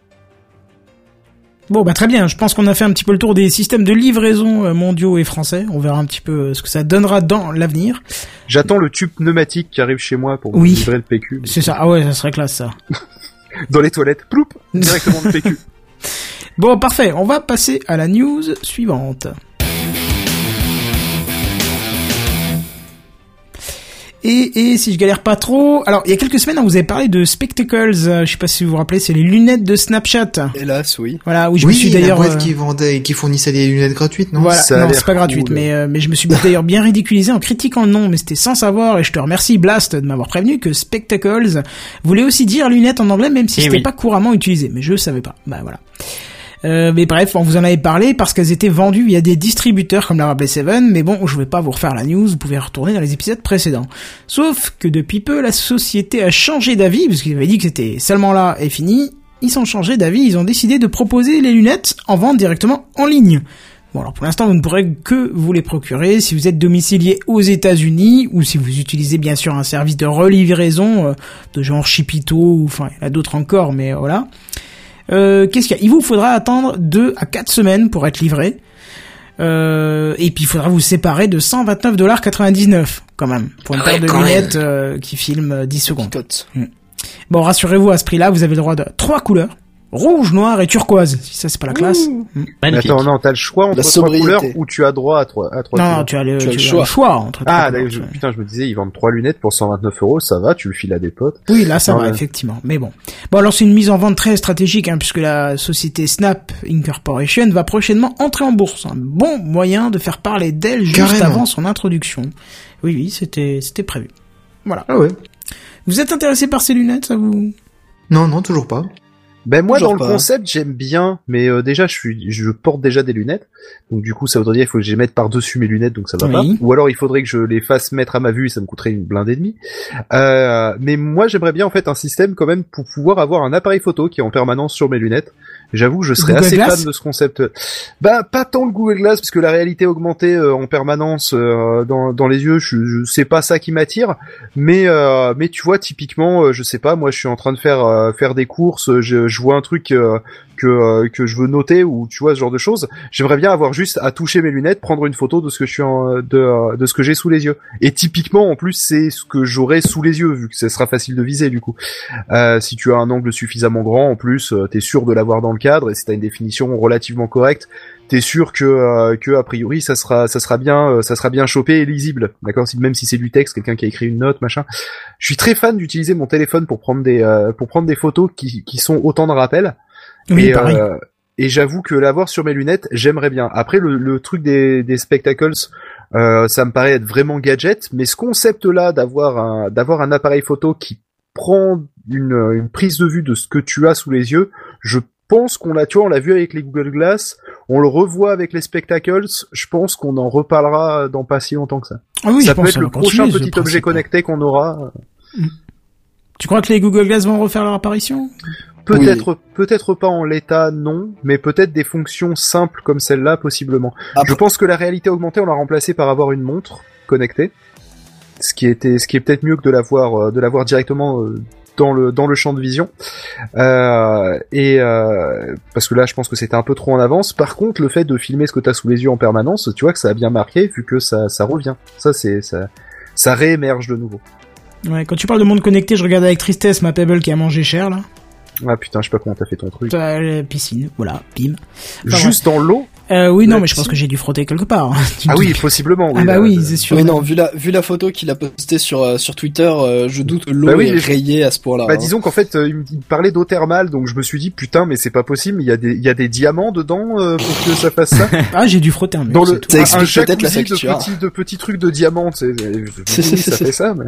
Bon, bah très bien. Je pense qu'on a fait un petit peu le tour des systèmes de livraison euh, mondiaux et français. On verra un petit peu euh, ce que ça donnera dans l'avenir. J'attends le tube pneumatique qui arrive chez moi pour Oui. livrer le PQ. C'est ça. Ah ouais, ça serait classe ça. Dans les toilettes, ploup, directement le PQ. Bon, parfait. On va passer à la news suivante. Et, et si je galère pas trop, alors il y a quelques semaines on vous avait parlé de spectacles, euh, je sais pas si vous vous rappelez, c'est les lunettes de Snapchat. Hélas, oui. Voilà, où je oui, me suis d'ailleurs euh, qui vendait, qui fournissait des lunettes gratuites, non Voilà, Ça non, c'est pas gratuite, cool. mais euh, mais je me suis d'ailleurs bien ridiculisé en critiquant le nom, mais c'était sans savoir, et je te remercie Blast de m'avoir prévenu que spectacles voulait aussi dire lunettes en anglais, même si Eh c'était oui. pas couramment utilisé, mais je savais pas. Bah voilà. Euh, mais bref, on vous en avait parlé parce qu'elles étaient vendues via des distributeurs comme l'a rappelé Seven, mais bon, je vais pas vous refaire la news, vous pouvez retourner dans les épisodes précédents. Sauf que depuis peu, la société a changé d'avis, parce qu'ils avaient dit que c'était seulement là et fini, ils ont changé d'avis, ils ont décidé de proposer les lunettes en vente directement en ligne. Bon alors pour l'instant vous ne pourrez que vous les procurer si vous êtes domicilié aux États-Unis ou si vous utilisez bien sûr un service de relivraison euh, de genre Chipito ou enfin il y en a d'autres encore mais voilà. Euh, Qu'est-ce qu'il y a? Il vous faudra attendre 2 à 4 semaines pour être livré. Euh, et puis il faudra vous séparer de 129,99$ quand même pour une Ah paire de lunettes euh, qui filme euh, 10 secondes. Cote. Bon, rassurez-vous, à ce prix-là, vous avez le droit de trois couleurs. Rouge, noir et turquoise. Si ça, c'est pas la classe. Mm. Magnifique. Attends, non, t'as le choix entre La trois sobriété. couleurs ou tu as droit à trois, à trois Non, couleurs. tu as le, Tu as le tu as choix. le choix entre trois Ah, je- putain, je me disais, ils vendent trois lunettes pour 129 euros, ça va, tu le files à des potes. Oui, là, ça Non, va, effectivement. Mais bon. Bon, alors c'est une mise en vente très stratégique, hein, puisque la société Snap Incorporation va prochainement entrer en bourse. Un bon moyen de faire parler d'elle juste Carrément. avant son introduction. Oui, oui, c'était, c'était prévu. Voilà. Ah ouais. Vous êtes intéressé par ces lunettes, ça vous Non, non, toujours pas. Ben moi Toujours dans le concept j'aime bien, mais euh, déjà je suis, je porte déjà des lunettes, donc du coup ça voudrait dire qu'il faut que je les mette par dessus mes lunettes, donc ça va Oui. pas. Ou alors il faudrait que je les fasse mettre à ma vue et ça me coûterait une blinde et demie. Euh, mais moi j'aimerais bien en fait un système quand même pour pouvoir avoir un appareil photo qui est en permanence sur mes lunettes. J'avoue que je serais Google assez Glass fan de ce concept. Bah pas tant le Google Glass parce que la réalité augmentée euh, en permanence euh, dans, dans les yeux, je, je sais pas ça qui m'attire. Mais euh, mais tu vois typiquement, euh, je sais pas, moi je suis en train de faire euh, faire des courses, je, je vois un truc euh, que euh, que je veux noter ou tu vois ce genre de choses. J'aimerais bien avoir juste à toucher mes lunettes, prendre une photo de ce que je suis en, de de ce que j'ai sous les yeux. Et typiquement en plus c'est ce que j'aurai sous les yeux vu que ce sera facile de viser du coup. Euh, si tu as un angle suffisamment grand en plus, euh, t'es sûr de l'avoir dans le cadre et si t'as une définition relativement correcte, t'es sûr que euh, que a priori ça sera ça sera bien euh, ça sera bien chopé et lisible d'accord? Même si c'est du texte quelqu'un qui a écrit une note machin je suis très fan d'utiliser mon téléphone pour prendre des euh, pour prendre des photos qui qui sont autant de rappels Oui, et, pareil. euh, et j'avoue que l'avoir sur mes lunettes, j'aimerais bien. Après, le, le truc des, des spectacles, euh, ça me paraît être vraiment gadget, mais ce concept-là d'avoir un, d'avoir un appareil photo qui prend une, une prise de vue de ce que tu as sous les yeux, je pense qu'on l'a, tu vois, on l'a vu avec les Google Glass, on le revoit avec les spectacles, je pense qu'on en reparlera dans pas si longtemps que ça. Ah oui, ça je peut pense être le prochain petit objet connecté qu'on aura. Tu crois que les Google Glass vont refaire leur apparition? Peut-être, peut-être pas en l'état, non, mais peut-être des fonctions simples comme celle-là, possiblement. Après- Je pense que la réalité augmentée, on l'a remplacée par avoir une montre connectée, ce qui était, ce qui est peut-être mieux que de l'avoir, euh, de l'avoir directement euh, dans le dans le champ de vision. Euh, et euh, parce que là, je pense que c'était un peu trop en avance. Par contre, le fait de filmer ce que t'as sous les yeux en permanence, tu vois que ça a bien marqué, vu que ça ça revient. Ça, c'est ça, ça réémerge de nouveau. Ouais, quand tu parles de monde connecté, je regarde avec tristesse ma Pebble qui a mangé cher, là. Ah putain, je sais pas comment t'as fait ton truc. Euh, la piscine, voilà, bim. Juste dans l'eau. Euh, oui, non, mais je pense que j'ai dû frotter quelque part. Tu Ah oui, possiblement. Ah bah là, oui, euh, c'est sûr. Oui, non, vu la, vu la photo qu'il a postée sur, euh, sur Twitter, euh, je doute que l'eau Bah oui, est mais- rayée à ce point-là. Bah hein. disons qu'en fait, euh, il me parlait d'eau thermale, donc je me suis dit putain, mais c'est pas possible. Il y a des, il y a des diamants dedans euh, pour que ça fasse ça. Ah, j'ai dû frotter un mur, Dans le tout. Ça explique un peut-être la jacuzzi de facture. petits, de petits trucs de diamants. tu sais, ça fait ça. Mais...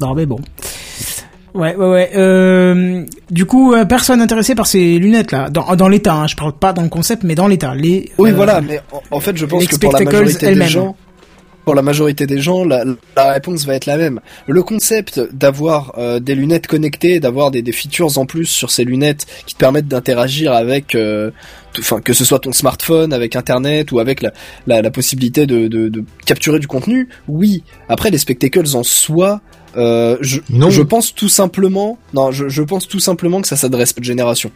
Non, mais bon. Ouais, ouais, ouais. Euh, du coup, euh, personne intéressé par ces lunettes-là. Dans, dans l'état, hein. je parle pas dans le concept, mais dans l'état. Les, Oui, euh, voilà, mais en, en fait, je pense que pour la majorité des gens, pour la majorité des gens, la, la réponse va être la même. Le concept d'avoir euh, des lunettes connectées, d'avoir des, des features en plus sur ces lunettes qui te permettent d'interagir avec, euh, enfin que ce soit ton smartphone, avec Internet ou avec la, la, la possibilité de, de, de capturer du contenu, oui. Après, les spectacles en soi. Euh, je, Non. je pense tout simplement, non, je, je pense tout simplement que ça s'adresse à cette génération.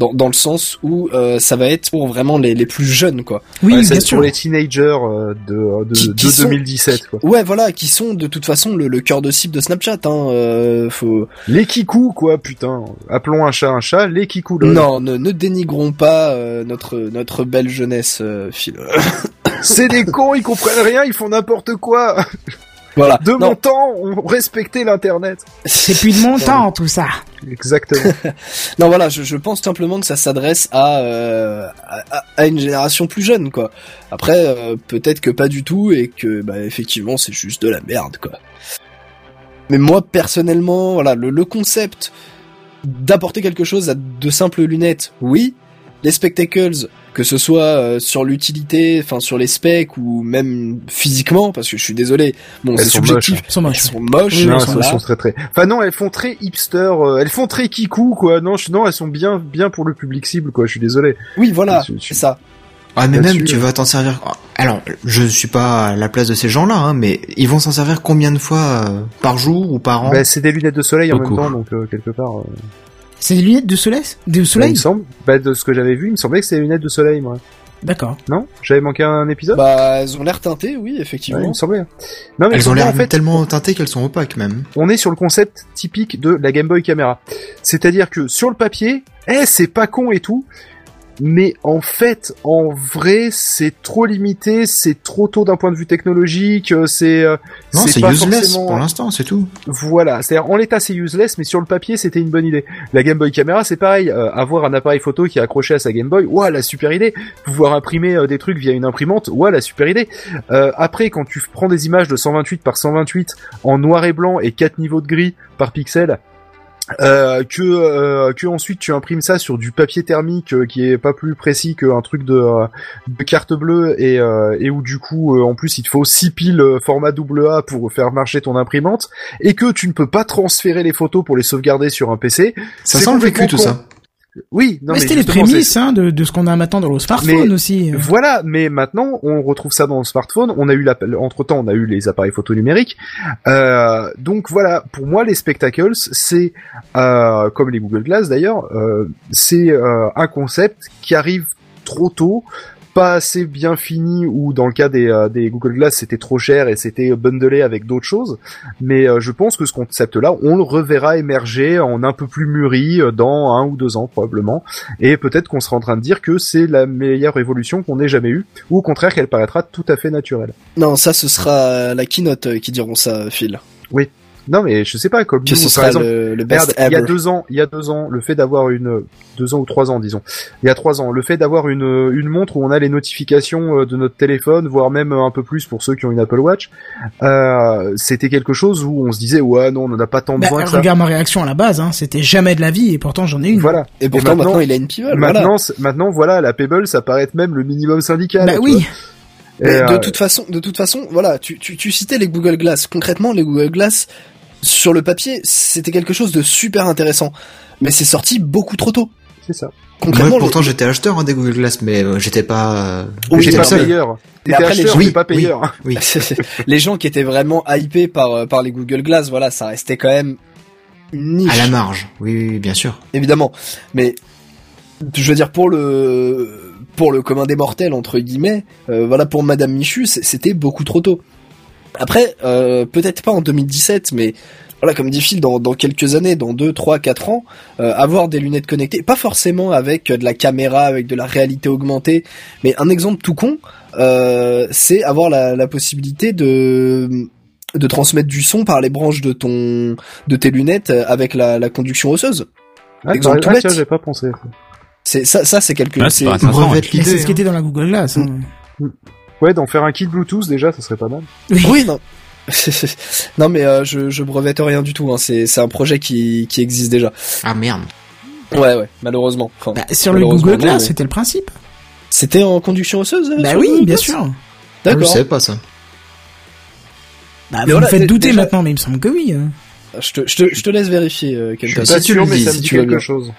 Dans, dans le sens où euh, ça va être pour vraiment les, les plus jeunes, quoi. Oui, Ouais, bien c'est sûr. pour les teenagers euh, de, de, Qui- qui de sont- 2017. Quoi. Ouais, voilà, qui sont de toute façon le, le cœur de cible de Snapchat. Hein, euh, faut... Les kikou, quoi, putain. Appelons un chat un chat. Les kikou. Non, ne, ne dénigrons pas euh, notre notre belle jeunesse, euh, Phil. C'est des cons, ils comprennent rien, ils font n'importe quoi. voilà. De Non, mon temps, on respectait l'internet. C'est plus de mon temps, tout ça. Exactement. non, voilà, je, je pense simplement que ça s'adresse à, euh, à à une génération plus jeune, quoi. Après, euh, peut-être que pas du tout et que bah effectivement c'est juste de la merde, quoi. Mais moi personnellement, voilà, le, le concept d'apporter quelque chose à de simples lunettes, oui. Les spectacles, que ce soit euh, sur l'utilité, enfin sur les specs ou même physiquement, parce que je suis désolé, bon Elles c'est sont subjectif, Elles sont elles moches. sont moches, non, elles elles sont voilà. sont très très. Enfin non, elles font très hipster. euh, elles font très kikou, quoi. Non, je, non, elles sont bien, bien pour le public cible, quoi. Je suis désolé. Oui, voilà, c'est ça. Ouais, mais même, tu euh. vas t'en servir. Alors, je suis pas à la place de ces gens-là, hein, mais ils vont s'en servir combien de fois euh, par jour ou par an? Bah, c'est des lunettes de soleil en même temps, donc euh, quelque part. euh, C'est des lunettes de soleil? De bah, il soleil me semble. Bah, de ce que j'avais vu, il me semblait que c'était des lunettes de soleil, moi. D'accord. Non? J'avais manqué un épisode? Bah, elles ont l'air teintées, oui, Ouais, il effectivement. me semblait. Non, mais Elles ont l'air en fait, tellement teintées qu'elles sont opaques même. on est sur le concept typique de la Game Boy Camera. C'est-à-dire que sur le papier, eh, c'est pas con et tout, mais en fait, en vrai, c'est trop limité, c'est trop tôt d'un point de vue technologique, euh, c'est euh, Non, c'est pas useless forcément- pour l'instant, c'est tout. Voilà, c'est-à-dire en l'état c'est useless, mais sur le papier c'était une bonne idée. La Game Boy Camera c'est pareil, euh, avoir un appareil photo qui est accroché à sa Game Boy, ouah la super idée. Pouvoir imprimer euh, des trucs via une imprimante, ouah la super idée. Euh, après quand tu prends des images de 128 par 128 en noir et blanc et 4 niveaux de gris par pixel, euh, que euh, que ensuite tu imprimes ça sur du papier thermique euh, qui est pas plus précis qu'un truc de, euh, de carte bleue et, euh, et où du coup euh, en plus il te faut 6 piles format AA pour faire marcher ton imprimante et que tu ne peux pas transférer les photos pour les sauvegarder sur un PC. Ça semble vécu tout ça. Oui, non mais mais c'était les prémices hein, de, de ce qu'on a maintenant dans le smartphone Mais- aussi. Voilà, mais maintenant on retrouve ça dans le smartphone. On a eu entre temps, on a eu les appareils photo numériques. Euh, donc voilà, pour moi les spectacles, c'est euh, comme les Google Glass d'ailleurs, euh, c'est euh, un concept qui arrive trop tôt, pas assez bien fini ou dans le cas des, euh, des Google Glass c'était trop cher et c'était bundlé avec d'autres choses. Mais euh, je pense que ce concept-là, on le reverra émerger en un peu plus mûri euh, dans un ou deux ans probablement. Et peut-être qu'on sera en train de dire que c'est la meilleure évolution qu'on ait jamais eue, ou au contraire qu'elle paraîtra tout à fait naturelle. Non, ça, ce sera la keynote qui diront ça, Phil. Non mais je sais pas, comme Que nous, ce par sera exemple, le, le Regarde, best il y a deux ans, il y a deux ans, le fait d'avoir une deux ans ou trois ans, disons, il y a trois ans, le fait d'avoir une une montre où on a les notifications euh, de notre téléphone, voire même un peu plus pour ceux qui ont une Apple Watch, euh, c'était quelque chose où on se disait ouais non, on n'en a pas tant Bah, besoin que ça. regarde ma réaction à la base, hein, c'était jamais de la vie et pourtant j'en ai une. Voilà. Et pourtant, maintenant- maintenant, il a une pivot. voilà. Maintenant, voilà, la Pebble, ça paraît être même le minimum syndical. bah oui. vois. Mais Et, de euh, toute façon, de toute façon, voilà, tu, tu, tu citais les Google Glass. Concrètement, les Google Glass, sur le papier, c'était quelque chose de super intéressant. Mais c'est sorti beaucoup trop tôt. c'est ça. Concrètement, Moi, pourtant, les- j'étais acheteur hein, des Google Glass, mais euh, j'étais pas. euh, Oui, J'étais pas payeur. T'étais acheteur, gens- mais pas payeur. Oui. les gens qui étaient vraiment hypés par, euh, par les Google Glass, voilà, ça restait quand même une niche. À la marge. Oui, bien sûr. évidemment. Mais je veux dire pour le pour le commun des mortels entre guillemets, euh, voilà pour Madame Michu, c'était beaucoup trop tôt. Après, euh, peut-être pas en 2017, mais voilà, comme dit Phil, dans, dans quelques années, dans 2, 3, 4 ans, euh, avoir des lunettes connectées, pas forcément avec euh, de la caméra, avec de la réalité augmentée, mais un exemple tout con, euh, c'est avoir la, la possibilité de de transmettre du son par les branches de ton de tes lunettes euh, avec la, la conduction osseuse. Ah, Exemple ah, tout bête. j'ai pas pensé. C'est ça, ça c'est quelque c'est- Brevette Mais l'idée. c'est ce qui était dans la Google Glass. hein. Ouais, d'en faire un kit Bluetooth déjà, ça serait pas mal. Oui, non. non, mais euh, je, je brevette rien du tout. Hein. C'est, un projet qui, qui existe déjà. Ah merde. Ouais, ouais, malheureusement. Enfin, Bah, sur le Google Glass, mais- c'était le principe. C'était en conduction osseuse euh, Bah sur oui, Google bien Glass sûr. Je D'accord. savais pas ça. Bah, Mais vous voilà, me faites douter déjà- maintenant, mais il me semble que oui. hein. Je te, je te, je te laisse vérifier, euh, Je suis pas si tu sûr, mais dis, ça me si dit quelque chose.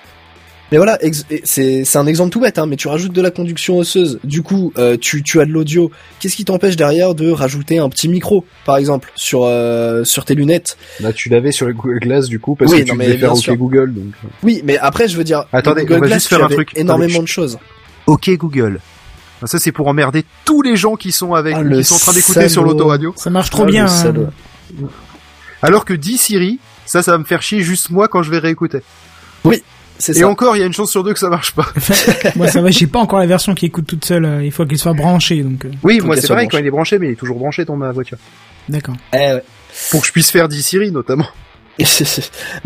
Mais voilà, c'est, c'est un exemple tout bête, hein, mais tu rajoutes de la conduction osseuse. Du coup, euh, tu, tu as de l'audio. Qu'est-ce qui t'empêche derrière de rajouter un petit micro, par exemple, sur, euh, sur tes lunettes? Bah, tu l'avais sur les Google Glass, du coup, parce Oui, que tu non, mais devais faire OK sûr. Google, donc. euh. Oui, mais après, je veux dire, Attendez, Google on va Glass, juste faire tu un truc. énormément Attendez, de choses. OK Google. Ah, Ça, c'est pour emmerder tous les gens qui sont avec, Ah, qui le sont en train d'écouter sur l'autoradio. Ça marche trop Ah, le bien. hein. Alors que dit Siri, ça, ça va me faire chier juste moi quand je vais réécouter. C'est Et ça. encore, il y a une chance sur deux que ça marche pas. Moi, ça va, j'ai pas encore la version qui écoute toute seule. euh, Il faut qu'elle soit branchée, donc euh, Oui, moi c'est soit pareil, branchée. quand il est branché, mais il est toujours branché dans ma voiture. d'accord. Eh ouais. Pour que je puisse faire dit Siri, notamment.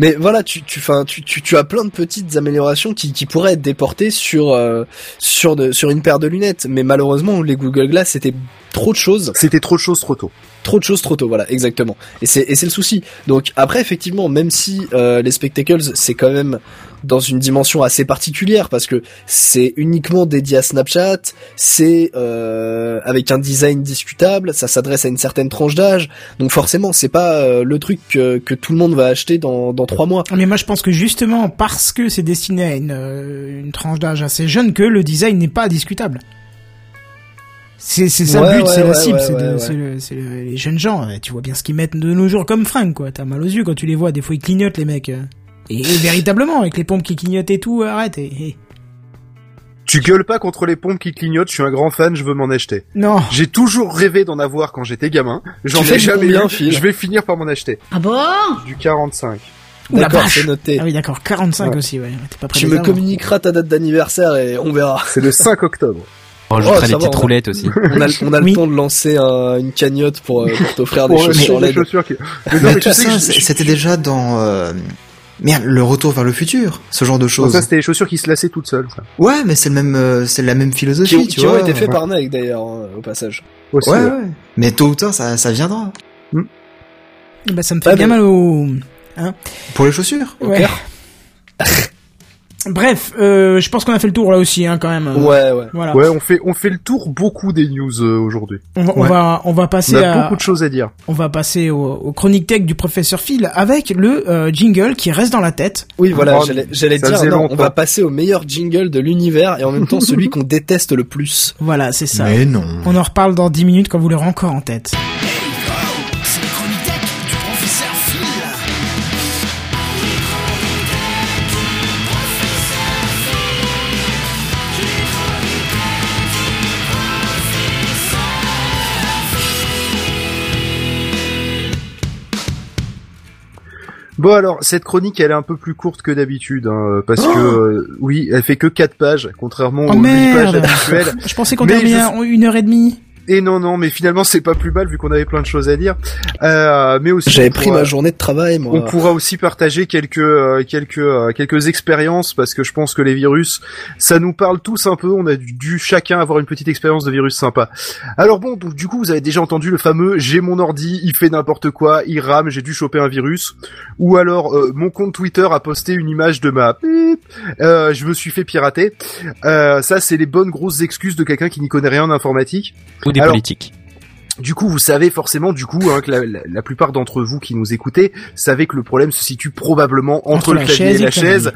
Mais voilà, tu, tu, fin, tu, tu, tu as plein de petites améliorations qui, qui pourraient être déportées sur, euh, sur, de, sur une paire de lunettes. Mais malheureusement, les Google Glass, c'était trop de choses. C'était trop de choses trop tôt. Trop de choses trop tôt, voilà, exactement. Et c'est, et c'est le souci. Donc après, effectivement, même si euh, les spectacles, c'est quand même dans une dimension assez particulière, parce que c'est uniquement dédié à Snapchat, c'est euh, avec un design discutable, ça s'adresse à une certaine tranche d'âge, donc forcément, c'est pas euh, le truc que, que tout le monde va acheter dans, dans trois mois. Mais moi, je pense que justement parce que c'est destiné à une, euh, une tranche d'âge assez jeune, que le design n'est pas discutable. C'est c'est ça Ouais, le but, ouais, c'est la cible, c'est le- les jeunes gens. euh, Tu vois bien ce qu'ils mettent de nos jours comme fringues, quoi. T'as mal aux yeux quand tu les vois. Des fois, ils clignotent les mecs. Et, et véritablement, avec les pompes qui clignotent et tout, arrête. Et, et- Tu gueules pas contre les pompes qui clignotent, je suis un grand fan, je veux m'en acheter. Non. J'ai toujours rêvé d'en avoir quand j'étais gamin. J'en ai jamais eu. Je vais finir par m'en acheter. Ah bon? Du 45. Ouh, la D'accord, c'est noté. Ah oui, d'accord, 45 Ouais. aussi, ouais. T'es pas prêt Tu me communiqueras ta date d'anniversaire et on verra. C'est le 5 octobre. On rajoutera Oh, les va, petites on a- roulettes aussi. On a, on a Oui. le temps de lancer un- une cagnotte pour, euh, pour t'offrir des chaussures les LED. chaussures qui- Mais non, Mais mais tu sais c'était déjà dans... euh, Merde, le retour vers le futur, ce genre de choses. ça c'était les chaussures qui se lassaient toutes seules, ça. Ouais, mais c'est le même, euh, c'est la même philosophie, Qui, tu qui ont vois. été faits Ouais. par Nike d'ailleurs, hein, au passage. Aussi, Ouais, ouais. ouais. Mais tôt ou tard, ça, ça viendra. Bah, ça me fait Ah, bien mais- mal au... Pour les chaussures. Ouais. Bref, euh, je pense qu'on a fait le tour là aussi, hein, quand même. Ouais, ouais. Voilà. Ouais, on fait on fait le tour beaucoup des news euh, aujourd'hui. On, va, on Ouais. va, on va On passer a à, beaucoup de choses à dire. on va passer au, au chronique tech du professeur Phil avec le euh, jingle qui reste dans la tête. Oui, voilà, Oh, j'allais dire, non, on va passer au meilleur jingle de l'univers et en même temps celui qu'on déteste le plus. Voilà, c'est ça. Mais non. On en reparle dans 10 minutes quand vous l'aurez encore en tête. Bon alors, cette chronique elle est un peu plus courte que d'habitude, hein, parce que euh, oui, elle fait que 4 pages, contrairement Oh aux 8 pages habituelles. Je pensais qu'on terminait une heure et demie. Et non non, mais finalement c'est pas plus mal vu qu'on avait plein de choses à dire. Euh, mais aussi J'avais pris pourra- ma journée de travail, moi. On pourra aussi partager quelques euh, quelques euh, quelques expériences parce que je pense que les virus, ça nous parle tous un peu. On a dû, dû chacun avoir une petite expérience de virus sympa. Alors bon, donc du coup vous avez déjà entendu le fameux j'ai mon ordi, il fait n'importe quoi, il rame, j'ai dû choper un virus. Ou alors euh, mon compte Twitter a posté une image de ma euh, je me suis fait pirater. Euh, ça c'est les bonnes grosses excuses de quelqu'un qui n'y connaît rien en informatique. Ou des Alors- politiques. Du coup, vous savez forcément, du coup, hein, que la, la- la plupart d'entre vous qui nous écoutez savez que le problème se situe probablement entre, le la clavier chaise et la le chaise.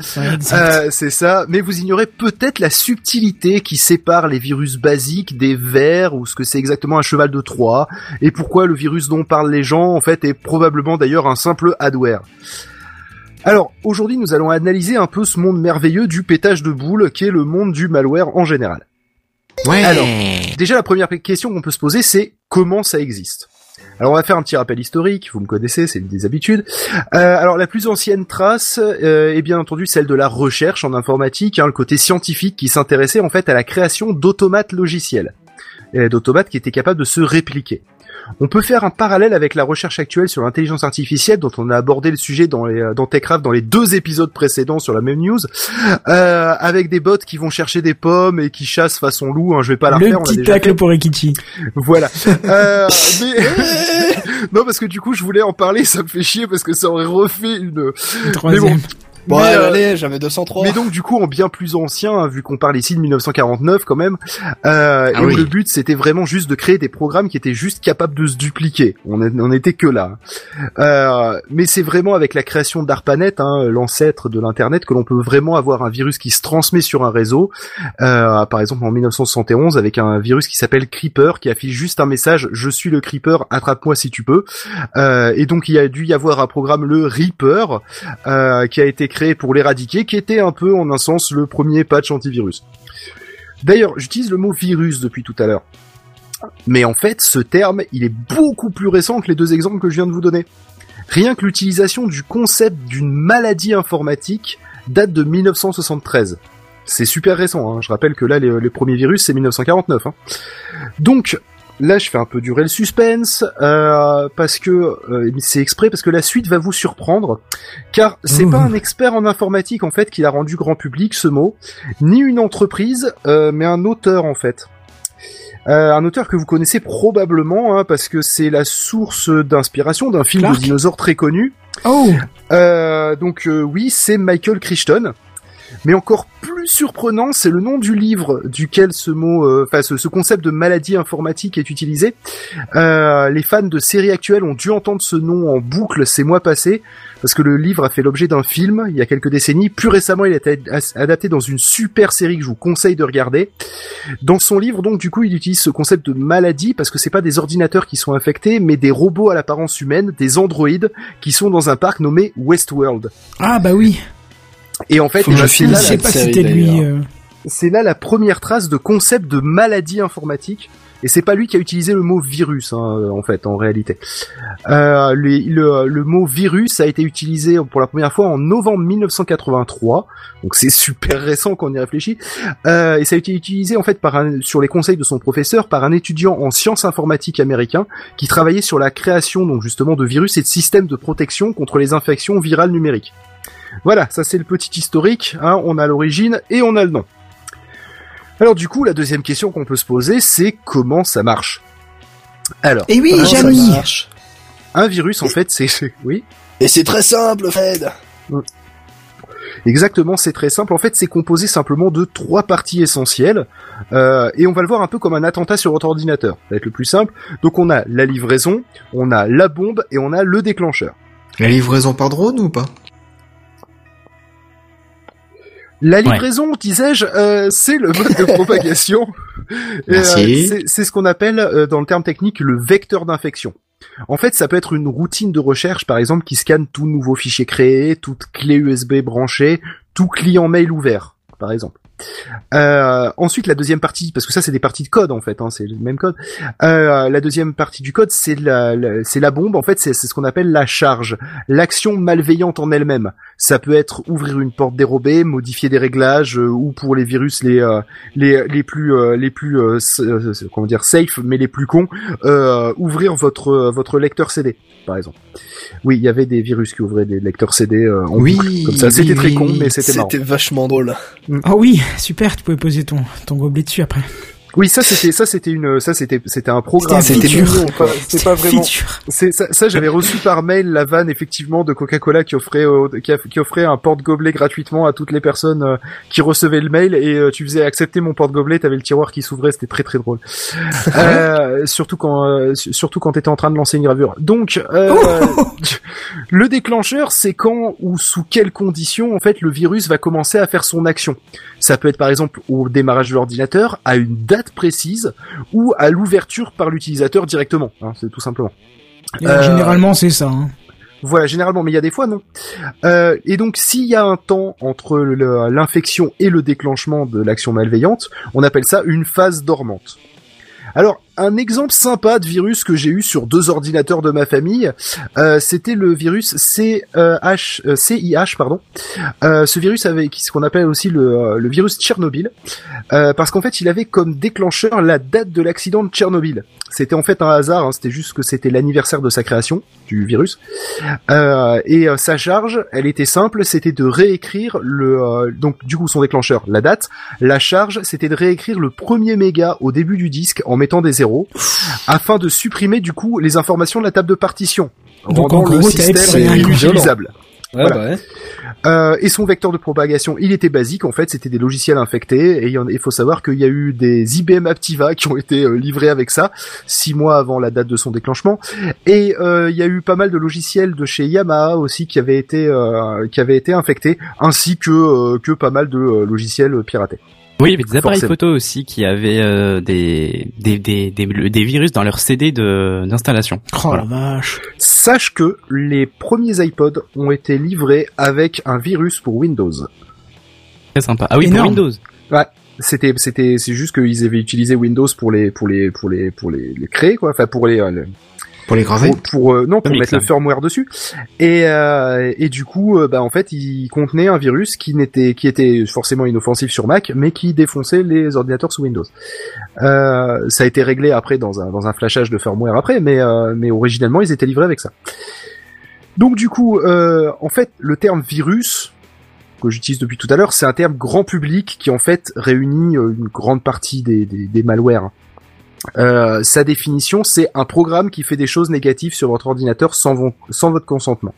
Euh, c'est ça, mais vous ignorez peut-être la subtilité qui sépare les virus basiques des vers ou ce que c'est exactement un cheval de Troie et pourquoi le virus dont parlent les gens en fait est probablement d'ailleurs un simple adware. Alors, aujourd'hui, nous allons analyser un peu ce monde merveilleux du pétage de boules qui est le monde du malware en général. Alors, déjà la première question qu'on peut se poser, c'est comment ça existe? Alors on va faire un petit rappel historique, vous me connaissez, c'est une des habitudes. Euh, alors la plus ancienne trace euh, est bien entendu celle de la recherche en informatique, hein, le côté scientifique qui s'intéressait en fait à la création d'automates logiciels, d'automates qui étaient capables de se répliquer. On peut faire un parallèle avec la recherche actuelle sur l'intelligence artificielle dont on a abordé le sujet dans, les, dans TechCraft dans les deux épisodes précédents sur la même news, euh, avec des bots qui vont chercher des pommes et qui chassent façon loup. Hein, je vais pas la le refaire, on l'a petit déjà tacle pour Rikichi. Voilà. Euh, mais... non, parce que du coup, je voulais en parler, ça me fait chier parce que ça aurait refait une. Le troisième. Bon, Mais, allez, euh, allez, j'avais 203. Mais donc du coup en bien plus ancien, hein, vu qu'on parle ici de 1949 quand même, euh, Ah et où oui. le but c'était vraiment juste de créer des programmes qui étaient juste capables de se dupliquer. On n'en était que là. Euh, mais c'est vraiment avec la création d'ARPANET, hein, l'ancêtre de l'internet, que l'on peut vraiment avoir un virus qui se transmet sur un réseau. Euh, par exemple en 1971 avec un virus qui s'appelle Creeper qui affiche juste un message "Je suis le Creeper, attrape-moi si tu peux". Euh, et donc il y a dû y avoir un programme le Reaper euh, qui a été créé pour l'éradiquer, qui était un peu en un sens le premier patch antivirus. D'ailleurs, j'utilise le mot virus depuis tout à l'heure. Mais en fait, ce terme, il est beaucoup plus récent que les deux exemples que je viens de vous donner. Rien que l'utilisation du concept d'une maladie informatique date de 1973. C'est super récent, hein. je rappelle que là, les, premiers virus, c'est 1949. hein. Donc, là, je fais un peu durer le suspense, euh, parce que euh, c'est exprès, parce que la suite va vous surprendre, car c'est Ouh. pas un expert en informatique, en fait, qui l'a rendu grand public, ce mot, ni une entreprise, euh, mais un auteur, en fait. Euh, un auteur que vous connaissez probablement, hein, parce que c'est la source d'inspiration d'un film Clark de dinosaures très connu. Oh Euh, donc euh, oui, c'est Michael Crichton. Mais encore plus surprenant, c'est le nom du livre duquel ce mot, euh, ce, ce concept de maladie informatique est utilisé. Euh, les fans de séries actuelles ont dû entendre ce nom en boucle ces mois passés, parce que le livre a fait l'objet d'un film il y a quelques décennies. Plus récemment, il a été adapté dans une super série que je vous conseille de regarder. Dans son livre, donc, du coup, il utilise ce concept de maladie parce que c'est pas des ordinateurs qui sont infectés, mais des robots à l'apparence humaine, des androïdes qui sont dans un parc nommé Westworld. Ah bah oui. Et en fait, Faut que je c'est filme Je là la sais pas si lui. euh. c'est là la première trace de concept de maladie informatique. Et c'est pas lui qui a utilisé le mot virus, hein, en fait, en réalité. Euh, les- le, le mot virus a été utilisé pour la première fois en novembre 1983, donc c'est super récent quand on y réfléchit. Euh, et ça a été utilisé en fait par un, sur les conseils de son professeur par un étudiant en sciences informatiques américain qui travaillait sur la création donc justement de virus et de systèmes de protection contre les infections virales numériques. Voilà, ça c'est le petit historique. Hein, on a l'origine et on a le nom. Alors du coup, la deuxième question qu'on peut se poser, c'est comment ça marche? Alors, Et oui, Comment ça Jamy marche? Un virus en fait, c'est c'est- oui, Et c'est très simple, Fred. Exactement, c'est très simple. En fait, c'est composé simplement de trois parties essentielles, euh, et on va le voir un peu comme un attentat sur votre ordinateur. Ça va être le plus simple. Donc, on a la livraison, on a la bombe et on a le déclencheur. La livraison par drone ou pas? La livraison, disais-je, euh, c'est le mode de propagation. Euh, c'est- c'est ce qu'on appelle, euh, dans le terme technique, le vecteur d'infection. En fait, ça peut être une routine de recherche, par exemple, qui scanne tout nouveau fichier créé, toute clé USB branchée, tout client mail ouvert, par exemple. Euh, ensuite, la deuxième partie, parce que ça, c'est des parties de code en fait, hein, c'est le même code. Euh, la deuxième partie du code, c'est la, la- c'est la bombe. En fait, c'est c'est ce qu'on appelle la charge, l'action malveillante en elle-même. Ça peut être ouvrir une porte dérobée, modifier des réglages, euh, ou pour les virus les euh, les les plus euh, les plus euh, euh, comment dire safe, mais les plus cons, euh, ouvrir votre votre lecteur CD, par exemple. Oui, il y avait des virus qui ouvraient des lecteurs CD euh, en Oui, boucle, comme ça. oui, C'était très oui, con, mais c'était marrant. C'était vachement drôle. Oh oui, super, tu pouvais poser ton, ton gobelet dessus après. Oui, ça c'était ça c'était une ça c'était c'était un programme. C'était quoi. C'était pas vraiment. C'est ça, ça j'avais reçu par mail la vanne effectivement de Coca-Cola qui offrait euh, qui, a- qui offrait un porte-gobelet gratuitement à toutes les personnes euh, qui recevaient le mail et euh, tu faisais accepter mon porte-gobelet, t'avais le tiroir qui s'ouvrait, c'était très très drôle. Euh, surtout quand euh, su- surtout quand t'étais en train de lancer une gravure. Donc euh, le déclencheur c'est quand ou sous quelles conditions en fait le virus va commencer à faire son action. Ça peut être par exemple au démarrage de l'ordinateur, à une date précise ou à l'ouverture par l'utilisateur directement. hein, c'est tout simplement. Euh, Généralement, c'est ça. hein. Voilà, généralement, mais il y a des fois non. Euh, et donc, s'il y a un temps entre l'infection et le déclenchement de l'action malveillante, on appelle ça une phase dormante. Alors, un exemple sympa de virus que j'ai eu sur deux ordinateurs de ma famille, euh, c'était le virus CH, euh, CIH, pardon. Euh, ce virus avait ce qu'on appelle aussi le, euh, le virus Tchernobyl, euh, parce qu'en fait, il avait comme déclencheur la date de l'accident de Tchernobyl. C'était en fait un hasard, hein, c'était juste que c'était l'anniversaire de sa création du virus. Euh, et euh, sa charge, elle était simple, c'était de réécrire le euh, donc du coup son déclencheur, la date. La charge, c'était de réécrire le premier méga au début du disque en mettant des zéros, afin de supprimer du coup les informations de la table de partition, Donc, rendant en le système inutilisable. Ouais, Voilà. bah ouais. Euh, et son vecteur de propagation, il était basique en fait, c'était des logiciels infectés. Et il faut savoir qu'il y a eu des IBM Aptiva qui ont été euh, livrés avec ça six mois avant la date de son déclenchement. Et euh, il y a eu pas mal de logiciels de chez Yamaha aussi qui avaient été qui avaient été infectés, ainsi que que pas mal de logiciels piratés. Oui, il y avait des appareils Forcément. photo aussi qui avaient euh, des, des, des, des, des virus dans leur CD de d'installation. Oh Voilà. la vache. Sache que les premiers iPods ont été livrés avec un virus pour Windows. Très sympa. Ah oui, Énorme. pour Windows. C'était, c'était, c'est juste qu'ils avaient utilisé Windows pour les, pour les, pour les, pour les, les créer quoi. Enfin pour les, euh, les- Pour les graver pour, pour, euh, non pour Comics, mettre le firmware dessus. Et euh, et du coup, euh, bah en fait, il contenait un virus qui n'était, qui était forcément inoffensif sur Mac, mais qui défonçait les ordinateurs sous Windows. Euh, ça a été réglé après dans un, dans un flashage de firmware après, mais euh, mais originellement ils étaient livrés avec ça. Donc du coup, euh, en fait, le terme virus que j'utilise depuis tout à l'heure, c'est un terme grand public qui en fait réunit euh, une grande partie des, malwares. Euh, sa définition, c'est un programme qui fait des choses négatives sur votre ordinateur sans, votre consentement.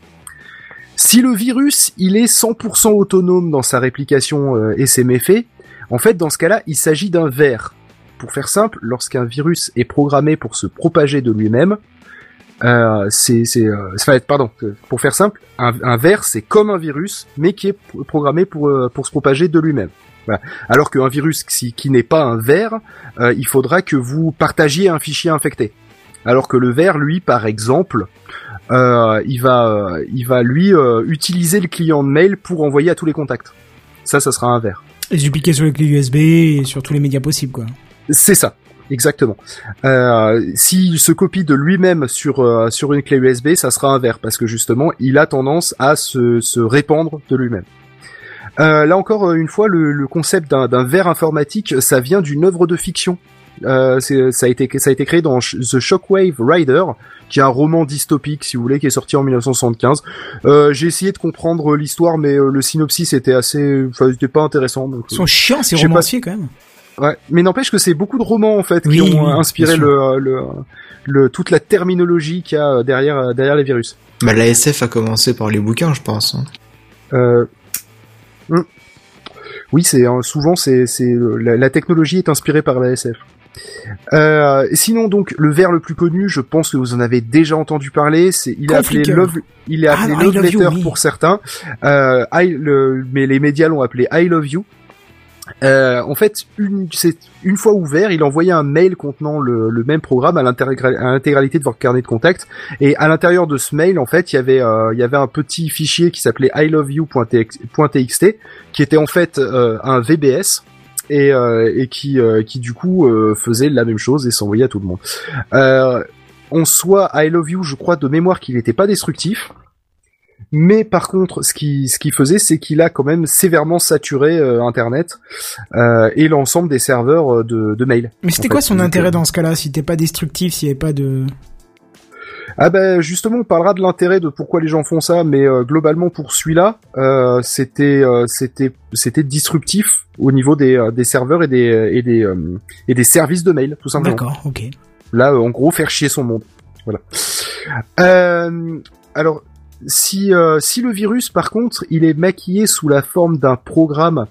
Si le virus, il est 100% autonome dans sa réplication euh, et ses méfaits, en fait, dans ce cas-là, il s'agit d'un ver. Pour faire simple, lorsqu'un virus est programmé pour se propager de lui-même, euh, c'est, c'est, euh, pardon, pour faire simple, un, un ver, c'est comme un virus, mais qui est pro- programmé pour, euh, pour se propager de lui-même. Voilà. Alors qu'un virus qui, qui n'est pas un ver, euh, il faudra que vous partagiez un fichier infecté. Alors que le ver, lui, par exemple, euh, il va, euh, il va lui euh, utiliser le client de mail pour envoyer à tous les contacts. Ça, ça sera un ver. Les dupliquer sur les clés USB et sur tous les médias possibles, quoi. C'est ça, exactement. Euh, S'il se copie de lui-même sur euh, sur une clé USB, ça sera un verre parce que justement, il a tendance à se, se répandre de lui-même. Euh, là encore, euh, une fois, le, le concept d'un verre informatique, ça vient d'une œuvre de fiction. Euh, ça a été ça a été créé dans The Shockwave Rider, qui est un roman dystopique, si vous voulez, qui est sorti en 1975. Euh, J'ai essayé de comprendre l'histoire, mais euh, le synopsis était assez, enfin, c'était pas intéressant. donc, Ils sont chiants, ces romanciers, quand même. Ouais, mais n'empêche que c'est beaucoup de romans en fait Oui, qui ont oui, euh, inspiré le, le, le toute la terminologie qu'il y a euh, derrière euh, derrière les virus. Bah, la SF a commencé par les bouquins, je pense. hein. Euh, hmm. Oui, c'est euh, souvent c'est c'est la, la technologie est inspirée par la SF. Euh, sinon donc le vers le plus connu, je pense que vous en avez déjà entendu parler, c'est il est appelé. Love il est Ah, appelé I Love You, Letter oui. pour certains, euh, I, le, mais les médias l'ont appelé I Love You. Euh, en fait, une, une fois ouvert, il envoyait un mail contenant le, le même programme à l'intégra- à l'intégralité de votre carnet de contact. Et à l'intérieur de ce mail, en fait, il y avait, euh, il y avait un petit fichier qui s'appelait iloveyou.txt, qui était en fait euh, un VBS et, euh, et qui, euh, qui du coup euh, faisait la même chose et s'envoyait à tout le monde. En soi, I Love You, je crois de mémoire qu'il n'était pas destructif. Mais par contre, ce qui ce qu'il faisait, c'est qu'il a quand même sévèrement saturé euh, Internet euh, et l'ensemble des serveurs euh, de, de mail. Mais c'était quoi fait, son donc, intérêt euh, dans ce cas-là, si t'es pas destructif, s'il y avait pas de... Ah ben justement, on parlera de l'intérêt de pourquoi les gens font ça, mais euh, globalement pour celui-là, euh, c'était euh, c'était c'était disruptif au niveau des, euh, des serveurs et des et des euh, et des services de mail tout simplement. D'accord, ok. Là, euh, en gros, faire chier son monde. Voilà. Euh, alors, si euh, si le virus, par contre, il est maquillé sous la forme d'un programme,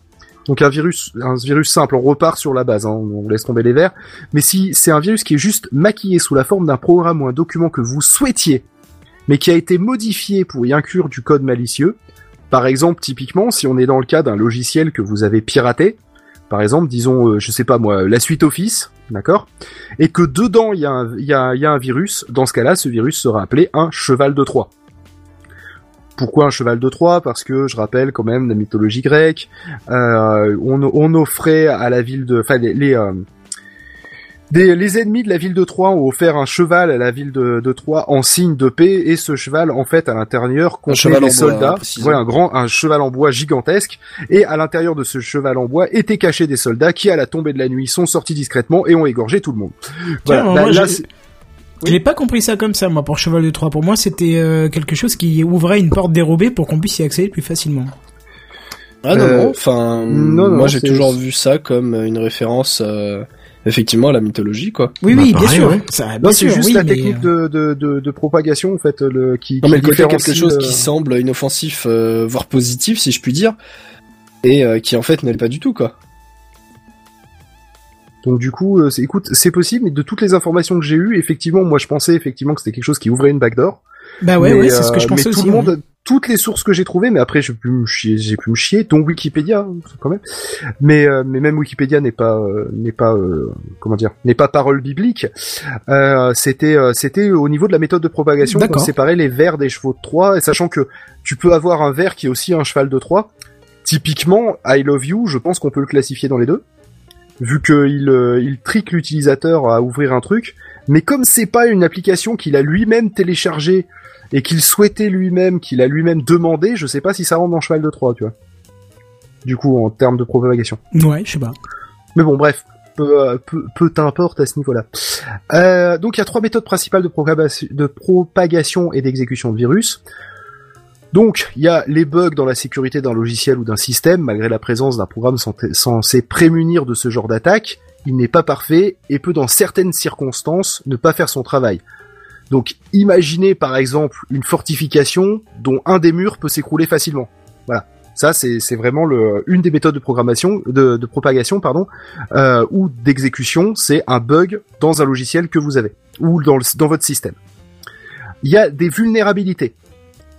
donc un virus, un virus simple, on repart sur la base, hein, on laisse tomber les verres. Mais si c'est un virus qui est juste maquillé sous la forme d'un programme ou un document que vous souhaitiez, mais qui a été modifié pour y inclure du code malicieux, par exemple, typiquement, si on est dans le cas d'un logiciel que vous avez piraté, par exemple, disons, euh, je sais pas moi, la suite Office, d'accord, et que dedans il y, y, y a un virus, dans ce cas-là, ce virus sera appelé un cheval de Troie. Pourquoi un cheval de Troie? Parce que je rappelle quand même la mythologie grecque. euh, on, on offrait à la ville de, enfin les, les, euh, des- les ennemis de la ville de Troie ont offert un cheval à la ville de, de Troie en signe de paix, et ce cheval, en fait, à l'intérieur, contenait des bois, hein, soldats. voilà, un grand, un cheval en bois gigantesque, et à l'intérieur de ce cheval en bois étaient cachés des soldats qui, à la tombée de la nuit, sont sortis discrètement et ont égorgé tout le monde. Voilà, Tiens, là- moi, là, j'ai- Je n'ai pas compris ça comme ça, moi, pour Cheval de Troie. Pour moi, c'était euh, quelque chose qui ouvrait une porte dérobée pour qu'on puisse y accéder plus facilement. Ah non, Euh, non, enfin, moi j'ai toujours vu ça comme une référence, euh, effectivement, à la mythologie, quoi. Oui, Bah, oui, bien pareil, sûr. ouais. Ça, bien Non, c'est juste oui, la mais, technique de, de, de, de propagation en fait, le qui. Non, mais le côté quelque chose qui semble inoffensif, euh, voire positif, si je puis dire, et euh, qui en fait n'est pas du tout, quoi. Donc du coup, euh, écoute, c'est possible, mais de toutes les informations que j'ai eues, effectivement, moi je pensais effectivement que c'était quelque chose qui ouvrait une backdoor. Bah ouais, mais, ouais, c'est ce que euh, je pensais mais aussi. tout le ouais. monde, toutes les sources que j'ai trouvées, mais après j'ai pu me chier, j'ai pu me chier, dont Wikipédia hein, quand même. Mais euh, mais même Wikipédia n'est pas euh, n'est pas euh, comment dire, n'est pas parole biblique. Euh, c'était euh, c'était au niveau de la méthode de propagation qu'on séparait les vers des chevaux de Troie, et sachant que tu peux avoir un ver qui est aussi un cheval de Troie. Typiquement, I Love You, je pense qu'on peut le classifier dans les deux, vu qu'il euh, il trique l'utilisateur à ouvrir un truc. Mais comme c'est pas une application qu'il a lui-même téléchargée et qu'il souhaitait lui-même, qu'il a lui-même demandé, je sais pas si ça rentre dans cheval de Troie, tu vois. Du coup, en termes de propagation. Ouais, je sais pas. Mais bon, bref, peu, euh, peu, peu t'importe à ce niveau-là. Euh, donc il y a trois méthodes principales de propagation et d'exécution de virus. Donc, il y a les bugs dans la sécurité d'un logiciel ou d'un système, malgré la présence d'un programme censé- prémunir de ce genre d'attaque. Il n'est pas parfait et peut, dans certaines circonstances, ne pas faire son travail. Donc, imaginez par exemple une fortification dont un des murs peut s'écrouler facilement. Voilà. Ça, c'est vraiment une des méthodes de programmation, de, propagation, pardon, euh, ou d'exécution. C'est un bug dans un logiciel que vous avez ou dans votre système. Il y a des vulnérabilités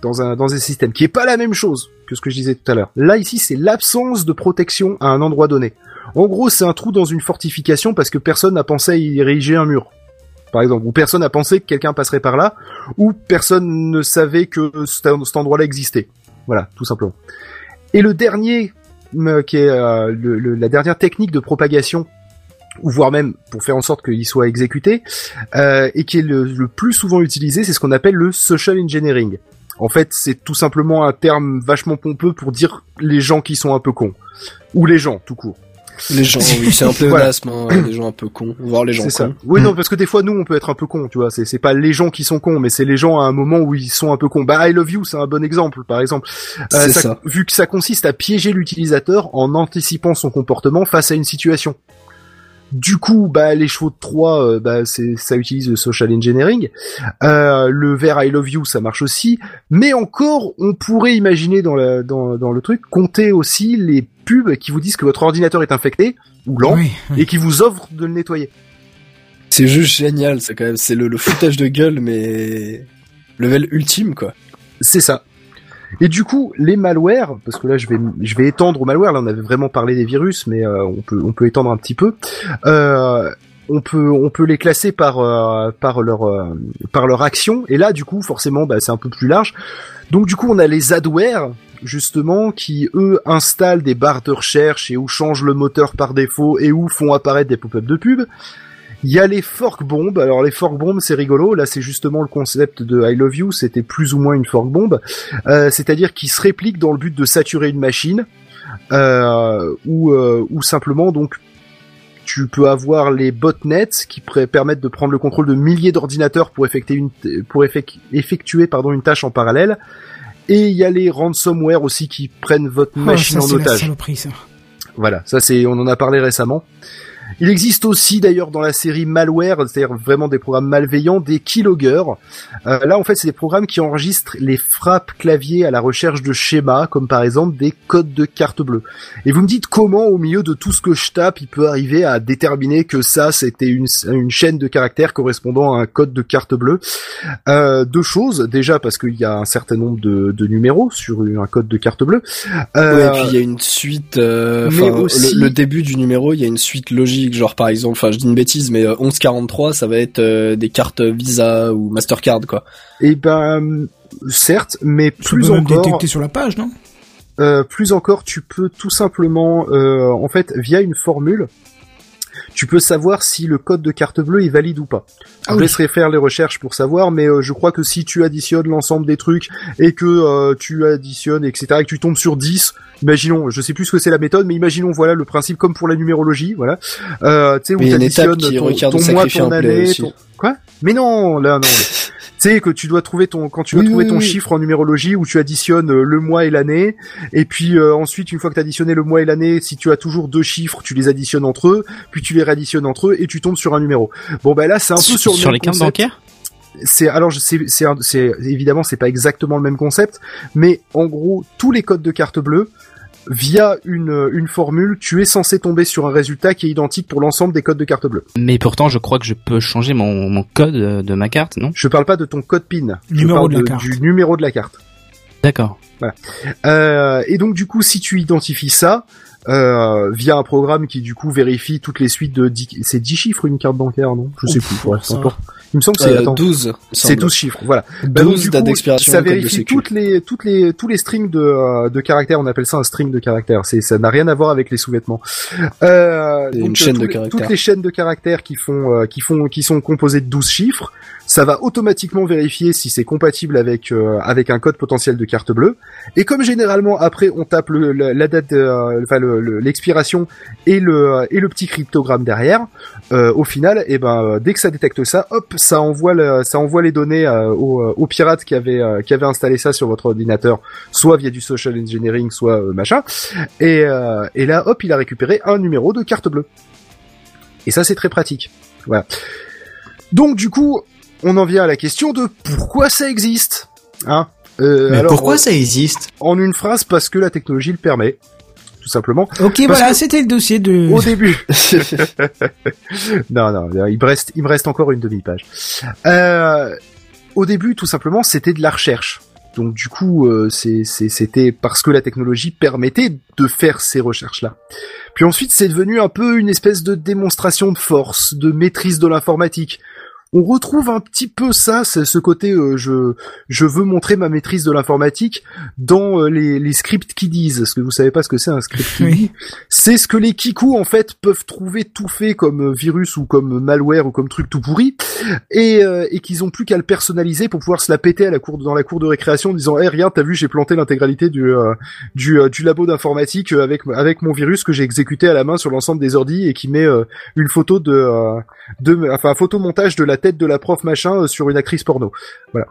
dans un dans un système qui est pas la même chose que ce que je disais tout à l'heure. Là ici, c'est l'absence de protection à un endroit donné. En gros, c'est un trou dans une fortification parce que personne n'a pensé à y ériger un mur. Par exemple, ou personne n'a pensé que quelqu'un passerait par là, ou personne ne savait que cet endroit-là existait. Voilà, tout simplement. Et le dernier euh, qui est euh, le- le- la dernière technique de propagation ou voire même pour faire en sorte qu'il soit exécuté, euh, et qui est le, le plus souvent utilisé, c'est ce qu'on appelle le social engineering. En fait, c'est tout simplement un terme vachement pompeux pour dire les gens qui sont un peu cons. Ou les gens, tout court. Les gens, oui, c'est un peu Voilà. hein, les gens un peu cons, voire les gens C'est ça. cons. Oui, non, parce que des fois, nous, on peut être un peu cons, tu vois. C'est, pas les gens qui sont cons, mais c'est les gens à un moment où ils sont un peu cons. Bah, I love you, c'est un bon exemple, par exemple. Euh, ça. Vu que ça consiste à piéger l'utilisateur en anticipant son comportement face à une situation. Du coup, bah, les chevaux de Troie, euh, bah, c'est, ça utilise le social engineering. Euh, le vers I love you, ça marche aussi. Mais encore, on pourrait imaginer dans, la, dans, dans le truc, compter aussi les pubs qui vous disent que votre ordinateur est infecté, ou lent, Oui, oui. et qui vous offrent de le nettoyer. C'est juste génial, c'est quand même, c'est le, le foutage de gueule, mais level ultime, quoi. C'est ça. Et du coup, les malwares, parce que là je vais je vais étendre au malware. Là, on avait vraiment parlé des virus, mais euh, on peut on peut étendre un petit peu. Euh, on peut on peut les classer par euh, par leur euh, par leur action. Et là, du coup, forcément, bah, c'est un peu plus large. Donc du coup, on a les adwares justement qui eux installent des barres de recherche et où changent le moteur par défaut et où font apparaître des pop-up de pub. Il y a les fork bombs. Alors les fork bombs, c'est rigolo. Là, c'est justement le concept de I Love You. C'était plus ou moins une fork bomb, Euh, c'est-à-dire qui se réplique dans le but de saturer une machine, euh, ou euh, ou simplement donc tu peux avoir les botnets qui permettent de prendre le contrôle de milliers d'ordinateurs pour effectuer une pour effec- effectuer pardon une tâche en parallèle. Et il y a les ransomware aussi qui prennent votre Oh, machine ça, en la otage. saloperie, ça. Voilà, ça c'est, on en a parlé récemment. Il existe aussi d'ailleurs dans la série malware, c'est-à-dire vraiment des programmes malveillants, des keyloggers. Euh, là en fait c'est des programmes qui enregistrent les frappes clavier à la recherche de schémas, comme par exemple des codes de carte bleue. Et vous me dites comment au milieu de tout ce que je tape, il peut arriver à déterminer que ça c'était une, une chaîne de caractères correspondant à un code de carte bleue. Euh, deux choses, déjà parce qu'il y a un certain nombre de, de numéros sur un code de carte bleue. Euh, Ouais, et puis il y a une suite, euh, mais aussi- le, le début du numéro, il y a une suite logique, genre par exemple, enfin je dis une bêtise, mais euh, 1143, ça va être euh, des cartes Visa ou Mastercard, quoi. Et ben certes, mais plus encore, détecter sur la page, non? Euh, plus encore, tu peux tout simplement, euh, en fait, via une formule, tu peux savoir si le code de carte bleue est valide ou pas. Ah je oui. laisserai faire les recherches pour savoir, mais euh, je crois que si tu additionnes l'ensemble des trucs et que euh, tu additionnes, etc., et que tu tombes sur 10, imaginons, je sais plus ce que c'est la méthode, mais imaginons, voilà, le principe comme pour la numérologie, voilà, euh, tu sais, où Mais il y a une t'additionnes étape qui ton, ton mois, ton année, ton... Quoi? Mais non, là, non. Tu sais que tu dois trouver ton quand tu dois Oui, trouver oui, ton oui. chiffre en numérologie où tu additionnes euh, le mois et l'année et puis euh, ensuite une fois que tu as additionné le mois et l'année si tu as toujours deux chiffres tu les additionnes entre eux puis tu les réadditionnes entre eux et tu tombes sur un numéro. Bon ben là c'est un peu sur, le sur même les cartes bancaires? C'est alors je- c'est c'est évidemment c'est pas exactement le même concept mais en gros tous les codes de carte bleue via une une formule tu es censé tomber sur un résultat qui est identique pour l'ensemble des codes de carte bleue. Mais pourtant, je crois que je peux changer mon, mon code euh, de ma carte, non? Je parle pas de ton code PIN, je Numéro parle de la carte. du numéro de la carte. D'accord. Euh, et donc du coup, si tu identifies ça euh, via un programme qui du coup vérifie toutes les suites de 10... c'est 10 chiffres une carte bancaire, non? Je sais Ouf, plus. Ouais, ça. Il me semble que c'est Euh, attends, 12, il c'est semble. 12 chiffres. Voilà. Bah, donc, 12 du date coup, d'expiration, ça vérifie toutes les toutes les tous les strings de euh, de caractères. On appelle ça un string de caractères. C'est ça n'a rien à voir avec les sous-vêtements. Euh, donc, une chaîne de les- caractères. Toutes les chaînes de caractères qui font euh, qui font qui sont composées de 12 chiffres. Ça va automatiquement vérifier si c'est compatible avec euh, avec un code potentiel de carte bleue. Et comme généralement après on tape le, la, la date, de, euh, enfin le- le- l'expiration et le et le petit cryptogramme derrière, euh, au final, et ben euh, dès que ça détecte ça, hop, ça envoie le, ça envoie les données euh, au, euh, au pirate qui avait euh, qui avait installé ça sur votre ordinateur, soit via du social engineering, soit euh, machin. Et euh, et là, hop, il a récupéré un numéro de carte bleue. Et ça, c'est très pratique. Voilà. Donc du coup, on en vient à la question de pourquoi ça existe. Hein Euh, Mais alors, pourquoi ça existe? En une phrase, parce que la technologie le permet, tout simplement. Ok, Parce voilà, que- c'était le dossier de... Au début. non, non, il me reste, il me reste encore une demi-page. Euh, au début, tout simplement, c'était de la recherche. Donc du coup, euh, c'était parce que la technologie permettait de faire ces recherches-là. Puis ensuite, c'est devenu un peu une espèce de démonstration de force, de maîtrise de l'informatique, on retrouve un petit peu ça, ce côté euh, je je veux montrer ma maîtrise de l'informatique dans euh, les, les scripts qui disent. Parce que vous savez pas ce que c'est un script qui Oui. dit? C'est ce que les kikou en fait peuvent trouver tout fait comme euh, virus ou comme malware ou comme truc tout pourri et, euh, et qu'ils ont plus qu'à le personnaliser pour pouvoir se la péter à la cour dans la cour de récréation en disant "Eh rien, t'as vu, j'ai planté l'intégralité du euh, du, euh, du labo d'informatique euh, avec avec mon virus que j'ai exécuté à la main sur l'ensemble des ordi et qui met euh, une photo de euh, de enfin un photomontage de la tête de la prof machin euh, sur une actrice porno. Voilà.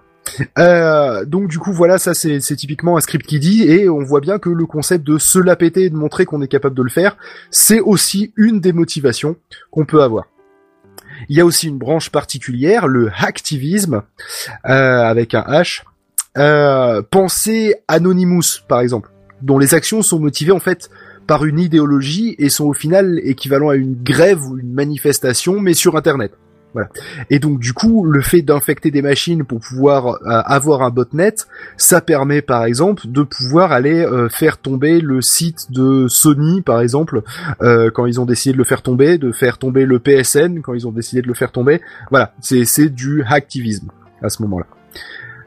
Euh, donc du coup voilà ça c'est typiquement un script qui dit et on voit bien que le concept de se la péter et de montrer qu'on est capable de le faire c'est aussi une des motivations qu'on peut avoir. Il y a aussi une branche particulière, le hacktivisme, euh, avec un H. Euh, Anonymous, par exemple, dont les actions sont motivées en fait par une idéologie et sont au final équivalents à une grève ou une manifestation, mais sur Internet. Voilà. Et donc du coup, le fait d'infecter des machines pour pouvoir euh, avoir un botnet, ça permet par exemple de pouvoir aller euh, faire tomber le site de Sony, par exemple, euh, quand ils ont décidé de le faire tomber, de faire tomber le PSN quand ils ont décidé de le faire tomber. Voilà, c'est c'est du hacktivisme à ce moment-là.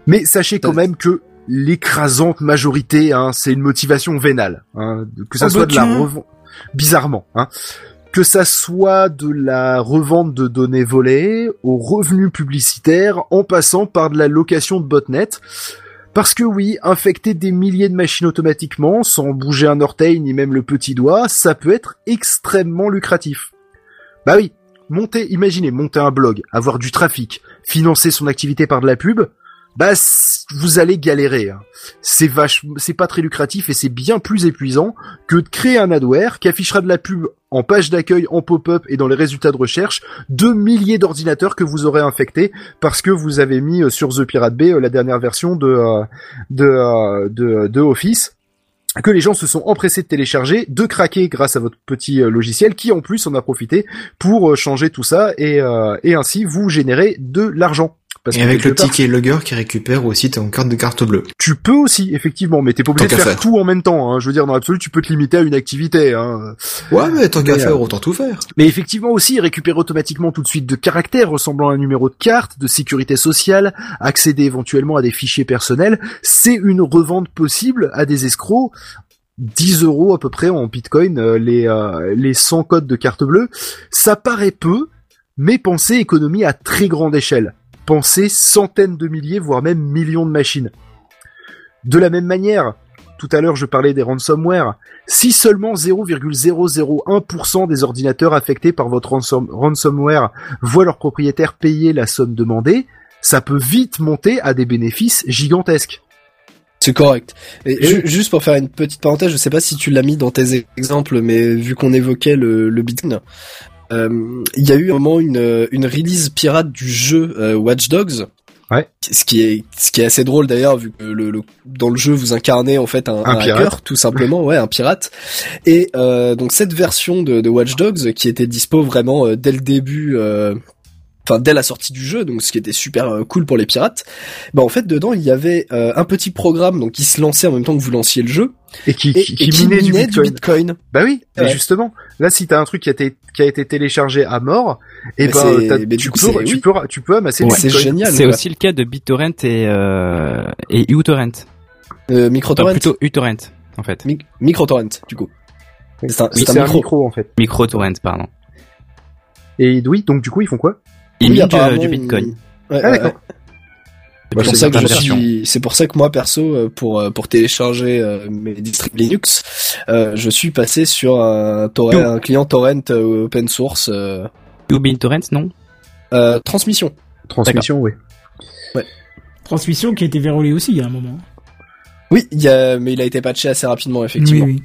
Mais sachez quand même que l'écrasante majorité, hein, c'est une motivation vénale, hein, que ça Oh, soit de la revente, bizarrement, hein, que ça soit de la revente de données volées aux revenus publicitaires, en passant par de la location de botnet. Parce que oui, infecter des milliers de machines automatiquement, sans bouger un orteil ni même le petit doigt, ça peut être extrêmement lucratif. Bah oui, monter, imaginez, monter un blog, avoir du trafic, financer son activité par de la pub, bah vous allez galérer. hein. C'est vache, c'est pas très lucratif et c'est bien plus épuisant que de créer un adware qui affichera de la pub en page d'accueil, en pop-up et dans les résultats de recherche de milliers d'ordinateurs que vous aurez infectés parce que vous avez mis euh, sur The Pirate Bay euh, la dernière version de euh, de, de Office que les gens se sont empressés de télécharger, de craquer grâce à votre petit logiciel qui en plus en a profité pour changer tout ça et, et ainsi vous générer de l'argent. Parce Et que avec le part, ticket logger qui récupère aussi ton carte de carte bleue. tu peux aussi, effectivement, mais t'es pas obligé de faire, tout en même temps. Hein. Je veux dire, dans l'absolu, tu peux te limiter à une activité. Hein. Ouais, mais tant qu'à faire, euh, autant tout faire. Mais effectivement aussi, récupérer automatiquement tout de suite de caractères ressemblant à un numéro de carte, de sécurité sociale, accéder éventuellement à des fichiers personnels, c'est une revente possible à des escrocs. 10 euros à peu près en bitcoin, euh, les, euh, les 100 codes de carte bleue. Ça paraît peu, mais pensez économie à très grande échelle. Pensez centaines de milliers, voire même millions de machines. De la même manière, tout à l'heure je parlais des ransomware, si seulement 0,001% des ordinateurs affectés par votre ransom- ransomware voient leur propriétaire payer la somme demandée, ça peut vite monter à des bénéfices gigantesques. C'est correct. Et Et ju- juste pour faire une petite parenthèse, je sais pas si tu l'as mis dans tes exemples, mais vu qu'on évoquait le, le Bitcoin, euh, il y a eu un moment une, une release pirate du jeu euh, Watch Dogs. Ouais. Ce qui est ce qui est assez drôle d'ailleurs vu que le, le- dans le jeu vous incarnez en fait un, Un hacker tout simplement ouais un pirate et euh, donc cette version de, de Watch Dogs qui était dispo vraiment euh, dès le début euh, enfin dès la sortie du jeu donc ce qui était super euh, cool pour les pirates bah en fait dedans il y avait euh, un petit programme donc qui se lançait en même temps que vous lanciez le jeu Et qui, et, qui, et qui minait du bitcoin. Bitcoin. Bah oui, mais justement, là si t'as un truc qui a, été, qui a été téléchargé à mort, et Mais ben tu, du coup, peux, tu, oui. peux, tu peux amasser du c'est génial C'est aussi le cas de BitTorrent et euh, et uTorrent. euh, Enfin, microtorrent plutôt uTorrent en fait. Mi- microtorrent du coup c'est un, Oui, c'est c'est un micro, en fait. MicroTorrent pardon. Et oui, donc du coup ils font quoi? Ils Oui, minent du, ils- Bitcoin. Ouais, Ah d'accord. Bah, C'est pour ça que suis, pour ça moi perso, euh, pour euh, pour télécharger euh, mes distribs Linux, euh, je suis passé sur un torrent, un client torrent euh, open source euh, UBitTorrent non euh, transmission. Transmission, oui. Transmission qui a été verrouillée aussi il y a un moment. Oui, il y a, mais il a été patché assez rapidement effectivement. Oui, oui.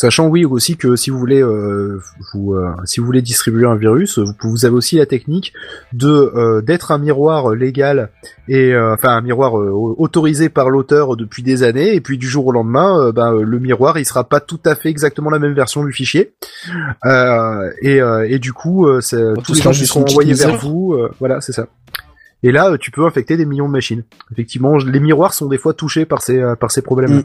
Sachant oui aussi que si vous voulez euh, vous euh, si vous voulez distribuer un virus, vous, vous avez aussi la technique de euh, d'être un miroir légal et euh, enfin un miroir euh, autorisé par l'auteur depuis des années et puis du jour au lendemain ben, le miroir il sera pas tout à fait exactement la même version du fichier Euh, et euh, et du coup euh, tous les gens qui seront envoyés vers vous euh, voilà c'est ça. Et là, tu peux infecter des millions de machines. Effectivement, les miroirs sont des fois touchés par ces euh, par ces problèmes. Mm.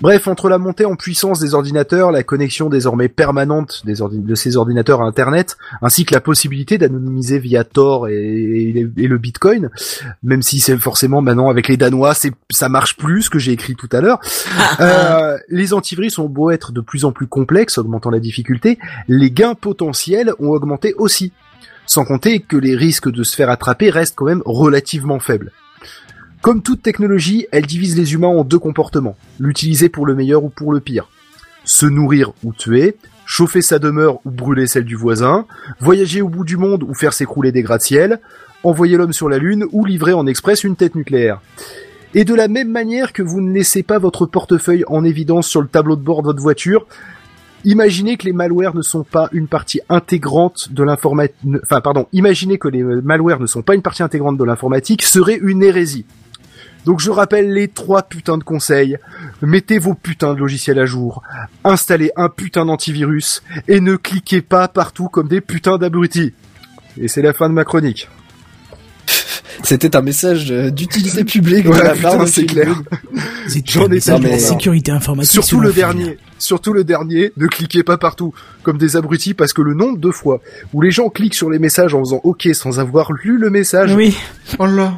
Bref, entre la montée en puissance des ordinateurs, la connexion désormais permanente des ordi- de ces ordinateurs à Internet, ainsi que la possibilité d'anonymiser via Tor et, et- et le Bitcoin, même si c'est forcément maintenant avec les Danois, c'est ça marche plus, ce que j'ai écrit tout à l'heure. Euh, les antivirus ont beau être de plus en plus complexes, augmentant la difficulté, les gains potentiels ont augmenté aussi. Sans compter que les risques de se faire attraper restent quand même relativement faibles. Comme toute technologie, elle divise les humains en deux comportements, l'utiliser pour le meilleur ou pour le pire. Se nourrir ou tuer, chauffer sa demeure ou brûler celle du voisin, voyager au bout du monde ou faire s'écrouler des gratte-ciel, envoyer l'homme sur la lune ou livrer en express une tête nucléaire. Et de la même manière que vous ne laissez pas votre portefeuille en évidence sur le tableau de bord de votre voiture, imaginez que les malwares ne sont pas une partie intégrante de l'informatique, enfin pardon, imaginez que les malwares ne sont pas une partie intégrante de l'informatique serait une hérésie. Donc je rappelle les trois putains de conseils. Mettez vos putains de logiciels à jour. Installez un putain d'antivirus. Et ne cliquez pas partout comme des putains d'abrutis. Et c'est la fin de ma chronique. C'était un message euh, d'utilité publique. de Ouais, la part putain, de c'est clair. J'en ai marre. sécurité informatique. Surtout sur le dernier. Surtout le dernier, ne cliquez pas partout, comme des abrutis, parce que le nombre de fois où les gens cliquent sur les messages en faisant OK sans avoir lu le message, Oui. Oh là.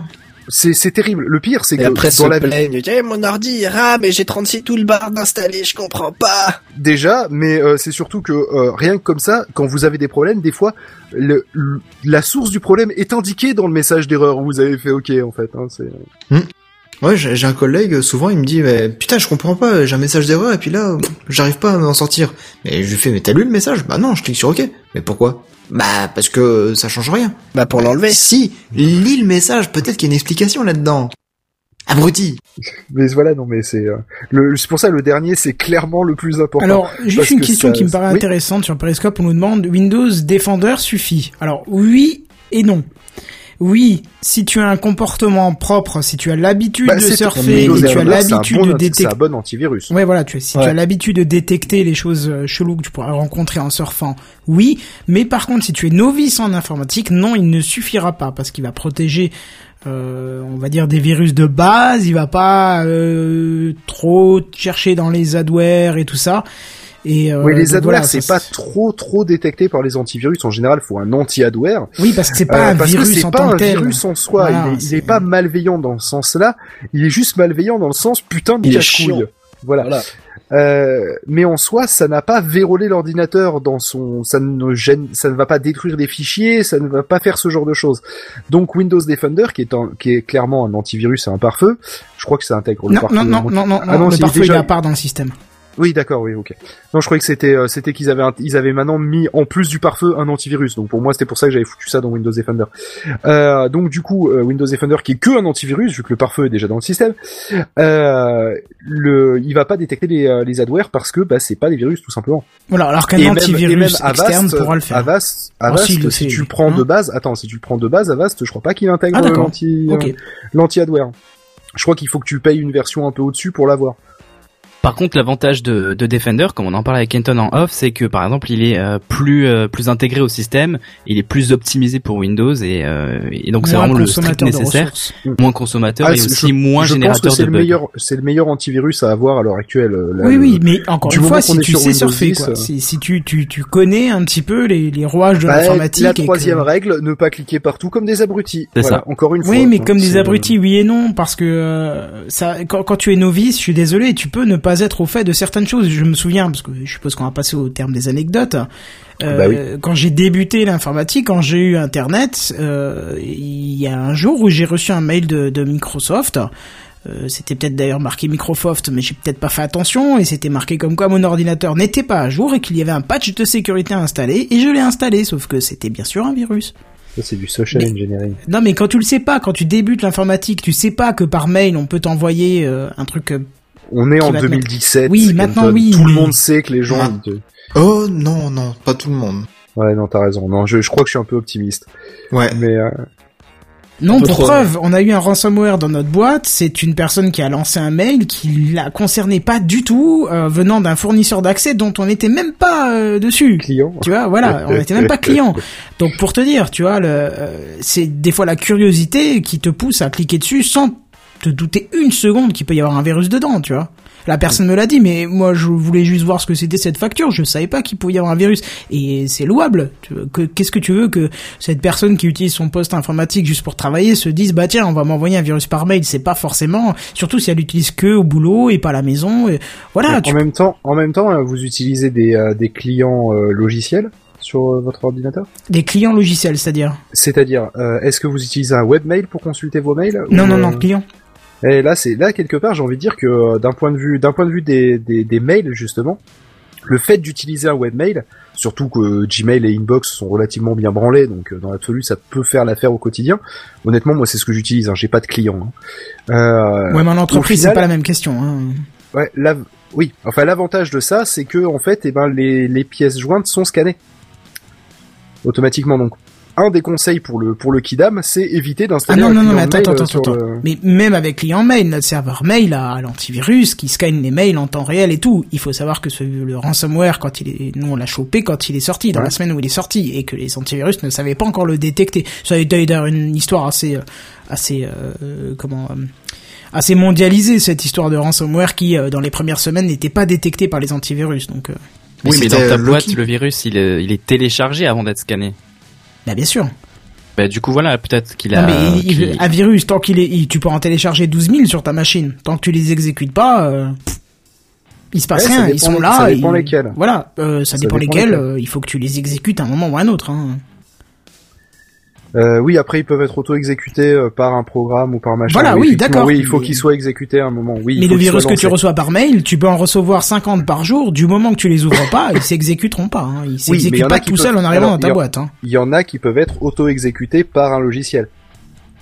C'est c'est terrible. Le pire, c'est Et que après, dans se la plaignent. Eh, mon ordi il rame et j'ai 36 toolbars d'installer, je comprends pas. déjà, mais euh, c'est surtout que euh, rien que comme ça, quand vous avez des problèmes, des fois, le, le- la source du problème est indiquée dans le message d'erreur où vous avez fait OK en fait. Hein, c'est Ouais, j'ai j'ai un collègue, souvent il me dit, mais, putain, je comprends pas, j'ai un message d'erreur et puis là, j'arrive pas à m'en sortir. Mais je lui fais, mais t'as lu le message? Bah non, je clique sur OK. Mais pourquoi? Bah parce que ça change rien. Bah, pour l'enlever. Si, lis le message, peut-être qu'il y a une explication là-dedans. Abruti mais voilà, non mais c'est euh, le c'est pour ça le dernier c'est clairement le plus important. Alors, juste une que question ça- qui me paraît oui. intéressante sur Periscope. On nous demande Windows Defender suffit. Alors, oui et non. Oui, si tu as un comportement propre, si tu as l'habitude Bah, de surfer, et tu as l'habitude bon de anti- C'est détecter un bon antivirus. Ouais, voilà, tu, si Ouais. tu as l'habitude de détecter les choses euh, cheloues que tu pourras rencontrer en surfant, oui. Mais par contre, si tu es novice en informatique, non, il ne suffira pas parce qu'il va protéger, euh, on va dire, des virus de base. Il va pas euh, trop chercher dans les adwares et tout ça. Et euh, Oui, les donc adwares, voilà, c'est pas trop trop détecté par les antivirus. En général, il faut un anti-adware. Oui, parce que c'est pas Euh, un parce que virus c'est en pas tant un que tel. virus en soi. Voilà, il, est, il c'est- est pas malveillant dans ce sens-là. Il est juste malveillant dans le sens putain de Il est cache-couille. Voilà. Voilà. Euh, mais en soi, ça n'a pas vérolé l'ordinateur dans son, ça ne gêne, ça ne va pas détruire des fichiers, ça ne va pas faire ce genre de choses. Donc Windows Defender, qui est un, qui est clairement un antivirus et un pare-feu, je crois que ça intègre le Non, pare-feu. non, non, non, non, Ah non, non, le parfait déjà- il est à part dans le système. Oui, d'accord, oui, ok. Non, je croyais que c'était, euh, c'était qu'ils avaient, un- ils avaient maintenant mis en plus du pare-feu un antivirus. Donc pour moi, c'était pour ça que j'avais foutu ça dans Windows Defender. Euh, donc du coup, euh, Windows Defender qui est que un antivirus, vu que le pare-feu est déjà dans le système, euh, le, il va pas détecter les, euh, les adwares parce que bah c'est pas des virus tout simplement. Voilà, alors qu'un même- antivirus même externe Avast, pourra le faire. Avast, Ah, Avast, si, il le si fait, tu le prends Hein de base, attends, si tu le prends de base, Avast, je crois pas qu'il intègre Ah, l'anti, Ok. euh, l'anti-adware. Je crois qu'il faut que tu payes une version un peu au-dessus pour l'avoir. Par contre, l'avantage de, de Defender, comme on en parlait avec Kenton en off, c'est que par exemple, il est euh, plus euh, plus intégré au système, il est plus optimisé pour Windows et, euh, et donc c'est Moins vraiment le strict nécessaire, ressources. moins consommateur Ah, et aussi moins je pense que générateur c'est de le bugs. meilleur, c'est le meilleur antivirus à avoir à l'heure actuelle. euh, là, Oui, le- oui, mais encore du une fois, si tu sur sais surfer, 10, quoi. euh. Si, si tu, tu, tu connais un petit peu les, les rouages de Bah, l'informatique. la que- troisième règle, ne pas cliquer partout comme des abrutis. C'est Voilà, ça. encore une fois. Oui, mais comme des abrutis, oui et non, parce que euh, ça, quand, quand tu es novice, je suis désolé, tu peux ne pas être au fait de certaines choses. Je me souviens, parce que je suppose qu'on va passer au terme des anecdotes. euh, Bah oui. Quand j'ai débuté l'informatique, quand j'ai eu Internet, euh, il y a un jour où j'ai reçu un mail de, de Microsoft. Euh, c'était peut-être d'ailleurs marqué Microsoft, mais j'ai peut-être pas fait attention, et c'était marqué comme quoi mon ordinateur n'était pas à jour et qu'il y avait un patch de sécurité installé, et je l'ai installé, sauf que c'était bien sûr un virus. Ça, c'est du social Mais- engineering. Non, mais quand tu le sais pas, quand tu débutes l'informatique, tu sais pas que par mail on peut t'envoyer euh, un truc. On est en va te 2017. Oui, maintenant, oui, Tout le monde sait que les gens. Ah. te- Oh non, non, pas tout le monde. Ouais, non, t'as raison. Non, je, je crois que je suis un peu optimiste. Ouais. Mais euh, Non, pour trop, preuve, on a eu un ransomware dans notre boîte. C'est une personne qui a lancé un mail qui la concernait pas du tout, euh, venant d'un fournisseur d'accès dont on n'était même pas euh, dessus. client. Tu vois, voilà, on n'était même pas client. Donc pour te dire, tu vois, le, euh, c'est des fois la curiosité qui te pousse à cliquer dessus sans te douter une seconde qu'il peut y avoir un virus dedans, tu vois. La personne me l'a dit, mais moi je voulais juste voir ce que c'était cette facture. Je savais pas qu'il pouvait y avoir un virus, et c'est louable. Qu'est-ce que tu veux que cette personne qui utilise son poste informatique juste pour travailler se dise bah tiens on va m'envoyer un virus par mail. C'est pas forcément, surtout si elle l'utilise que au boulot et pas à la maison. Et voilà. en même temps, en même temps, euh, vous utilisez des, euh, des clients euh, logiciels sur votre ordinateur? Des clients logiciels, c'est-à-dire? C'est-à-dire, euh, est-ce que vous utilisez un webmail pour consulter vos mails? Non ou, non non clients. Et là, c'est là quelque part, j'ai envie de dire que euh, d'un point de vue, d'un point de vue des, des, des mails justement, le fait d'utiliser un webmail, surtout que Gmail et Inbox sont relativement bien branlés, donc euh, dans l'absolu, ça peut faire l'affaire au quotidien. Honnêtement, moi, c'est ce que j'utilise. Hein, j'ai pas de clients. hein. Euh, Ouais mais en entreprise c'est pas la même question. Hein. Ouais, l'av- oui. Enfin, l'avantage de ça, c'est que en fait, eh ben, les, les pièces jointes sont scannées automatiquement. Donc, un des conseils pour le pour le Kidam, c'est éviter Ah d'installer non un non non client mais attends mail, attends euh, sur attends. le- Mais même avec client mail, notre serveur mail a, l'antivirus qui scanne les mails en temps réel et tout. Il faut savoir que ce, le ransomware quand il est, nous on l'a chopé quand il est sorti dans Ouais. la semaine où il est sorti et que les antivirus ne savaient pas encore le détecter. Ça a été d'ailleurs une histoire assez euh, assez euh, comment euh, assez mondialisée cette histoire de ransomware qui euh, dans les premières semaines n'était pas détectée par les antivirus. Donc euh, Oui, mais dans ta euh, boîte, Loki. le virus, il est, il est téléchargé avant d'être scanné. Bah bien sûr. Bah, du coup, voilà, peut-être qu'il Non, a. mais il- qu'il- un virus, tant qu'il est, il- tu peux en télécharger 12 000 sur ta machine. Tant que tu les exécutes pas, euh, il se passe Ouais, rien. Ils dépend sont là. ça dépend ils- lesquels. Voilà, euh, ça, Ça dépend, dépend lesquels. lesquels. euh, il faut que tu les exécutes à un moment ou à un autre. Hein. Euh, oui, après ils peuvent être auto-exécutés euh, par un programme ou par machin. Voilà, oui, d'accord. Oui, il faut qu'ils soient exécutés à un moment. Oui, mais le virus que tu reçois par mail, tu peux en recevoir 50 par jour. Du moment que tu les ouvres pas, ils s'exécuteront pas. Hein. Ils s'exécutent pas tout seuls peuvent- en arrivant alors, dans ta il boîte. Hein. Il y en a qui peuvent être auto-exécutés par un logiciel.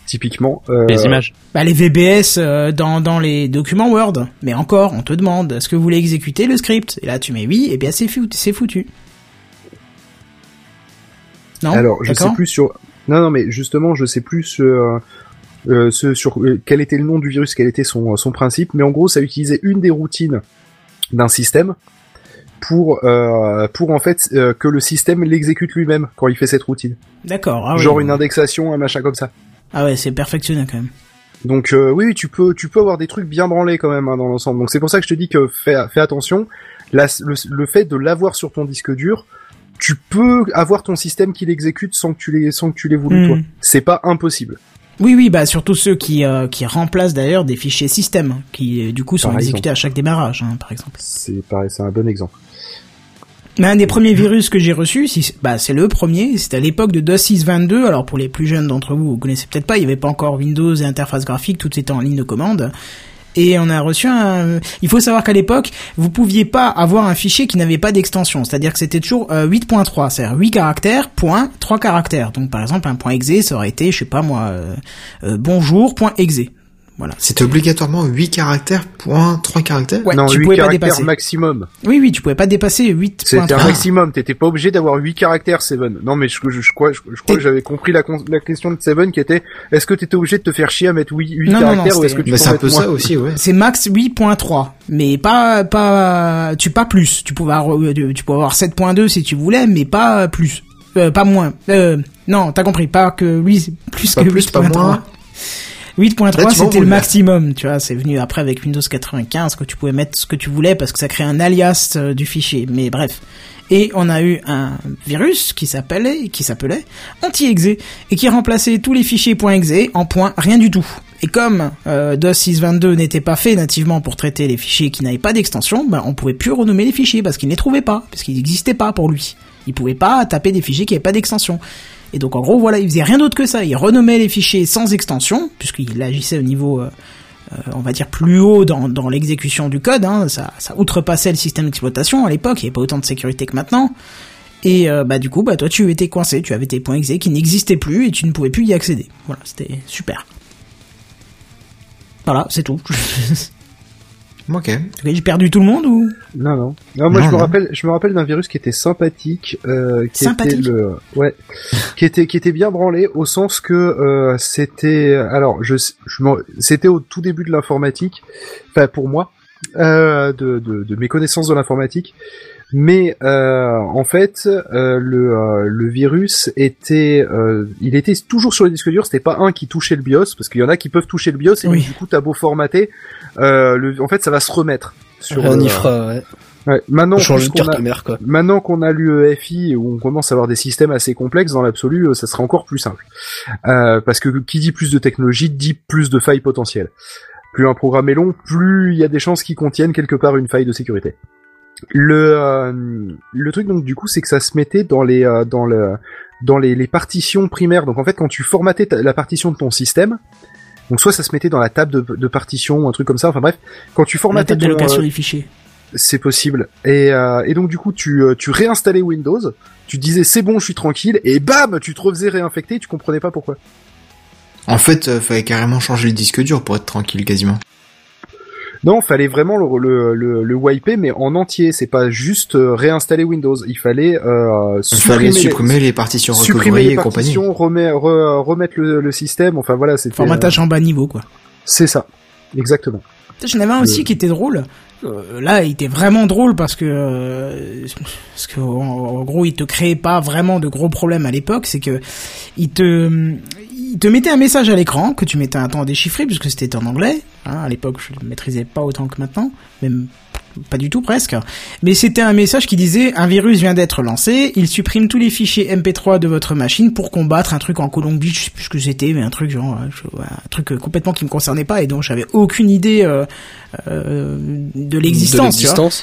Typiquement. euh, Les images. Bah, les VBS euh, dans, dans les documents Word. Mais encore, on te demande, est-ce que vous voulez exécuter le script? Et là, tu mets oui, et bien c'est foutu. C'est foutu. Non? Alors, je sais D'accord? plus sur. Non, non, mais justement, je sais plus sur, euh, euh, ce, sur euh, quel était le nom du virus, quel était son, son principe. Mais en gros, ça utilisait une des routines d'un système pour euh, pour en fait que le système l'exécute lui-même quand il fait cette routine. D'accord. Ah, oui. Genre une indexation, un machin comme ça. Ah ouais, c'est perfectionné quand même. Donc euh, oui, tu peux tu peux avoir des trucs bien branlés quand même hein, dans l'ensemble. Donc c'est pour ça que je te dis que fais fais attention. La- le, le fait de l'avoir sur ton disque dur, tu peux avoir ton système qui l'exécute sans que tu l'aies sans que tu l'aies voulu Hmm. toi. C'est pas impossible. Oui, oui, bah surtout ceux qui euh, qui remplacent d'ailleurs des fichiers système, hein, qui euh, du coup sont Par exécutés à chaque démarrage, hein, par exemple. C'est pareil, c'est un bon exemple. Mais un des premiers virus que j'ai reçu, si, bah c'est le premier, c'était à l'époque de DOS 6.22. Alors pour les plus jeunes d'entre vous, vous connaissez peut-être pas, il y avait pas encore Windows et interface graphique, tout était en ligne de commande. Et on a reçu un... Il faut savoir qu'à l'époque, vous pouviez pas avoir un fichier qui n'avait pas d'extension. C'est-à-dire que c'était toujours euh, 8.3, c'est-à-dire 8 caractères, point, 3 caractères. Donc par exemple, un point exe, ça aurait été, je sais pas moi, euh, euh, bonjour, exe. Voilà. C'était obligatoirement 8 caractères, point 3 caractères Ouais, non, tu 8 pouvais pas caractères dépasser. maximum. Oui, oui, tu pouvais pas dépasser 8.3. C'était un maximum. T'étais pas obligé d'avoir 8 caractères, Seven. Non, mais je, je, je crois, je, je crois que j'avais compris la, con- la question de Seven qui était est-ce que t'étais obligé de te faire chier à mettre 8, 8 Non, non, non, caractères ou est-ce que tu Mais peux c'est un mettre peu moins ça aussi, ouais. C'est max 8.3, mais pas pas tu pas plus. Tu pouvais avoir, euh, tu pouvais avoir 7.2 si tu voulais, mais pas plus, Euh, pas moins. Euh, non, t'as compris, pas que oui, plus Pas que plus, pas 8.3. moins. 8.3 Là, tu c'était le maximum, tu vois, c'est venu après avec Windows 95 que tu pouvais mettre ce que tu voulais parce que ça crée un alias euh, du fichier. Mais bref. Et on a eu un virus qui s'appelait qui s'appelait anti-exe et qui remplaçait tous les fichiers .exe en point rien du tout. Et comme euh, DOS 6.22 n'était pas fait nativement pour traiter les fichiers qui n'avaient pas d'extension, ben on pouvait plus renommer les fichiers parce qu'il ne les trouvait pas, parce qu'ils n'existaient pas pour lui. Il pouvait pas taper des fichiers qui n'avaient pas d'extension. Et donc en gros voilà, il faisait rien d'autre que ça. Il renommait les fichiers sans extension, puisqu'il agissait au niveau, euh, euh, on va dire plus haut dans, dans l'exécution du code. Hein. Ça, ça outrepassait le système d'exploitation à l'époque. Il n'y avait pas autant de sécurité que maintenant. Et euh, bah du coup, bah toi tu étais coincé, tu avais tes points exe qui n'existaient plus et tu ne pouvais plus y accéder. Voilà, c'était super. Voilà, c'est tout. Ok. J'ai perdu tout le monde ou? Non, non. Non, moi Non, je me non. rappelle, je me rappelle d'un virus qui était sympathique, euh, qui Sympathique? était le, ouais, qui était qui était bien branlé au sens que euh, c'était, alors je, je m'en- c'était au tout début de l'informatique, enfin pour moi, euh, de, de, de mes connaissances de l'informatique. Mais euh, en fait, euh, le, euh, le virus était, euh, il était toujours sur le disque dur. C'était pas un qui touchait le BIOS, parce qu'il y en a qui peuvent toucher le BIOS et Oui. du coup t'as beau formater, euh, le, en fait ça va se remettre. Sur, On y euh, fera, ouais. ouais. Maintenant, carte a- mère, quoi. Maintenant qu'on a l'UEFI où on commence à avoir des systèmes assez complexes, dans l'absolu, ça sera encore plus simple. Euh, parce que qui dit plus de technologie dit plus de failles potentielles. Plus un programme est long, plus il y a des chances qu'il contienne quelque part une faille de sécurité. Le euh, le truc donc du coup c'est que ça se mettait dans les euh, dans le dans les, les partitions primaires. Donc en fait quand tu formatais ta- la partition de ton système, donc soit ça se mettait dans la table de, de partition ou un truc comme ça. Enfin bref, quand tu La formatais ton, location euh, des fichiers. c'est possible. Et, euh, et donc du coup, tu, euh, tu réinstallais Windows, tu disais c'est bon, je suis tranquille, et bam, tu te refaisais réinfecter, tu comprenais pas pourquoi. En fait, euh, fallait carrément changer le disque dur pour être tranquille quasiment. Non, fallait vraiment le, le, le, le wiper, mais en entier. C'est pas juste euh, réinstaller Windows. Il fallait euh, Il supprimer, fallait les- supprimer les partitions supprimer les et compagnie. partitions, remet- re- remettre le, le système. Enfin voilà, c'était. Formatage en bas niveau, quoi. euh, c'est ça, exactement. J'en avais un aussi qui était drôle. Euh, là, il était vraiment drôle parce que euh, parce que en, en gros, il te créait pas vraiment de gros problèmes à l'époque. C'est que il te il te mettait un message à l'écran que tu mettais un temps à déchiffrer puisque c'était en anglais. Hein, à l'époque, je le maîtrisais pas autant que maintenant, même pas du tout presque. Mais c'était un message qui disait un virus vient d'être lancé, il supprime tous les fichiers MP3 de votre machine pour combattre un truc en Colombie, je sais plus ce que c'était, mais un truc genre euh, un truc euh, complètement qui me concernait pas et dont j'avais aucune idée euh, euh, de l'existence.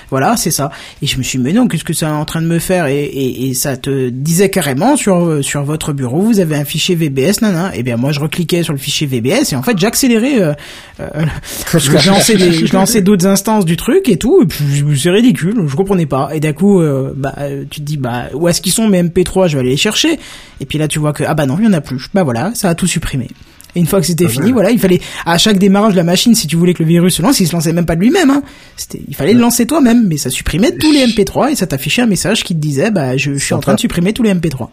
Voilà, c'est ça. Et je me suis dit, mais non, qu'est-ce que ça est en train de me faire? Et, et, et ça te disait carrément sur sur votre bureau, vous avez un fichier VBS, nana. Et bien moi, je recliquais sur le fichier VBS et en fait, j'accélérais. Euh, euh, je lançais d'autres instances du truc et tout. Et puis je- c'est ridicule, je comprenais pas. Et d'un coup, euh, bah tu te dis, bah où est-ce qu'ils sont mes MP3 Je vais aller les chercher. Et puis là, tu vois que ah bah non, il y en a plus. Bah voilà, ça a tout supprimé. Et une fois que c'était fini, voilà, il fallait à chaque démarrage de la machine, si tu voulais que le virus se lance, il se lançait même pas de lui-même. Hein. C'était, il fallait le lancer toi-même, mais ça supprimait tous les MP3 et ça t'affichait un message qui te disait, bah je, je suis en train de supprimer tous les MP3.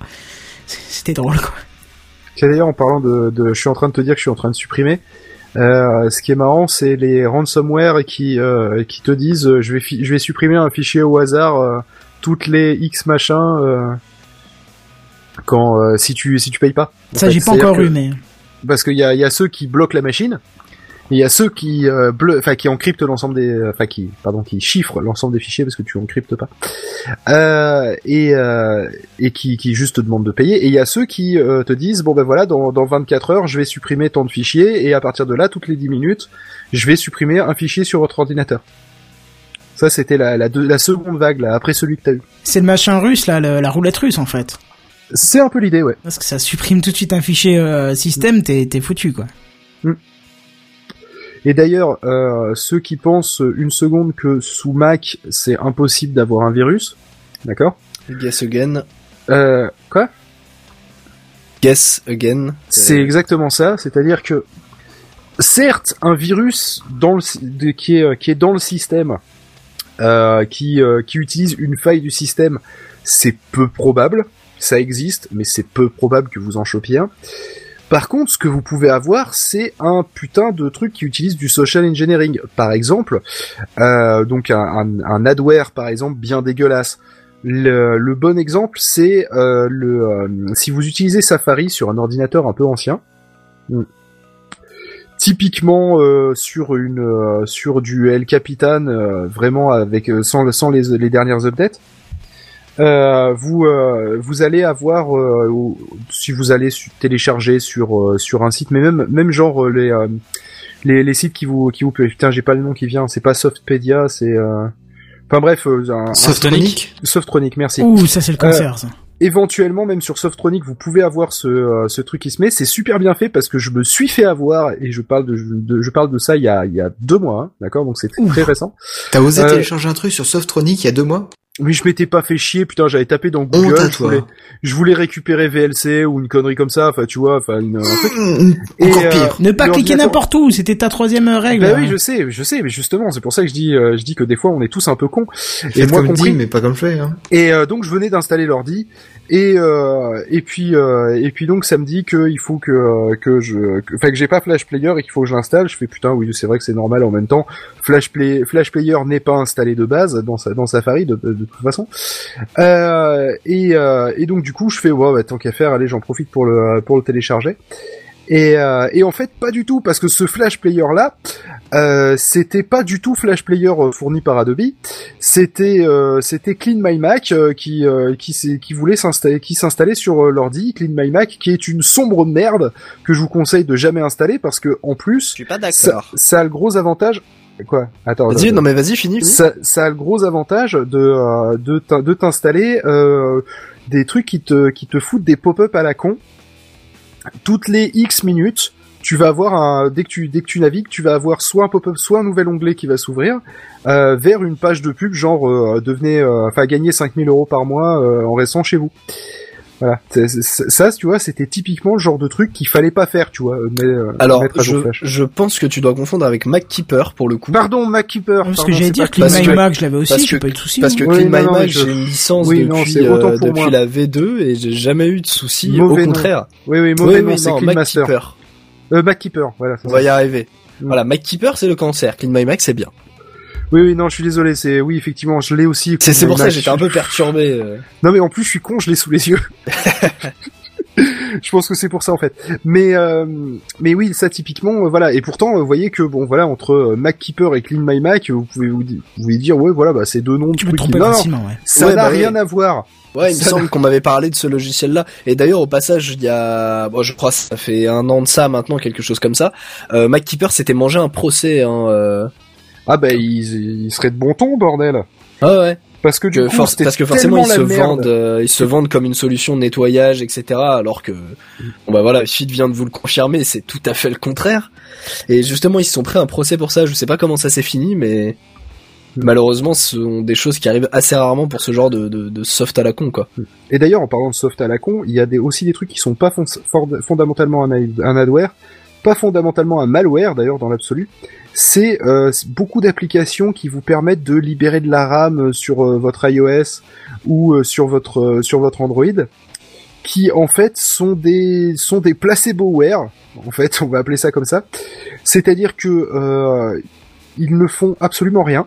C'était drôle quoi. D'ailleurs, en parlant de, de, je suis en train de te dire que je suis en train de supprimer. Euh, ce qui est marrant, c'est les ransomware qui euh, qui te disent, euh, je vais je vais supprimer un fichier au hasard euh, toutes les X machins euh, quand euh, si tu si tu payes pas. En Ça j'ai pas encore que- eu, mais parce qu'il y a, y a ceux qui bloquent la machine, il y a ceux qui euh, bleu- enfin qui encryptent l'ensemble des, enfin qui, pardon, qui chiffrent l'ensemble des fichiers parce que tu encryptes pas, euh, et euh, et qui, qui juste te demandent de payer. Et il y a ceux qui euh, te disent bon ben voilà, dans, dans 24 heures, je vais supprimer tant de fichiers, et à partir de là, toutes les 10 minutes, je vais supprimer un fichier sur votre ordinateur. Ça, c'était la, la, deux- la seconde vague, là, après celui que t'as eu. c'est le machin russe là, le- la roulette russe en fait. C'est un peu l'idée, ouais. Parce que ça supprime tout de suite un fichier euh, système, t'es t'es foutu quoi. Et d'ailleurs, euh, ceux qui pensent une seconde que sous Mac c'est impossible d'avoir un virus, d'accord Guess again. euh, Quoi Guess again. C'est exactement ça. C'est-à-dire que certes, un virus dans le, qui est qui est dans le système, euh, qui euh, qui utilise une faille du système, c'est peu probable. Ça existe, mais c'est peu probable que vous en chopiez un. Par contre, ce que vous pouvez avoir, c'est un putain de truc qui utilise du social engineering. Par exemple, euh, donc un, adware, par exemple, bien dégueulasse. Le, le bon exemple, c'est euh, le euh, si vous utilisez Safari sur un ordinateur un peu ancien. hmm, Typiquement sur une sur du El Capitan, vraiment avec sans sans les, les dernières updates. Euh, vous euh, vous allez avoir euh, ou- si vous allez su- télécharger sur euh, sur un site mais même même genre euh, les euh, les, les sites qui vous qui vous putain j'ai pas le nom qui vient c'est pas Softpedia c'est euh, enfin bref euh, un, un- Softonic Softronic. Merci. Ouh, ça c'est le cancer ça. éventuellement même sur Softronic vous pouvez avoir ce, euh, ce truc qui se met. C'est super bien fait parce que je me suis fait avoir et je parle de, de- je parle de ça il y a il y a deux mois hein, d'accord? Donc c'est très récent. T'as osé Euh, télécharger un truc sur Softronic il y a deux mois? Mais je m'étais pas fait chier putain j'avais tapé dans Google je voulais, je voulais récupérer VLC ou une connerie comme ça enfin tu vois enfin une- un truc Mmh, Et, Encore euh, pire. Ne pas cliquer n'importe où, c'était ta troisième règle. Bah hein. oui, je sais, je sais, mais justement, c'est pour ça que je dis, euh, je dis que des fois on est tous un peu cons. Et moi comme compris. dit, mais pas comme fait. Hein. Et euh, donc je venais d'installer l'ordi Et euh, et puis euh, et puis donc ça me dit que il faut que euh, que je enfin que, j'ai pas Flash Player et qu'il faut que je l'installe. Je fais putain oui c'est vrai que c'est normal en même temps. Flash Play Flash Player n'est pas installé de base dans sa dans Safari de, de, toute façon. Et et donc du coup je fais ouais bah, tant qu'à faire allez j'en profite pour le pour le télécharger. Et, euh, et en fait pas du tout parce que ce Flash Player là euh, c'était pas du tout Flash Player euh, fourni par Adobe c'était euh, c'était Clean My Mac euh, qui euh, qui s'est- qui voulait s'installer qui s'installait sur euh, l'ordi Clean My Mac qui est une sombre merde que je vous conseille de jamais installer parce que en plus Je suis pas ça, d'accord. ça a le gros avantage quoi attends Vas-y, non mais vas-y, finis. finis. ça, ça a le gros avantage de euh, de t'in- de t'installer euh, des trucs qui te qui te foutent des pop-up à la con toutes les X minutes. Tu vas avoir un dès que tu dès que tu navigues, tu vas avoir soit un pop-up, soit un nouvel onglet qui va s'ouvrir euh, vers une page de pub genre euh, devenez euh, enfin gagner 5000 euros par mois euh, en restant chez vous. Voilà, ça tu vois, c'était typiquement le genre de truc qu'il fallait pas faire, tu vois. Mais, euh, Alors, mettre à jour je, je pense que tu dois confondre avec MacKeeper pour le coup. Pardon, MacKeeper. Parce pardon, que j'allais dire Clean My que- Mac, je l'avais aussi, parce j'ai que- pas eu de soucis. Parce que Oui, Clean non, My non, Mac, je- j'ai une licence Oui, non, depuis, c'est autant euh, moi. depuis la V2 et j'ai jamais eu de soucis. Mauvais Au nom. contraire. Oui, oui, mauvais Oui, nom, c'est non, Clean Master. MacKeeper. Euh, MacKeeper, voilà. On ça. va y arriver. Mm. Voilà, MacKeeper c'est le cancer. Clean My Mac c'est bien. Oui, oui, non, je suis désolé, c'est, oui, effectivement, je l'ai aussi. C'est c'est pour ça que Mac. j'étais un peu perturbé. euh. Non, mais en plus, je suis con, je l'ai sous les yeux. je pense que c'est pour ça, en fait. Mais, euh, mais oui, ça, typiquement, euh, voilà. Et pourtant, euh, vous voyez que, bon, voilà, entre euh, MacKeeper et Clean My Mac, vous pouvez vous, vous pouvez dire, ouais, voilà, bah, c'est deux noms Tu peux tromper non, ouais. ça Ouais, n'a bah rien à voir. Ouais, il me semble qu'on m'avait parlé de ce logiciel-là. Et d'ailleurs, au passage, il y a, bon, je crois, que ça fait un an de ça maintenant, quelque chose comme ça. Euh, MacKeeper s'était mangé un procès. Hein, euh. Ah, bah, il, il serait de bon ton, bordel. Ah ouais. Parce que du Que coup, force- parce que forcément tellement ils se la merde. vendent, euh, ils se vendent comme une solution de nettoyage, etc. Alors que, bon bah voilà, Fit vient de vous le confirmer, c'est tout à fait le contraire. Et justement, ils se sont pris un procès pour ça. Je sais pas comment ça s'est fini, mais malheureusement, ce sont des choses qui arrivent assez rarement pour ce genre de, de, de soft à la con, quoi. Et d'ailleurs, en parlant de soft à la con, il y a des, aussi des trucs qui sont pas fond- fondamentalement un, un adware, pas fondamentalement un malware d'ailleurs dans l'absolu. C'est euh, c'est beaucoup d'applications qui vous permettent de libérer de la RAM sur euh, votre iOS ou euh, sur votre euh, sur votre Android, qui en fait sont des sont des placeboware. En fait, on va appeler ça comme ça. C'est-à-dire que euh, ils ne font absolument rien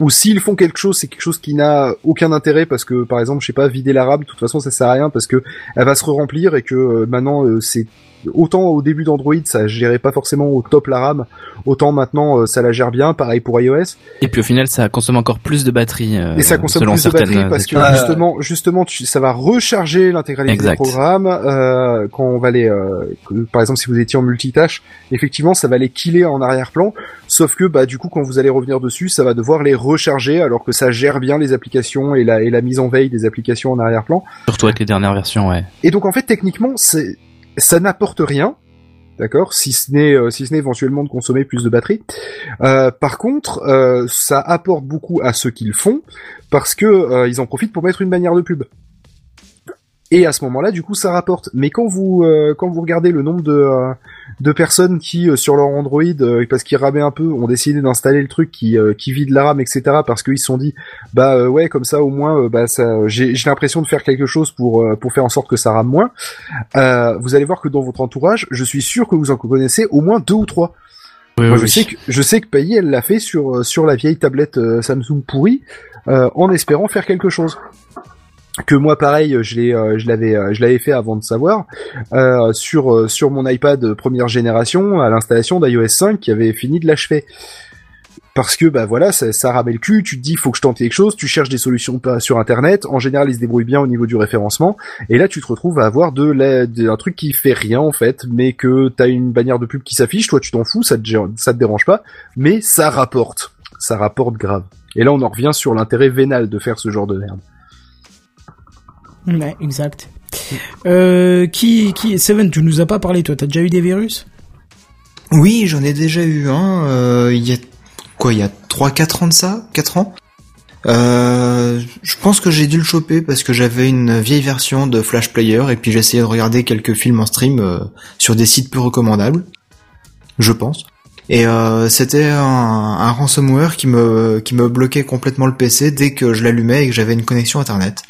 ou s'ils font quelque chose, c'est quelque chose qui n'a aucun intérêt parce que, par exemple, je sais pas, vider la RAM, de toute façon, ça sert à rien parce que elle va se remplir et que euh, maintenant, euh, c'est autant au début d'Android, ça gérait pas forcément au top la RAM, autant maintenant, euh, ça la gère bien. Pareil pour iOS. Et puis au final, ça consomme encore plus de batterie. euh, Et ça consomme selon plus de batterie parce que justement, justement, tu- ça va recharger l'intégralité des programmes euh, quand on va les, euh, que- par exemple, si vous étiez en multitâche, effectivement, ça va les killer en arrière-plan. Sauf que, bah, du coup, quand vous allez revenir dessus, ça va devoir les recharger alors que ça gère bien les applications et la et la mise en veille des applications en arrière-plan. Surtout avec les dernières versions, ouais. Et donc, en fait, techniquement, c'est ça n'apporte rien. D'accord, si ce n'est euh, si ce n'est éventuellement de consommer plus de batterie. Euh, par contre, euh, ça apporte beaucoup à ceux qui le font parce que ils en profitent pour mettre une bannière de pub. Et à ce moment-là, du coup, ça rapporte. Mais quand vous euh, quand vous regardez le nombre de euh, de personnes qui euh, sur leur Android, euh, parce qu'ils ramaient un peu, ont décidé d'installer le truc qui euh, qui vide la RAM, etc. Parce qu'ils se sont dit, bah euh, ouais, comme ça au moins, bah ça, j'ai j'ai l'impression de faire quelque chose pour euh, pour faire en sorte que ça rame moins. Euh, vous allez voir que dans votre entourage, je suis sûr que vous en connaissez au moins deux ou trois. Oui, Moi, oui, je sais que je sais que Payet, elle l'a fait sur sur la vieille tablette Samsung pourrie, euh, en espérant faire quelque chose. Que moi, pareil, je l'ai, euh, je l'avais, euh, je l'avais fait avant de savoir euh, sur sur mon iPad première génération à l'installation d'iOS 5 qui avait fini de l'achever. Parce que bah voilà, ça, ça le cul. Tu te dis, faut que je tente quelque chose. Tu cherches des solutions sur Internet. En général, ils se débrouillent bien au niveau du référencement. Et là, tu te retrouves à avoir de, la, un truc qui fait rien en fait, mais que t'as une bannière de pub qui s'affiche. Toi, tu t'en fous, ça te, ça te dérange pas, mais ça rapporte, ça rapporte grave. Et là, on en revient sur l'intérêt vénal de faire ce genre de merde. Ouais, exact. Euh, qui, qui, Seven, tu nous as pas parlé, toi, t'as déjà eu des virus? Oui, j'en ai déjà eu un. euh, Il y a quoi Il y a 3-4 ans de ça 4 ans? Euh, Je pense que j'ai dû le choper parce que j'avais une vieille version de Flash Player et puis j'essayais de regarder quelques films en stream euh, sur des sites peu recommandables. Je pense. Et euh, c'était un, un ransomware qui me qui me bloquait complètement le PC dès que je l'allumais et que j'avais une connexion internet.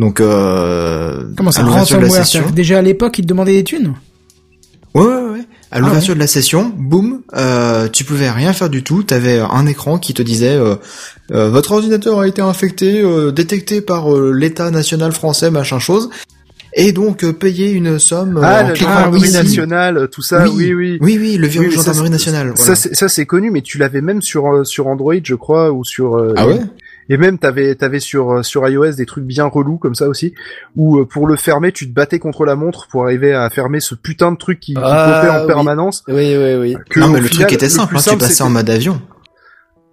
Donc, euh, Comment ça, à l'ouverture de la ransomware session. c'est-à-dire que Déjà à l'époque, ils te demandaient des thunes Ouais, ouais, ouais. À Ah l'ouverture de la session, boum, euh, tu pouvais rien faire du tout. T'avais un écran qui te disait euh, euh, votre ordinateur a été infecté, euh, détecté par euh, l'État national français, machin chose, et donc euh, payer une somme. euh, Ah, en la gendarmerie ici. nationale, tout ça, oui, oui. Oui, oui, le virus Oui, ça, gendarmerie c'est- nationale. Ça, voilà. c'est- ça c'est connu, mais tu l'avais même sur euh, sur Android, je crois, ou sur. euh, Ah ouais? Et même t'avais t'avais sur euh, sur iOS des trucs bien relous comme ça aussi, où euh, pour le fermer, tu te battais contre la montre pour arriver à fermer ce putain de truc qui, qui Ah, popait en oui. permanence. Oui, oui, oui. que non, mais le final, truc était le simple, plus hein, tu simple, passais en mode avion.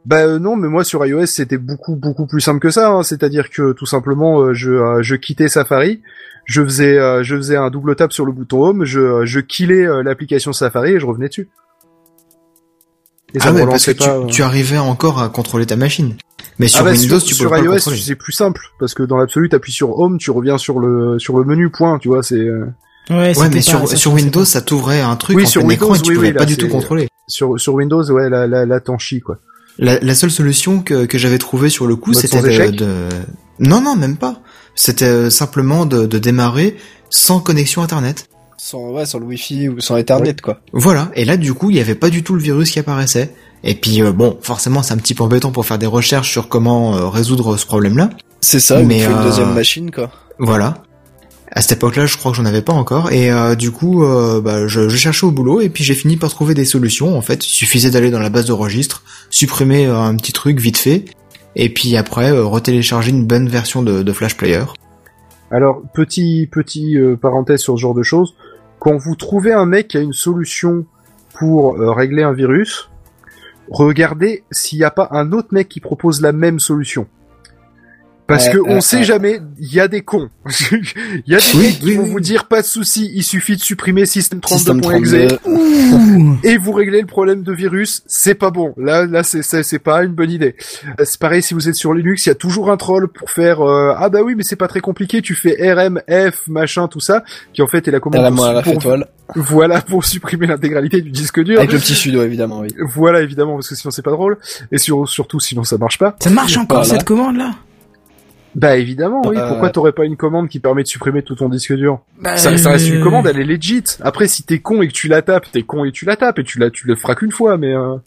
Bah euh, non, mais moi sur iOS c'était beaucoup beaucoup plus simple que ça. hein. C'est-à-dire que tout simplement euh, je euh, je quittais Safari, je faisais euh, je faisais un double tap sur le bouton Home, je euh, je killais euh, l'application Safari et je revenais dessus. Et Ah me ouais, parce que tu, euh. tu arrivais encore à contrôler ta machine. Mais sur Ah bah, Windows, sur, tu peux sur iOS c'est plus simple parce que dans l'absolu t'appuies sur Home, tu reviens sur le sur le menu point, tu vois, c'est euh, Ouais, Ouais, mais pas- sur, ça, sur Windows, ça t'ouvrait un truc Oui, en sur plein écran Windows, et tu oui, pouvais oui, pas là, du tout contrôler. sur sur Windows ouais la la, la t'en chie, quoi. La, la seule solution que, que j'avais trouvée sur le coup, c'était de, Non, non, même pas. C'était euh, simplement de, de démarrer sans connexion Internet. Sans, ouais, sans le Wi-Fi ou sans Ethernet, quoi. Voilà. Et là, du coup, il y avait pas du tout le virus qui apparaissait. Et puis, euh, bon, forcément, c'est un petit peu embêtant pour faire des recherches sur comment euh, résoudre ce problème-là. C'est ça, Mais, il faut euh, une deuxième machine, quoi. Voilà. À cette époque-là, je crois que j'en avais pas encore. Et euh, du coup, euh, bah, je, je cherchais au boulot et puis j'ai fini par trouver des solutions. En fait, il suffisait d'aller dans la base de registre, supprimer euh, un petit truc vite fait, et puis après euh, retélécharger une bonne version de, de Flash Player. Alors, petit petit euh, parenthèse sur ce genre de choses, quand vous trouvez un mec qui a une solution pour euh, régler un virus, regardez s'il n'y a pas un autre mec qui propose la même solution. Parce Ouais, que on sait ouais. jamais, il y a des cons. Il y a des Oui, mecs qui oui, vont oui. vous dire pas de souci, il suffit de supprimer système Système 32.exe 32. Ouh. et vous réglez le problème de virus, c'est pas bon. Là, là, c'est c'est c'est pas une bonne idée. Euh, C'est pareil si vous êtes sur Linux, il y a toujours un troll pour faire euh, ah bah oui, mais c'est pas très compliqué. Tu fais RM, F, machin, tout ça, qui en fait est la commande la pour- main à la pour- voilà pour supprimer l'intégralité du disque dur. Avec le petit sudo, évidemment, oui. Voilà évidemment parce que sinon c'est pas drôle et sur, surtout sinon ça marche pas. Ça marche encore Voilà. cette commande là? Bah évidemment oui. Euh, Pourquoi t'aurais pas une commande qui permet de supprimer tout ton disque dur? Bah, ça, ça reste une euh, commande, elle est legit. Après si t'es con et que tu la tapes, t'es con et tu la tapes et tu la tu le feras qu'une fois mais. Euh...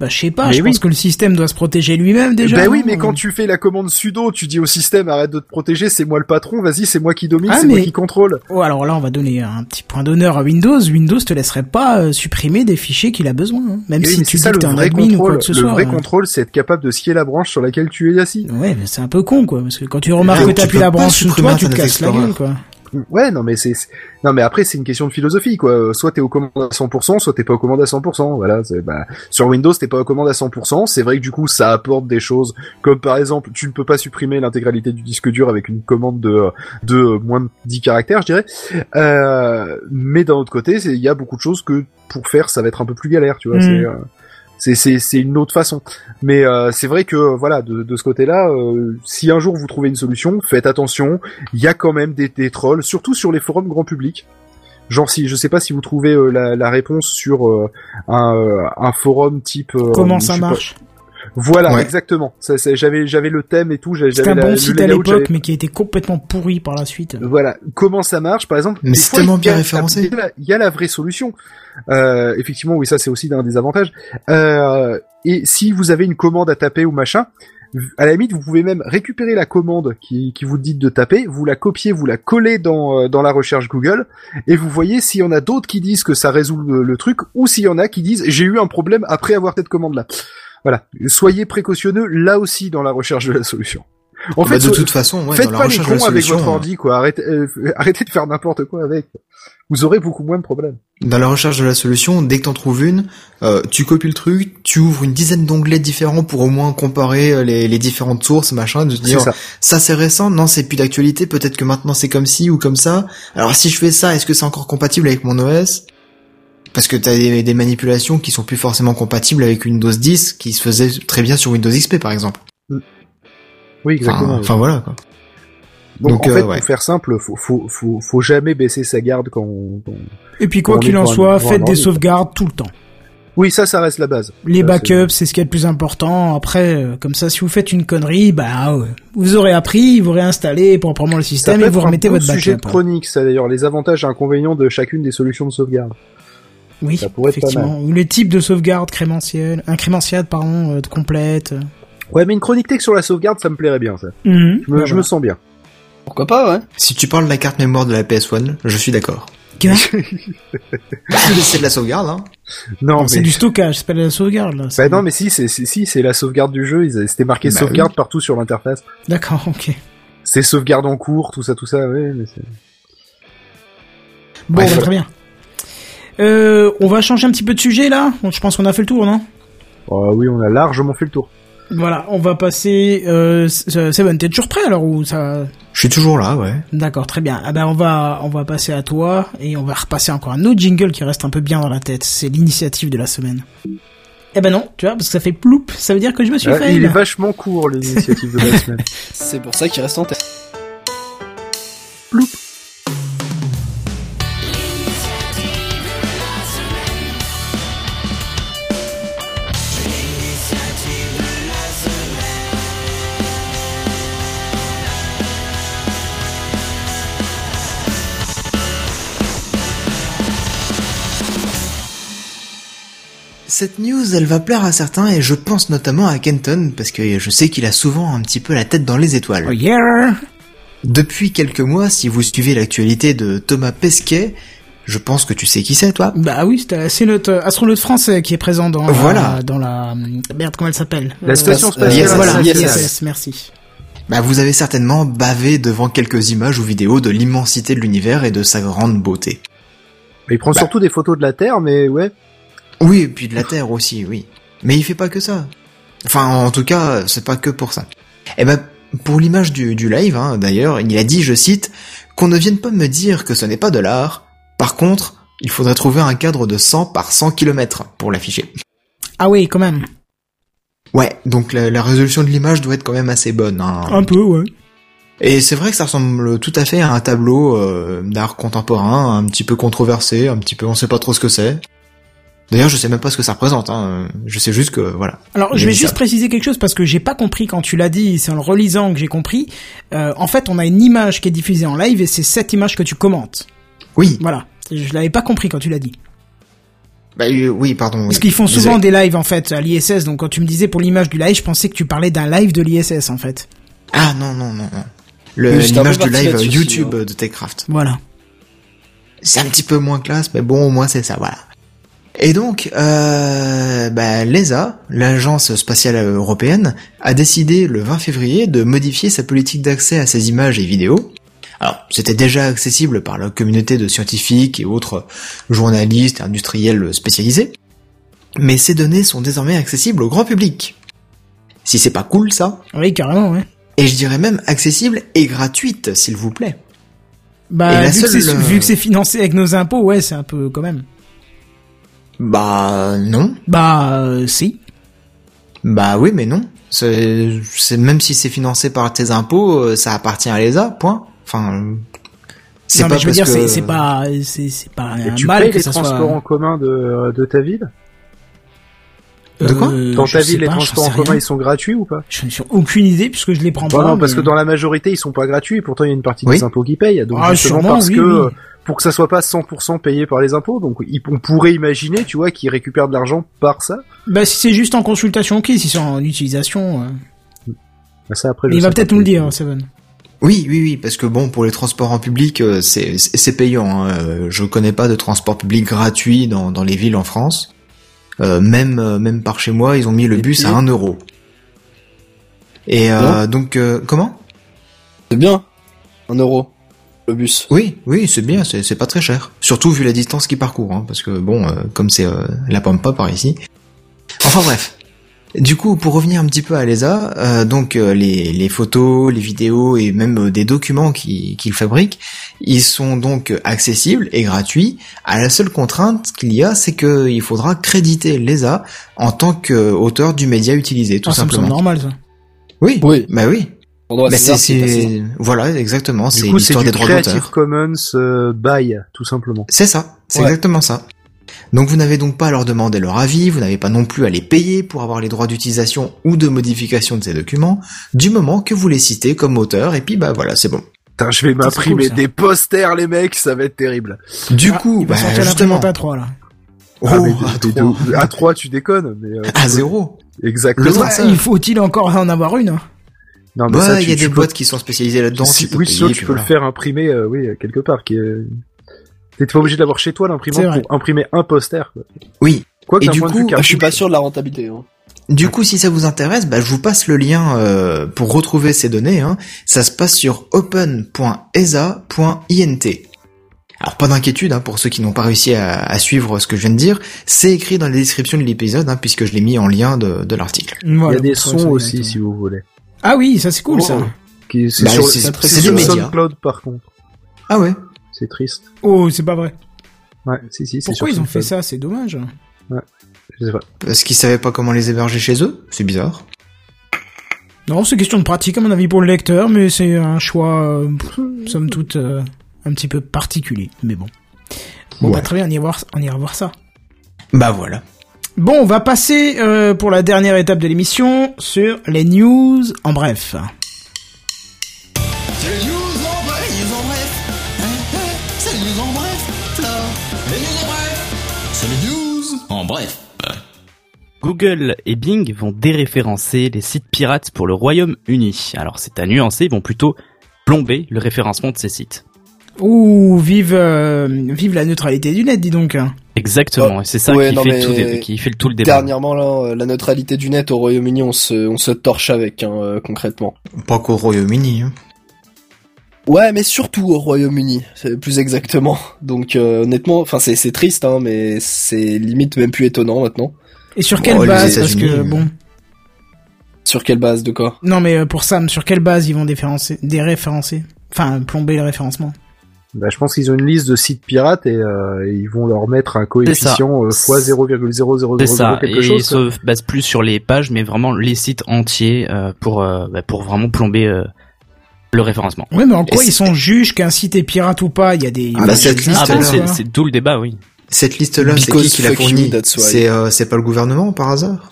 Bah je sais pas, Mais je oui. pense que le système doit se protéger lui-même déjà. Bah oui, non mais quand tu fais la commande sudo, tu dis au système arrête de te protéger, c'est moi le patron, vas-y, c'est moi qui domine, Ah, c'est moi qui contrôle. Oh, alors là, on va donner un petit point d'honneur à Windows. Windows te laisserait pas euh, supprimer des fichiers qu'il a besoin, hein. même Oui, si tu dis ça que le t'es un vrai admin ou quoi contrôle. que ce Le soit. vrai hein. contrôle, c'est être capable de scier la branche sur laquelle tu es assis. Ouais, mais c'est un peu con, quoi, parce que quand tu remarques Ah, que tu t'appuies la branche sous supprimer toi, tu te casses la gueule, quoi. Ouais, non, mais c'est, non, mais après, c'est une question de philosophie, quoi. Soit t'es aux commandes à 100%, soit t'es pas aux commandes à 100%. Voilà, c'est, bah, sur Windows, t'es pas aux commandes à 100%. C'est vrai que du coup, ça apporte des choses, comme par exemple, tu ne peux pas supprimer l'intégralité du disque dur avec une commande de, de moins de 10 caractères, je dirais. Euh, mais d'un autre côté, il y a beaucoup de choses que, pour faire, ça va être un peu plus galère, tu vois. Mm. C'est, euh, c'est, c'est, c'est une autre façon. Mais euh, c'est vrai que voilà, de, de ce côté-là, euh, si un jour vous trouvez une solution, faites attention. Il y a quand même des, des trolls, surtout sur les forums grand public. Genre si je sais pas si vous trouvez euh, la, la réponse sur euh, un, euh, un forum type euh, Comment ça pas- marche? Voilà, Ouais. exactement. Ça, ça, j'avais j'avais le thème et tout. j'avais C'était un la- bon site à l'époque, mais qui a été complètement pourri par la suite. voilà, comment ça marche, par exemple? Mais c'est fois, tellement il y a- bien référencé. Il y, a la, il y a la vraie solution. Euh, effectivement, oui, ça c'est aussi un des avantages. Euh, et si vous avez une commande à taper ou machin, à la limite, vous pouvez même récupérer la commande qui, qui vous dit de taper, vous la copiez, vous la collez dans, euh, dans la recherche Google, et vous voyez s'il y en a d'autres qui disent que ça résout le, le truc, ou s'il y en a qui disent j'ai eu un problème après avoir cette commande-là. Voilà. Soyez précautionneux là aussi dans la recherche de la solution. En Bah, de so- toute façon, ouais, Faites dans la pas les de avec votre ordi, quoi. Arrêtez, euh, arrêtez de faire n'importe quoi avec. Vous aurez beaucoup moins de problèmes. Dans la recherche de la solution, dès que t'en trouves une, euh, tu copies le truc, tu ouvres une dizaine d'onglets différents pour au moins comparer euh, les, les différentes sources, machin, de te dire ça. ça c'est récent, non c'est plus d'actualité, peut-être que maintenant c'est comme ci ou comme ça. Alors si je fais ça, est-ce que c'est encore compatible avec mon OS Parce que t'as des, des manipulations qui sont plus forcément compatibles avec Windows 10 qui se faisaient très bien sur Windows XP par exemple. Oui, exactement. Enfin, enfin, voilà quoi. Donc, donc, en euh, fait, ouais. pour faire simple, faut, faut, faut, faut jamais baisser sa garde quand, quand- Et puis quoi qu'il en soit, faites des sauvegardes tout le temps. Oui, ça, ça reste la base. Les Ça, backups, c'est ce qui est le plus important. Après, euh, comme ça, si vous faites une connerie, bah, ouais, vous aurez appris, vous réinstallez proprement le système et vous remettez bon votre sujet de backup. chronique, ça d'ailleurs, les avantages et inconvénients de chacune des solutions de sauvegarde. Oui, ça pourrait être pas effectivement. Ou les types de sauvegarde crémentielle, incrémentielle, pardon, euh, complète. Ouais, mais une chronique tech sur la sauvegarde, ça me plairait bien, ça. Mhm. Je me, je me voilà. sens bien. Pourquoi pas, ouais. Si tu parles de la carte mémoire de la PS1, je suis d'accord. C'est de la sauvegarde, hein. Non, Non, C'est mais... du stockage, c'est pas de la sauvegarde, là. Bah non, mais si, c'est si, si, c'est la sauvegarde du jeu. C'était marqué Bah sauvegarde partout sur l'interface. D'accord, ok. C'est sauvegarde en cours, tout ça, tout ça. Ouais, mais c'est... Bon, Ouais, bah, très bien. Euh, on va changer un petit peu de sujet, là? Je pense qu'on a fait le tour, non? Oh, oui, on a largement fait le tour. Voilà, on va passer... Euh, Seven, t'es toujours prêt, alors, ou ça... Je suis toujours là, ouais. D'accord, très bien. Ah ben on va on va passer à toi et on va repasser encore un autre jingle qui reste un peu bien dans la tête. C'est l'initiative de la semaine. Eh ben non, tu vois, parce que ça fait ploup, ça veut dire que je me suis Ouais, fait. il est vachement court, l'initiative de la semaine. C'est pour ça qu'il reste en tête. Cette news, elle va plaire à certains et je pense notamment à Kenton parce que je sais qu'il a souvent un petit peu la tête dans les étoiles. Oh yeah Depuis quelques mois, si vous suivez l'actualité de Thomas Pesquet, je pense que tu sais qui c'est, toi. Bah oui, c'est notre euh, astronaute français qui est présent dans Voilà. la, dans la merde comment elle s'appelle La station Euh, spatiale. yes, voilà, internationale. yes. merci. Bah, vous avez certainement bavé devant quelques images ou vidéos de l'immensité de l'univers et de sa grande beauté. Il prend surtout des photos de la Terre, mais ouais. Oui, et puis de la Terre aussi, oui. Mais il fait pas que ça. Enfin, en tout cas, c'est pas que pour ça. Eh ben, pour l'image du, du live, hein, d'ailleurs, il a dit, je cite, qu'on ne vienne pas me dire que ce n'est pas de l'art. Par contre, il faudrait trouver un cadre de 100 par 100 km pour l'afficher. Ah oui, quand même. Ouais, donc la, la résolution de l'image doit être quand même assez bonne. Hein. Un peu, ouais. Et c'est vrai que ça ressemble tout à fait à un tableau euh, d'art contemporain, un petit peu controversé, un petit peu, on sait pas trop ce que c'est. D'ailleurs, je sais même pas ce que ça représente. Hein. Je sais juste que voilà. Alors, je vais juste ça. préciser quelque chose parce que j'ai pas compris quand tu l'as dit, c'est en le relisant que j'ai compris. Euh, en fait, on a une image qui est diffusée en live et c'est cette image que tu commentes. Oui, Voilà. Je l'avais pas compris quand tu l'as dit. bah euh, oui, pardon. Parce qu'ils font souvent Désolé. des lives en fait à l'ISS, donc quand tu me disais pour l'image du live, je pensais que tu parlais d'un live de l'ISS en fait. Ah non non non L'image du live aussi, YouTube ouais. de Techcraft. Voilà. C'est un petit peu moins classe, mais bon, au moins c'est ça, voilà. Et donc, euh, bah, l'ESA, l'agence spatiale européenne, a décidé le 20 février de modifier sa politique d'accès à ces images et vidéos. Alors, c'était déjà accessible par la communauté de scientifiques et autres journalistes et industriels spécialisés, mais ces données sont désormais accessibles au grand public. Si c'est pas cool, ça Oui, carrément, ouais. Et je dirais même accessible et gratuite, s'il vous plaît. Bah, vu, seule, c'est- euh, vu que c'est financé avec nos impôts, ouais, c'est un peu quand même. Bah, non. Bah, euh, si. Bah oui, mais non. C'est, même si c'est financé par tes impôts, euh, ça appartient à l'ESA, point. Enfin, c'est non, pas mais je veux dire, que- c'est pas, c'est pas un tu mal payes que les ça transports en commun de, de ta ville? De quoi? Euh, Dans ta ville, les pas, transports en commun, rien. ils sont gratuits ou pas? Je n'ai aucune idée puisque je les prends Bah pas. non, parce que dans la majorité, ils sont pas gratuits, et pourtant il y a une partie Oui. des impôts qui payent. Donc Ah, justement sûrement, parce oui, que oui. Pour que ça soit pas 100% payé par les impôts, donc ils- on pourrait imaginer, tu vois, qu'ils récupèrent de l'argent par ça. Bah, si c'est juste en consultation, ok. Si c'est en utilisation, euh, Bah, ça après. il va peut-être nous le dire, Seven. Oui, oui, oui, parce que bon, pour les transports en public, euh, c'est, payant. Hein. Euh, Je connais pas de transport public gratuit dans, dans les villes en France. Euh, même même par chez moi, ils ont mis le bus à 1 euro. Et euh, donc, euh, comment? C'est bien. Un euro. Le bus. Oui, oui, c'est bien, c'est c'est pas très cher. Surtout vu la distance qu'il parcourt, hein, parce que bon, euh, comme c'est euh, la pampa par ici. Enfin bref. Du coup, pour revenir un petit peu à l'ESA, euh, donc euh, les, les photos, les vidéos et même euh, des documents qui- qu'ils fabriquent, ils sont donc accessibles et gratuits. À la seule contrainte qu'il y a, c'est qu'il faudra créditer l'ESA en tant qu'auteur du média utilisé, tout Ah, ça me semble simplement. normal, ça. Oui, Oui. bah oui. On doit Bah, c'est, c'est voilà, exactement, c'est l'histoire des droits Creative d'auteur. Commons euh, by, tout simplement. C'est ça, c'est Ouais. exactement ça. Donc vous n'avez donc pas à leur demander leur avis, vous n'avez pas non plus à les payer pour avoir les droits d'utilisation ou de modification de ces documents, du moment que vous les citez comme auteur, et puis bah voilà, c'est bon. Putain, je vais m'imprimer cool, des posters, les mecs, ça va être terrible. Du Ah, coup, bah, sortir justement, à 3 là. oh, Ah, mais à t'es trois. de- à 3, tu déconnes, mais... euh, à zéro. Exactement. Il faut-il encore en avoir une hein? Non, mais ça, il y a des peux- boîtes qui sont spécialisées là-dedans. Si- tu peux oui, payer, tu peux voilà. le faire imprimer, euh, oui, quelque part. Qui. T'es pas obligé de l'avoir chez toi l'imprimante pour imprimer un poster. Quoi. Oui. Quoi que Et du point de coup, vue je suis pas sûr de la rentabilité. Hein. Du coup, si ça vous intéresse, bah, je vous passe le lien euh, pour retrouver ces données. Hein. Ça se passe sur open.esa.int. Alors pas d'inquiétude hein, pour ceux qui n'ont pas réussi à, à suivre ce que je viens de dire. C'est écrit dans la description de l'épisode hein, puisque je l'ai mis en lien de, de l'article. Il y a des sons aussi, si vous voulez. Ah oui, ça c'est cool Oh. ça. Qui- C'est Bah, sur, c'est- c'est c'est sur. SoundCloud par contre. Ah ouais. C'est triste. Oh, c'est pas vrai. Ouais, si, si, c'est Pourquoi sur ils ont fait ça? C'est dommage. Je sais pas. Parce qu'ils savaient pas comment les héberger chez eux? C'est bizarre. Non, c'est question de pratique à mon avis pour le lecteur, mais c'est un choix, euh, pff, somme toute, euh, un petit peu particulier. Mais bon. Bon, Ouais. bah très bien, on ira voir, on ira voir ça. Bah voilà. Bon, on va passer euh, pour la dernière étape de l'émission sur les news en bref. C'est les news en bref, les news en bref. Hein, hein, c'est les news en bref, Flo. Les news en bref. C'est les news en bref. Google et Bing vont déréférencer les sites pirates pour le Royaume-Uni. Alors c'est à nuancer, ils vont plutôt plomber le référencement de ces sites. Ouh, vive, euh, vive la neutralité du net, dis donc. Exactement, et c'est ça ouais, qui, non, fait tout dé- qui fait le tout le débat. Dernièrement, là, euh, la neutralité du net au Royaume-Uni, on se, on se torche avec, hein, euh, concrètement. Pas qu'au Royaume-Uni. Hein. Ouais, mais surtout au Royaume-Uni, plus exactement. Donc euh, honnêtement, enfin c'est c'est triste, hein, mais c'est limite même plus étonnant maintenant. Et sur quelle Oh, base? Parce que, bon... Sur quelle base de quoi? Non, mais pour Sam, sur quelle base ils vont déréférencer, déréférencer? Enfin, plomber le référencement. Bah, je pense qu'ils ont une liste de sites pirates et, euh, ils vont leur mettre un coefficient euh, fois C'est 0,0000 ça, quelque et chose. ils se basent plus sur les pages, mais vraiment les sites entiers euh, pour euh, bah, pour vraiment plomber euh, le référencement. Oui, mais en quoi Et ils c'est- sont juges qu'un site est pirate ou pas? Il y a des... Ah, bah, cette liste, Ah bah, c'est c'est d'où le débat, oui. Cette liste-là, c'est qui Because qui l'a fournie? C'est euh, c'est pas le gouvernement par hasard?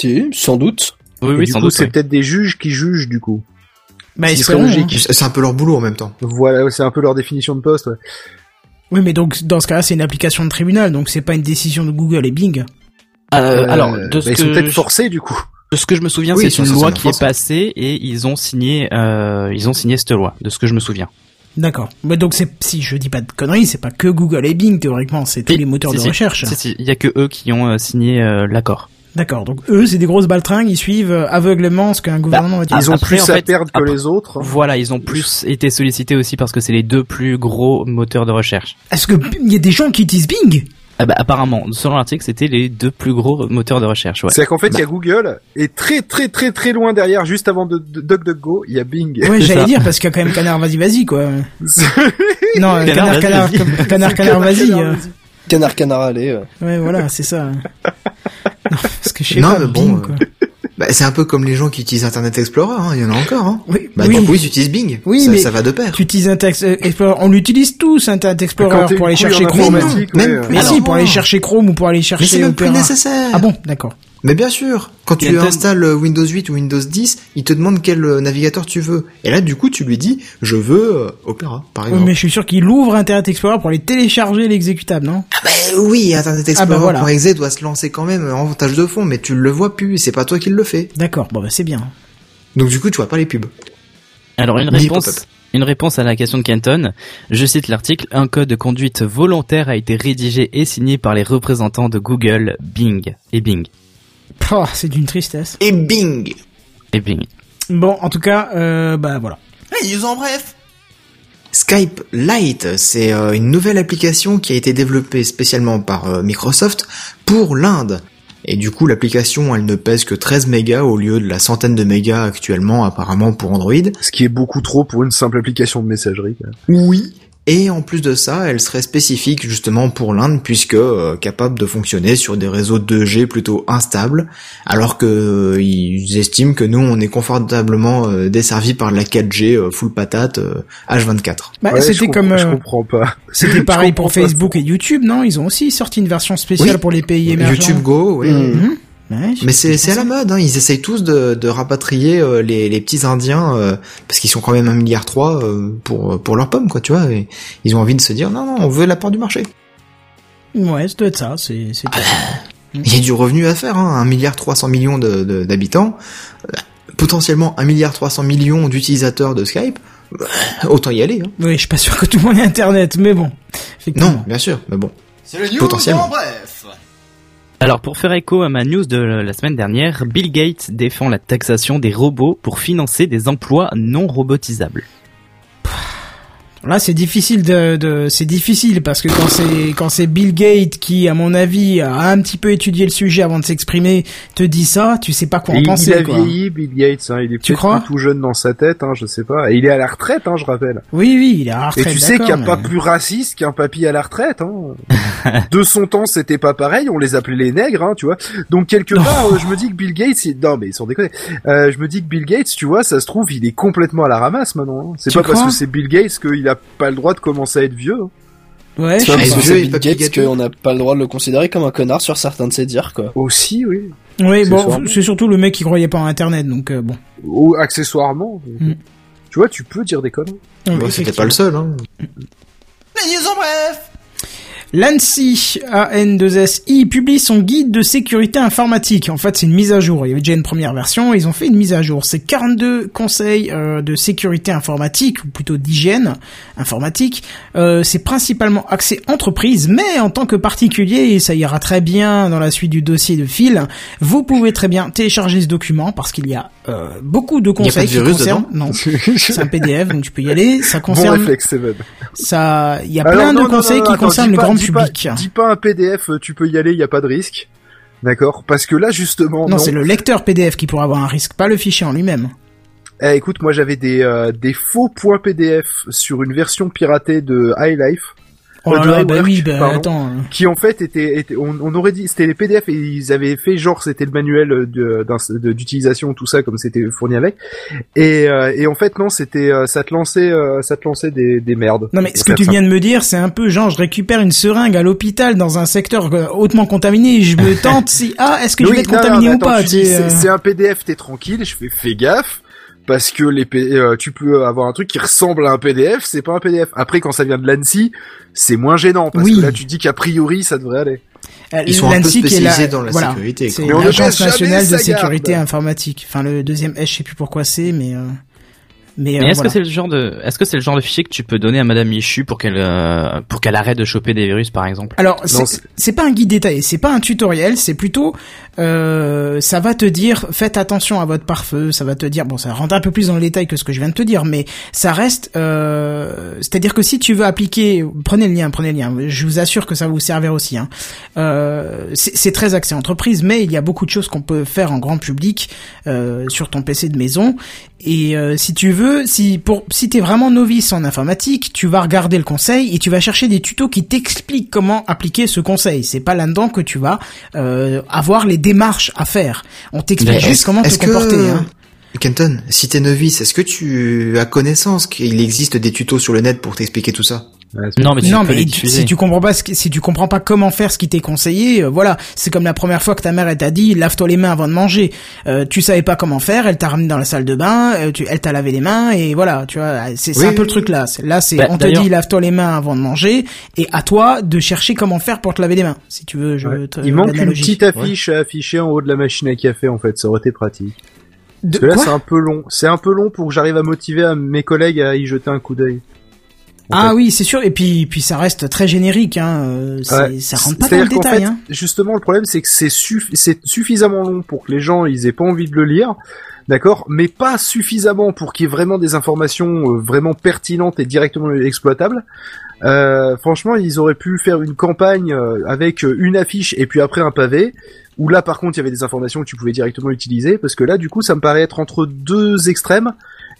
Si, sans doute. Oui, oui, du sans coup, doute. c'est peut-être des juges qui jugent du coup. Bah, Ce serait logique. hein. C'est un peu leur boulot en même temps. Voilà, c'est un peu leur définition de poste. ouais. Oui, mais donc, dans ce cas-là, c'est une application de tribunal, donc c'est pas une décision de Google et Bing. Euh, Euh, alors, de bah, ils sont peut-être je- forcés du coup. de ce que je me souviens, Oui, c'est une loi qui est passée et ils ont signé, euh, ils ont signé cette loi, de ce que je me souviens. D'accord. Mais donc, c'est, si je dis pas de conneries, c'est pas que Google et Bing, théoriquement, c'est tous les moteurs si, de si. recherche. Si, si, il y a que eux qui ont euh, signé euh, l'accord. D'accord. Donc, eux, c'est des grosses baltringues, ils suivent euh, aveuglement ce qu'un gouvernement va dire. Ils ont après, plus en à perdre que les autres. Voilà, ils ont plus été sollicités aussi parce que c'est les deux plus gros moteurs de recherche. Est-ce que il y a des gens qui utilisent Bing? Ah bah, apparemment, selon l'article, c'était les deux plus gros moteurs de recherche. Ouais. C'est-à-dire qu'en fait, il y a Google et très très très très loin derrière, juste avant de, de DuckDuckGo, il y a Bing. Ouais, C'est j'allais dire parce qu'il y a quand même Canard Vas-y Vas-y quoi. Non, euh, Canard, Canard Vas-y, Canard Vas-y. Canard Canard Vas-y. Canard, euh. Canard canard allez. euh. Ouais, voilà, c'est ça. Non, parce que je sais Non, pas, mais bon, Bing, euh, quoi. Bah, c'est un peu comme les gens qui utilisent Internet Explorer, hein. il y en a encore. Hein. Oui, Bah oui. du coup ils utilisent Bing. Oui, ça, mais- ça va de pair. Tu utilises Internet Explorer, on l'utilise tous Internet Explorer pour aller chercher Chrome. informatique, Même- ouais, euh, Mais Alors, si, pour aller non. chercher Chrome ou pour aller Mais chercher c'est même plus nécessaire. Ah bon, d'accord. Mais bien sûr, quand tu installes euh, Windows 8 ou Windows 10, il te demande quel euh, navigateur tu veux. Et là, du coup, tu lui dis, je veux euh, Opera, par Oui, exemple. mais je suis sûr qu'il ouvre Internet Explorer pour aller télécharger l'exécutable, non? Ah bah oui, Internet Ah bah Explorer.exe voilà. doit se lancer quand même en tâche de fond, mais tu le vois plus, c'est pas toi qui le fais. D'accord, bon bah c'est bien. Donc du coup, tu vois pas les pubs. Alors une réponse, pop-up. une réponse à la question de Kenton. Je cite l'article. Un code de conduite volontaire a été rédigé et signé par les représentants de Google, Bing et Bing Oh, c'est d'une tristesse. Et bing et Bing. Bon, en tout cas, euh, bah voilà. Les news en bref. Skype Lite, c'est euh, une nouvelle application qui a été développée spécialement par euh, Microsoft pour l'Inde. Et du coup, l'application, elle ne pèse que 13 mégas au lieu de la centaine de mégas actuellement apparemment pour Android. Ce qui est beaucoup trop pour une simple application de messagerie. Oui, Et en plus de ça, elle serait spécifique justement pour l'Inde puisque euh, capable de fonctionner sur des réseaux 2G plutôt instables, alors que euh, ils estiment que nous on est confortablement euh, desservis par la 4G euh, full patate euh, H24. Bah, Ouais, je c'était comme Je euh, comprends pas. c'était pareil pour pas Facebook et YouTube, non? Ils ont aussi sorti une version spéciale Oui. pour les pays émergents. YouTube Go, oui. Mm. Mhm. Ouais, Mais c'est à la mode, hein. ils essayent tous de, de rapatrier euh, les, les petits Indiens euh, parce qu'ils sont quand même un milliard trois euh, pour pour leurs pommes quoi, tu vois. Et ils ont envie de se dire non non, on veut la part du marché. Ouais, ça doit être ça. C'est c'est Ah, Il y a du revenu à faire, hein. un milliard 300 millions de- de- d'habitants, euh, potentiellement un milliard 300 millions d'utilisateurs de Skype. euh, Autant y aller. Hein. Oui, je suis pas sûr que tout le monde ait internet, mais bon. Non, bien sûr, mais bon. C'est le news Potentiellement. en bref. Alors pour faire écho à ma news de la semaine dernière, Bill Gates défend la taxation des robots pour financer des emplois non robotisables. Là, c'est difficile de, de c'est difficile parce que quand c'est quand c'est Bill Gates qui, à mon avis, a un petit peu étudié le sujet avant de s'exprimer, te dit ça, tu sais pas quoi en il, penser. il a quoi. vieilli, Bill Gates. Hein, il est Tu peut-être tout jeune dans sa tête, hein, je sais pas. Et il est à la retraite, hein, je rappelle. Oui, oui, il est à la Et retraite. tu sais qu'il n'y a pas plus raciste qu'un papy à la retraite. Hein. de son temps, c'était pas pareil. On les appelait les nègres, hein, tu vois. Donc quelque part, euh, je me dis que Bill Gates, il- non mais sans déconner, euh, je me dis que Bill Gates, tu vois, ça se trouve, il est complètement à la ramasse maintenant. hein. C'est pas parce que c'est Bill Gates qu'il a pas le droit de commencer à être vieux. hein. Ouais, C'est c'est veulent, Bill Gates qu'on n'a pas le droit de le considérer comme un connard sur certains de ses dires, quoi. Aussi, oui. Oui, bon, Accessoirement. c'est surtout le mec qui croyait pas en Internet, donc euh, bon. Ou accessoirement. Mm. Tu vois, tu peux dire des conneries. Oui, Bon, C'était pas le seul. Hein. Les news en bref. L'ANSI, A-N-2-S-I, publie son guide de sécurité informatique. En fait, c'est une mise à jour. Il y avait déjà une première version, ils ont fait une mise à jour. C'est 42 conseils euh, de sécurité informatique, ou plutôt d'hygiène informatique. Euh, c'est principalement axé entreprise, mais en tant que particulier, et ça ira très bien dans la suite du dossier de fil, vous pouvez très bien télécharger ce document, parce qu'il y a euh, beaucoup de y a pas conseils de qui concernent... Non, c'est un PDF, donc tu peux y aller. Ça Bon concerne... réflexe, Seven. ça, il y a Alors, plein non, de non, conseils non, qui attends, concernent le grand dis pas- public. Dis pas un PDF, euh, tu peux y aller, il y a pas de risque. D'accord? Parce que là, justement, Non, c'est le lecteur PDF qui pourrait avoir un risque, pas le fichier en lui-même. Eh, écoute, moi j'avais des, euh, des faux points PDF sur une version piratée de High Life. Oh là bah oui, bah pardon. attends. euh, qui en fait était, était- on, on aurait dit c'était les PDF et ils avaient fait genre c'était le manuel d'utilisation tout ça comme c'était fourni avec et, euh, et en fait non c'était euh, ça te lançait euh, ça te lançait des, des merdes Non mais ce que tu viens de me dire, c'est un peu genre je récupère une seringue à l'hôpital dans un secteur euh, hautement contaminé et je me tente si ah est-ce que je vais être non, non, contaminé ou attends, pas euh. c'est un PDF t'es tranquille je fais fais gaffe parce que les P- euh, tu peux avoir un truc qui ressemble à un PDF c'est pas un PDF après quand ça vient de l'ANSI c'est moins gênant parce Oui. que là tu dis qu'a priori ça devrait aller Euh, Ils sont un peu l'ANSI qui est la- spécialisés dans la voilà, sécurité, C'est l'agence nationale de sécurité garde. informatique. Enfin le deuxième S, je sais plus pourquoi c'est, mais euh, mais, euh, Mais est-ce voilà. que c'est le genre de, est-ce que c'est le genre de fichier que tu peux donner à Madame Michu pour qu'elle, euh, pour qu'elle arrête de choper des virus, par exemple? Alors, c'est pas un guide détaillé, c'est pas un tutoriel, c'est plutôt, euh, ça va te dire, faites attention à votre pare-feu, ça va te dire, bon, ça rentre un peu plus dans le détail que ce que je viens de te dire, mais ça reste, euh, c'est-à-dire que si tu veux appliquer, prenez le lien, prenez le lien, je vous assure que ça va vous servir aussi. Hein. Euh, c'est très axé entreprise, mais il y a beaucoup de choses qu'on peut faire en grand public sur ton PC de maison. Et si tu veux, si pour si vraiment novice en informatique, tu vas regarder le conseil et tu vas chercher des tutos qui t'expliquent comment appliquer ce conseil. C'est pas là-dedans que tu vas avoir les démarches à faire. On t'explique juste comment te que- comporter. Hein. Kenton, si t'es novice, est-ce que tu as connaissance qu'il existe des tutos sur le net pour t'expliquer tout ça? Ouais, Non, mais non, tu- si tu comprends pas ce qui- si tu comprends pas comment faire ce qui t'est conseillé, euh, voilà, c'est comme la première fois que ta mère elle t'a dit lave-toi les mains avant de manger. Euh, tu savais pas comment faire, elle t'a ramené dans la salle de bain, euh, tu, elle t'a lavé les mains et voilà, tu vois, c'est c'est Oui, un peu le truc là. C'est- Là, c'est Bah, on te dit lave-toi les mains avant de manger et à toi de chercher comment faire pour te laver les mains. Si tu veux, je Ouais. te- Il manque une petite affiche à afficher en haut de la machine à café en fait, ça aurait été pratique. De Parce que là c'est un peu long, c'est un peu long pour que j'arrive à motiver à mes collègues à y jeter un coup d'œil. Ah fait. oui, c'est sûr. Et puis, puis ça reste très générique. Hein. euh, Ouais. Ça rentre pas dans le détail. fait, hein. Justement, le problème, c'est que c'est suff- c'est suffisamment long pour que les gens ils aient pas envie de le lire, d'accord, mais pas suffisamment pour qu'il y ait vraiment des informations euh, vraiment pertinentes et directement exploitables. Euh, franchement, ils auraient pu faire une campagne euh, avec une affiche et puis après un pavé. Où là, par contre, il y avait des informations que tu pouvais directement utiliser, parce que là, du coup, ça me paraît être entre deux extrêmes,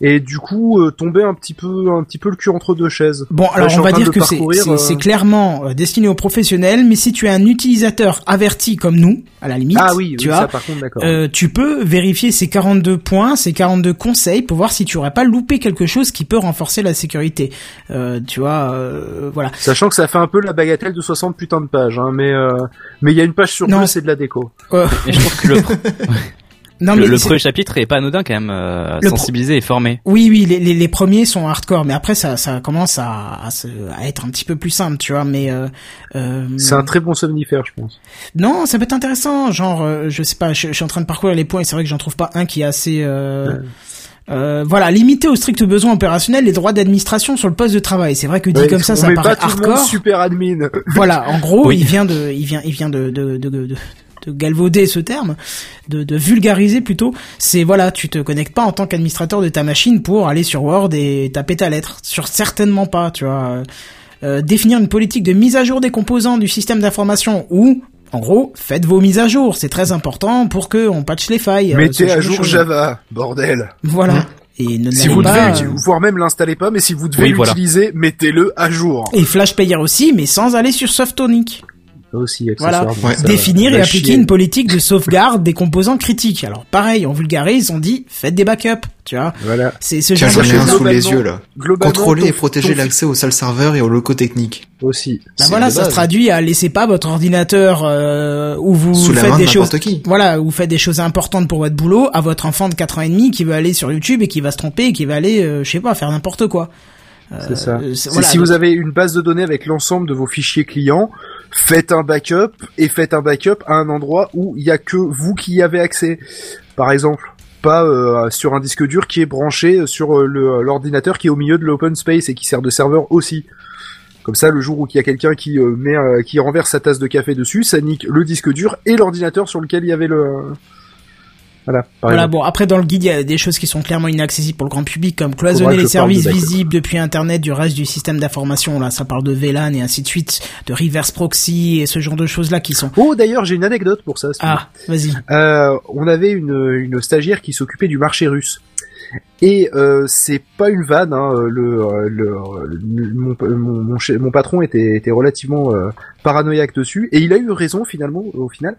et du coup, euh, tomber un petit peu, un petit peu le cul entre deux chaises. Bon, Là, alors suis on va dire que c'est euh, clairement euh, destiné aux professionnels, mais si tu es un utilisateur averti comme nous, à la limite, Ah oui, tu oui, vois, ça par contre, d'accord. euh, tu peux vérifier ces 42 points, ces 42 conseils pour voir si tu aurais pas loupé quelque chose qui peut renforcer la sécurité. Euh, tu vois, euh, voilà. Sachant que ça fait un peu la bagatelle de 60 putains de pages, hein, mais euh, mais il y a une page sur Non. deux, c'est de la déco. Euh, Et je trouve que le, non le, mais le c'est- premier chapitre est pas anodin quand même, euh, sensibilisé et formé. Oui, oui, les, les, les premiers sont hardcore, mais après ça, ça commence à, à, se- à être un petit peu plus simple, tu vois. Mais euh, euh, C'est un très bon somnifère, je pense. non, ça peut être intéressant. Genre, euh, je sais pas, je, je suis en train de parcourir les points et c'est vrai que j'en trouve pas un qui est assez. Euh, euh, voilà, limiter au strict besoin opérationnel les droits d'administration sur le poste de travail. C'est vrai que dit Ouais, comme ça, on ça paraît pas tout le monde hardcore. super admin. Voilà, en gros, Oui. il vient de, il vient, il vient de, de, de, de, de galvauder ce terme, de, de vulgariser plutôt. C'est voilà, tu te connectes pas en tant qu'administrateur de ta machine pour aller sur Word et taper ta lettre. Sur certainement pas, tu vois. Euh, définir une politique de mise à jour des composants du système d'information ou en gros, faites vos mises à jour, c'est très important pour que on patche les failles. euh, Mettez à jour. Java, bordel. Voilà. Et ne Si vous pas, devez, euh, voire même l'installez pas, mais si vous devez Oui, voilà. l'utiliser, mettez-le à jour. et Flash Player aussi, mais sans aller sur Softonic. Ça aussi, Voilà. Ouais. ça définir et appliquer chier. une politique de sauvegarde des composants critiques. Alors pareil, on vulgarise, on dit faites des backups, tu vois. Voilà. C'est ce Tiens, genre j'en de ai un choses. sous les yeux là. Contrôler ton- et protéger l'accès aux salles serveurs et aux locaux techniques. aussi. Bah voilà, de ça base. se traduit à laisser pas votre ordinateur euh, où vous Sous la faites main de des choses n'importe qui. voilà, où vous faites des choses importantes pour votre boulot à votre enfant de 4 ans et demi qui veut aller sur YouTube et qui va se tromper et qui va aller euh, je sais pas faire n'importe quoi. C'est ça. Euh, voilà, si donc- vous avez une base de données avec l'ensemble de vos fichiers clients, faites un backup et faites un backup à un endroit où il y a que vous qui y avez accès. Par exemple, pas euh, sur un disque dur qui est branché sur euh, l'ordinateur qui est au milieu de l'open space et qui sert de serveur aussi. Comme ça, le jour où il y a quelqu'un qui euh, met, qui renverse sa tasse de café dessus, ça nique le disque dur et l'ordinateur sur lequel il y avait le. Voilà. Voilà, bon, après dans le guide, il y a des choses qui sont clairement inaccessibles pour le grand public, comme cloisonner les de services visibles depuis Internet du reste du système d'information. Là, ça parle de VLAN et ainsi de suite, de reverse proxy et ce genre de choses-là qui sont. Oh, d'ailleurs, j'ai une anecdote pour ça. Ah, vas-y. Euh, on avait une, une stagiaire qui s'occupait du marché russe. Et euh, c'est pas une vanne, hein, le, euh, le, le- mon, mon, mon patron était, était relativement euh, paranoïaque dessus, et il a eu raison finalement, au final,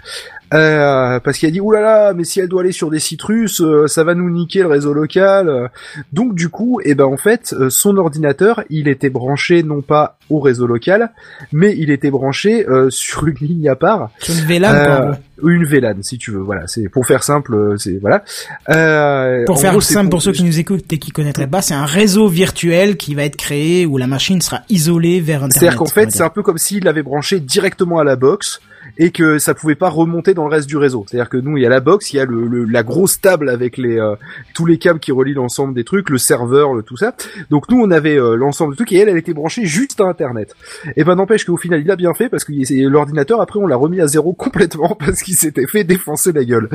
euh, parce qu'il a dit oulala, là là, mais si elle doit aller sur des sites russes, euh, ça va nous niquer le réseau local. Donc du coup, et ben en fait, euh, son ordinateur, il était branché non pas au réseau local, mais il était branché euh, sur une ligne à part. Le VLAN, Euh, une VLAN, si tu veux. Voilà, c'est pour faire simple, euh, c'est voilà. Euh, Pour faire gros, simple pour ceux qui nous écoutent et qui connaîtraient pas, c'est un réseau virtuel qui va être créé où la machine sera isolée vers Internet. C'est-à-dire qu'en fait, c'est un peu comme s'il l'avait branché directement à la box et que ça pouvait pas remonter dans le reste du réseau. C'est-à-dire que nous, il y a la box, il y a le, le- la grosse table avec les euh, tous les câbles qui relient l'ensemble des trucs, le serveur, le, tout ça. Donc nous, on avait euh, l'ensemble du truc et elle, elle était branchée juste à Internet. Et ben n'empêche qu'au final, il a bien fait parce que l'ordinateur après, on l'a remis à zéro complètement parce qu'il s'était fait défoncer la gueule.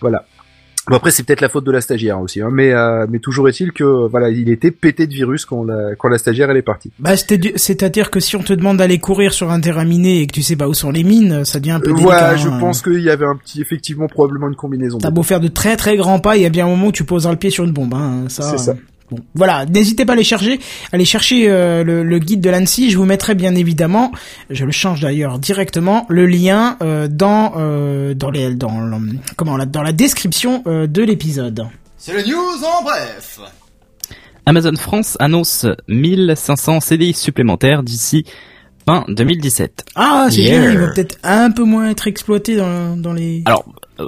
Voilà. Bon après c'est peut-être la faute de la stagiaire aussi, hein, mais euh, mais toujours est-il que voilà il était pété de virus quand la quand la stagiaire elle est partie. Bah, c'était du- c'est-à-dire que si on te demande d'aller courir sur un terrain miné et que tu sais pas où sont les mines, ça devient un peu Euh, délicat. Voilà, je hein. pense qu'il y avait un petit effectivement probablement une combinaison. T'as beau faire de très très grands pas, il y a bien un moment où tu poseras le pied sur une bombe. Hein, ça, C'est ça. Bon, voilà, n'hésitez pas à aller chercher, aller chercher euh, le, le guide de l'ANSI. Je vous mettrai bien évidemment, je le change d'ailleurs directement, le lien euh, dans euh, dans les dans le- comment là, dans la description euh, de l'épisode. C'est le news en bref. Amazon France annonce 1500 CDI supplémentaires d'ici fin 2017. Ah, c'est Yeah. bien, il va peut-être un peu moins être exploité dans, dans les. Alors,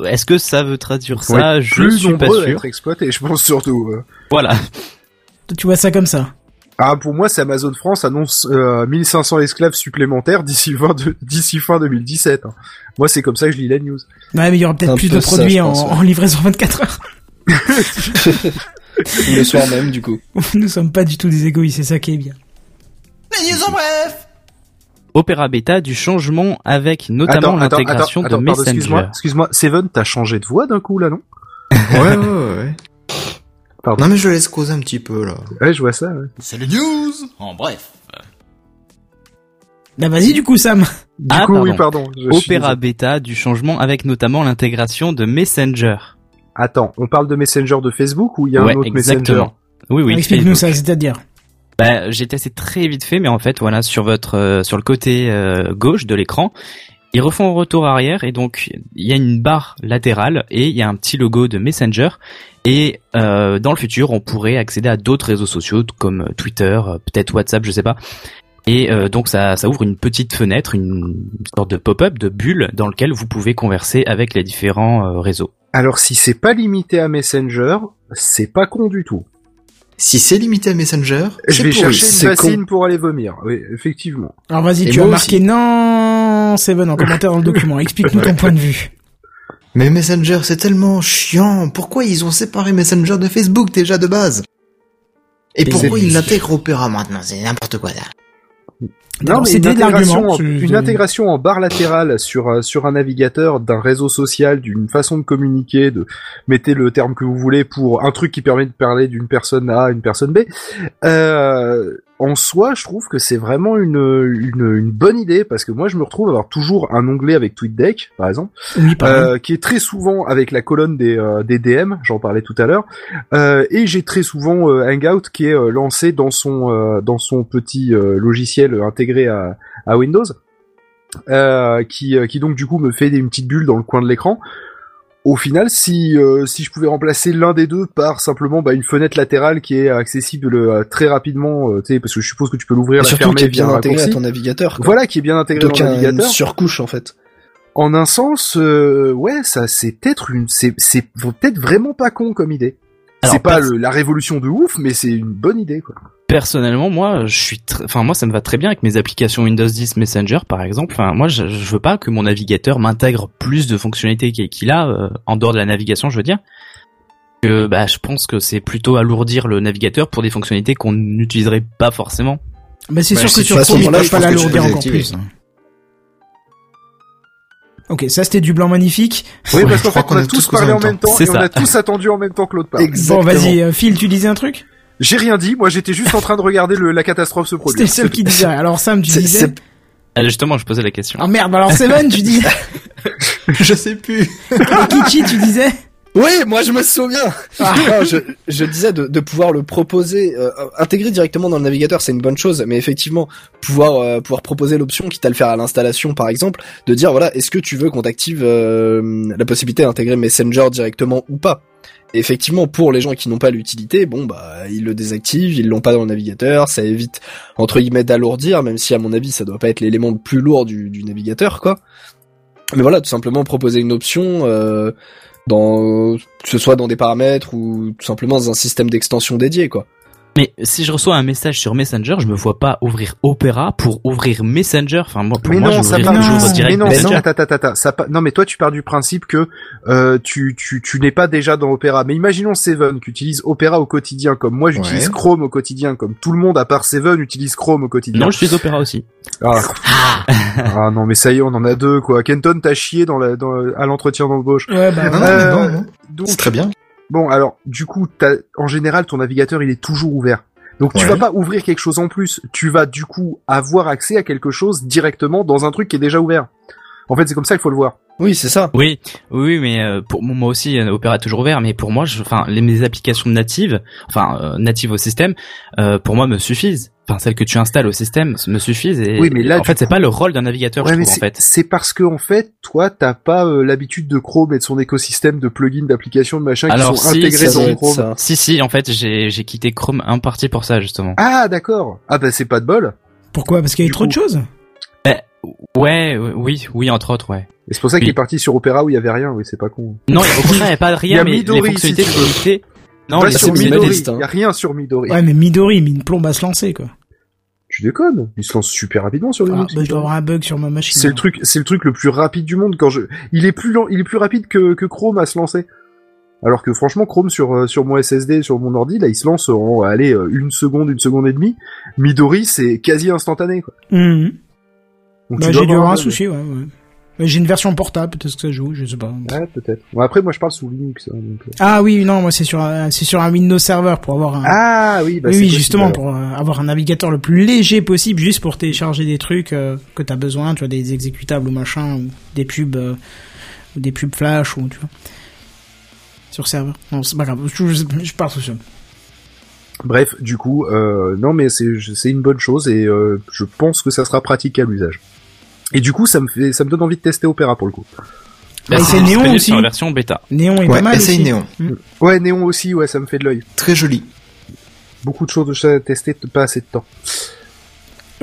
est-ce que ça veut traduire Faut ça Je plus suis pas sûr. être exploité, je pense surtout. euh. Voilà. Tu vois ça comme ça Ah pour moi c'est Amazon France annonce euh, 1500 esclaves supplémentaires d'ici fin de- d'ici fin 2017. hein. Moi c'est comme ça que je lis la news. Ouais, mais il y aura peut-être Un plus peu de ça, produits je en, pense, ouais. en livraison 24 heures. le soir même, du coup. Nous sommes pas du tout des égoïstes, c'est ça qui est bien. Les news en bref. Opéra Beta du changement avec notamment l'intégration de pardon, Messenger. excuse-moi, excuse-moi, Seven, t'as changé de voix d'un coup là non Ouais, ouais, ouais, ouais. Pardon. Non mais je laisse causer un petit peu là. Ouais, je vois ça. ouais. C'est le news en bref. Bah vas-y du coup Sam. Du Ah, coup, oui, pardon. je Opera. Beta du changement avec notamment l'intégration de Messenger. Attends, on parle de Messenger de Facebook ou il y a ouais, un autre exactement. Oui, oui. Explique-nous ça, c'est-à-dire. Bah, j'ai testé très vite fait, mais en fait, voilà, sur votre, euh, sur le côté euh, gauche de l'écran, ils refont un retour arrière et donc il y a une barre latérale et il y a un petit logo de Messenger. Et euh, dans le futur, on pourrait accéder à d'autres réseaux sociaux comme Twitter, euh, peut-être WhatsApp, je sais pas. Et euh, donc ça, ça ouvre une petite fenêtre, une sorte de pop-up, de bulle dans lequel vous pouvez converser avec les différents euh, réseaux. Alors si c'est pas limité à Messenger, c'est pas con du tout. Si c'est limité à Messenger, Je c'est vais chercher une bassine pour aller vomir. Oui, effectivement. Alors vas-y, tu as marqué non Seven en commentaire dans le document. Explique-nous ton point de vue. Mais Messenger, c'est tellement chiant. Pourquoi ils ont séparé Messenger de Facebook déjà de base? Et pourquoi ils l'intègrent Opera maintenant? C'est n'importe quoi. Ça. D'abord, mais une intégration, en, une intégration en barre latérale sur euh, sur un navigateur d'un réseau social, d'une façon de communiquer, de mettez le terme que vous voulez pour un truc qui permet de parler d'une personne A à une personne B. Euh, en soi, je trouve que c'est vraiment une, une une bonne idée parce que moi je me retrouve à avoir toujours un onglet avec TweetDeck par exemple. Oui. Euh, qui est très souvent avec la colonne des, euh, des DM, j'en parlais tout à l'heure, euh, et j'ai très souvent euh, Hangout qui est euh, lancé dans son euh, dans son petit logiciel intégré à, à Windows, euh, qui euh, qui donc du coup me fait des, une petite bulle dans le coin de l'écran. Au final, si euh, si je pouvais remplacer l'un des deux par simplement bah, une fenêtre latérale qui est accessible euh, très rapidement, euh, tu sais, parce que je suppose que tu peux l'ouvrir, la Surtout fermer qui est bien intégré à ton navigateur. quoi. Voilà, qui est bien intégré Donc dans le un- une navigateur. surcouche en fait. En un sens, euh, ouais, ça c'est peut-être une, c'est c'est peut-être vraiment pas con comme idée. Alors, C'est pas pers- le- la révolution de ouf, mais c'est une bonne idée quoi. Personnellement, moi, je suis, tr- enfin moi, ça me va très bien avec mes applications Windows 10 Messenger, par exemple. Enfin, moi, je, je veux pas que mon navigateur m'intègre plus de fonctionnalités qu'il a euh, en dehors de la navigation, je veux dire. Que, bah, je pense que c'est plutôt alourdir le navigateur pour des fonctionnalités qu'on n'utiliserait pas forcément. Bah, c'est Bah, sûr c'est que sur Chrome, peuvent je pas l'alourdir encore plus. Ok, ça c'était du blanc magnifique. Oui, parce qu'en fait, qu'on on a a tous parlé en même temps C'est et on a tous attendu en même temps que l'autre parle. Bon, vas-y, euh, Phil, tu disais un truc? J'ai rien dit, moi j'étais juste en train de regarder le, la catastrophe se C'était produire. le seul qui disait. Alors Sam, tu disais. Ah, justement, je posais la question. Ah merde, alors Seven, tu dis. Je sais plus. Kichi, tu disais. Oui, moi je me souviens. Non, je, disais de, pouvoir le proposer, euh, intégrer directement dans le navigateur, c'est une bonne chose, mais effectivement pouvoir euh, pouvoir proposer l'option, quitte à le faire à l'installation par exemple, de dire voilà, est-ce que tu veux qu'on t'active euh, la possibilité d'intégrer Messenger directement ou pas? Effectivement, pour les gens qui n'ont pas l'utilité, bon bah ils le désactivent, ils l'ont pas dans le navigateur, ça évite entre guillemets d'alourdir, même si à mon avis ça doit pas être l'élément le plus lourd du, du navigateur quoi. Mais voilà, tout simplement proposer une option. Euh, dans que ce soit dans des paramètres ou tout simplement dans un système d'extension dédié quoi. Mais si je reçois un message sur Messenger, je me vois pas ouvrir Opera pour ouvrir Messenger. Enfin, moi, pour mais moi, non, je ça part, non, direct mais non, Messenger. ça pa- non, mais toi, tu pars du principe que euh, tu, tu, tu n'es pas déjà dans Opera. Mais imaginons Seven qui utilise Opera au quotidien, comme moi, j'utilise Ouais. Chrome au quotidien, comme tout le monde à part Seven utilise Chrome au quotidien. Non, je suis Opera aussi. Ah. Ah non, mais ça y est, on en a deux, quoi. Kenton, t'as chié dans la, dans, à l'entretien d'embauche. Ouais, bah. Non, non, Euh, non, non. Donc, C'est très bien. Bon, alors, du coup, t'as, en général, ton navigateur, il est toujours ouvert. Donc, tu vas pas ouvrir quelque chose en plus. Tu vas, du coup, avoir accès à quelque chose directement dans un truc qui est déjà ouvert. En fait, c'est comme ça qu'il faut le voir. Oui, c'est ça. Oui, oui, mais euh, pour moi aussi, Opera est toujours ouvert. Mais pour moi, je, enfin, les, mes applications natives, enfin euh, natives au système, euh, pour moi me suffisent. Enfin, celles que tu installes au système me suffisent. Et, Oui, mais là, en fait, c'est pas le rôle d'un navigateur, Ouais, je trouve en c'est, fait. c'est parce que, en fait, toi, t'as pas euh, l'habitude de Chrome et de son écosystème de plugins, d'applications, de machin Alors, qui sont si, intégrés dans Chrome. ça. Si, si, en fait, j'ai j'ai quitté Chrome un parti pour ça justement. Ah, d'accord. Ah, bah, c'est pas de bol. Pourquoi? Parce qu'il y a trop de choses? Ouais, ouais, oui, oui, entre autres, ouais. Et c'est pour ça qu'il est parti sur Opera où il y avait rien. Oui, c'est pas con. Non, au contraire, il n'y a pas de Il y a rien, mais Midori, les fonctionnalités si. Non, sur c'est Midori. hein. Il y a rien sur Midori. Ouais, mais Midori, mais une plombe à se lancer, quoi. Tu déconnes. Il se lance super rapidement sur Ah, Linux. bah, je dois avoir un bug sur ma machine. C'est le truc, c'est le truc le plus rapide du monde quand je, il est plus lent, il est plus rapide que, que Chrome à se lancer. Alors que franchement, Chrome sur, euh, sur mon SSD, sur mon ordi, là, il se lance en, allez, euh, une seconde, une seconde et demie. Midori, c'est quasi instantané, quoi. Mhm. Donc Bah, j'ai dû avoir avoir un souci, ouais, ouais. J'ai une version portable, peut-être que ça joue, je sais pas. Ouais, peut-être. Bon, après, moi, je parle sous Linux. hein, donc, euh. Ah oui, non, moi c'est sur un- c'est sur un Windows Server pour avoir un. Ah oui, bah, oui, oui, justement alors. pour euh, avoir un navigateur le plus léger possible, juste pour télécharger des trucs euh, que t'as besoin, tu vois, des exécutables ou machin, ou des pubs, euh, ou des pubs flash ou tu vois. Sur serveur. Non, c'est pas grave. Je, je, je parle tout seul. Bref, du coup, euh, non, mais c'est c'est une bonne chose et euh, je pense que ça sera pratique à l'usage. Et du coup, ça me fait, ça me donne envie de tester Opera pour le coup. Bah, c'est Néon aussi. sur la version bêta. Néon est Ouais, pas mal essaye aussi. Néon. Ouais, Néon aussi, ouais, ça me fait de l'œil. Très joli. Beaucoup de choses à tester, pas assez de temps.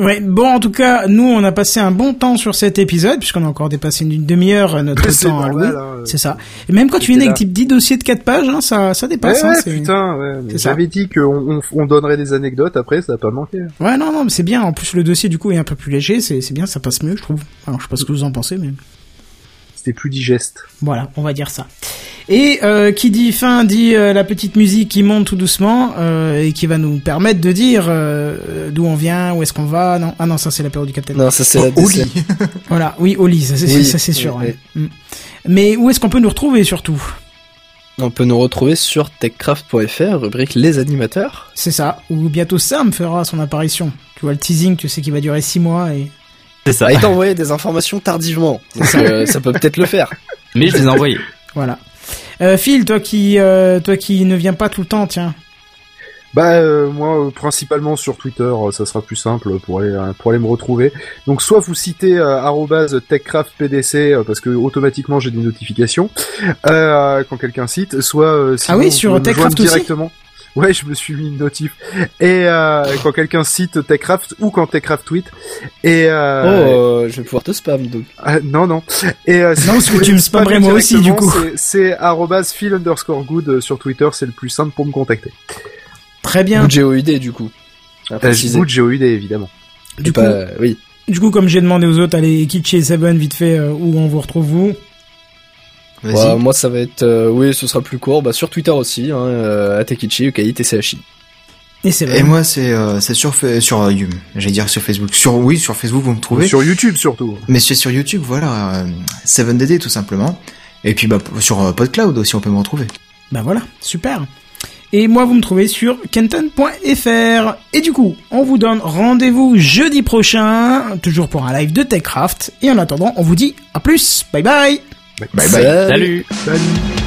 Ouais, bon, en tout cas, nous, on a passé un bon temps sur cet épisode, puisqu'on a encore dépassé une demi-heure euh, notre temps normal, hein. C'est ça. Et même quand tu viens avec tes petits dossiers de 4 pages, hein, ça, ça Ouais, dépasse. hein, ouais, c'est- putain, ouais. J'avais dit qu'on on, on donnerait des anecdotes, après, ça a pas manqué. Ouais, non, non, mais c'est bien. En plus, le dossier, du coup, est un peu plus léger. C'est c'est bien, ça passe mieux, je trouve. Alors, je sais pas ce que vous en pensez, mais C'était plus digeste. voilà, on va dire ça. Et euh, qui dit fin dit euh, la petite musique qui monte tout doucement euh, et qui va nous permettre de dire euh, d'où on vient, où est-ce qu'on va. Non, ah non, ça c'est l'apéro du capitaine. Non, ça c'est la DC. lit. Voilà, oui, lit, ça c'est Oui, sûr. oui. Mm. Mais où est-ce qu'on peut nous retrouver surtout? On peut nous retrouver sur techcraft.fr, rubrique les animateurs. C'est ça. Ou bientôt Sam fera son apparition. Tu vois le teasing, tu sais qu'il va durer 6 mois et C'est ça. Envoyé des informations tardivement. Donc, euh, ça peut peut-être le faire. Mais je les ai envoyés. voilà. Euh, Phil, toi qui euh, toi qui ne viens pas tout le temps, tiens. Bah euh, moi euh, principalement sur Twitter, euh, ça sera plus simple pour aller euh, pour aller me retrouver. Donc soit vous citez euh, arrobase @techcraftpdc euh, parce que automatiquement j'ai des notifications euh, quand quelqu'un cite, soit euh, sinon, Ah oui, sur Techcraft aussi directement. Ouais, je me suis mis une notif. Et euh, quand quelqu'un cite Techcraft ou quand Techcraft tweet. Et Oh, euh, euh, je vais pouvoir te spam donc. ah, non non. Et euh, si Non, vous parce que tu me spammer spammerais moi aussi, du coup. c'est- phil underscore good euh, sur Twitter, c'est le plus simple pour me contacter. Très bien. Ou GOUD du coup. Euh. Good GOUD évidemment. Du coup, Pas- oui. du coup, comme j'ai demandé aux autres, allez kitcher Seven vite fait euh, où on vous retrouve vous. Ouais, moi ça va être, euh, oui, ce sera plus court. Bah sur Twitter aussi, hein, euh, Atekichi, UKI, TCHI. Et c'est Et moi, c'est euh, c'est sur sur euh, j'allais dire sur Facebook. Sur oui, sur Facebook vous me trouvez. Sur YouTube surtout. Mais c'est sur YouTube, voilà, euh, 7DD tout simplement. Et puis bah sur euh, PodCloud aussi on peut me retrouver. Bah voilà, super. Et moi, vous me trouvez sur kenton.fr. Et du coup, on vous donne rendez-vous jeudi prochain, toujours pour un live de TechCraft. Et en attendant, on vous dit à plus. Bye bye. Bye bye. Salut. Salut Salut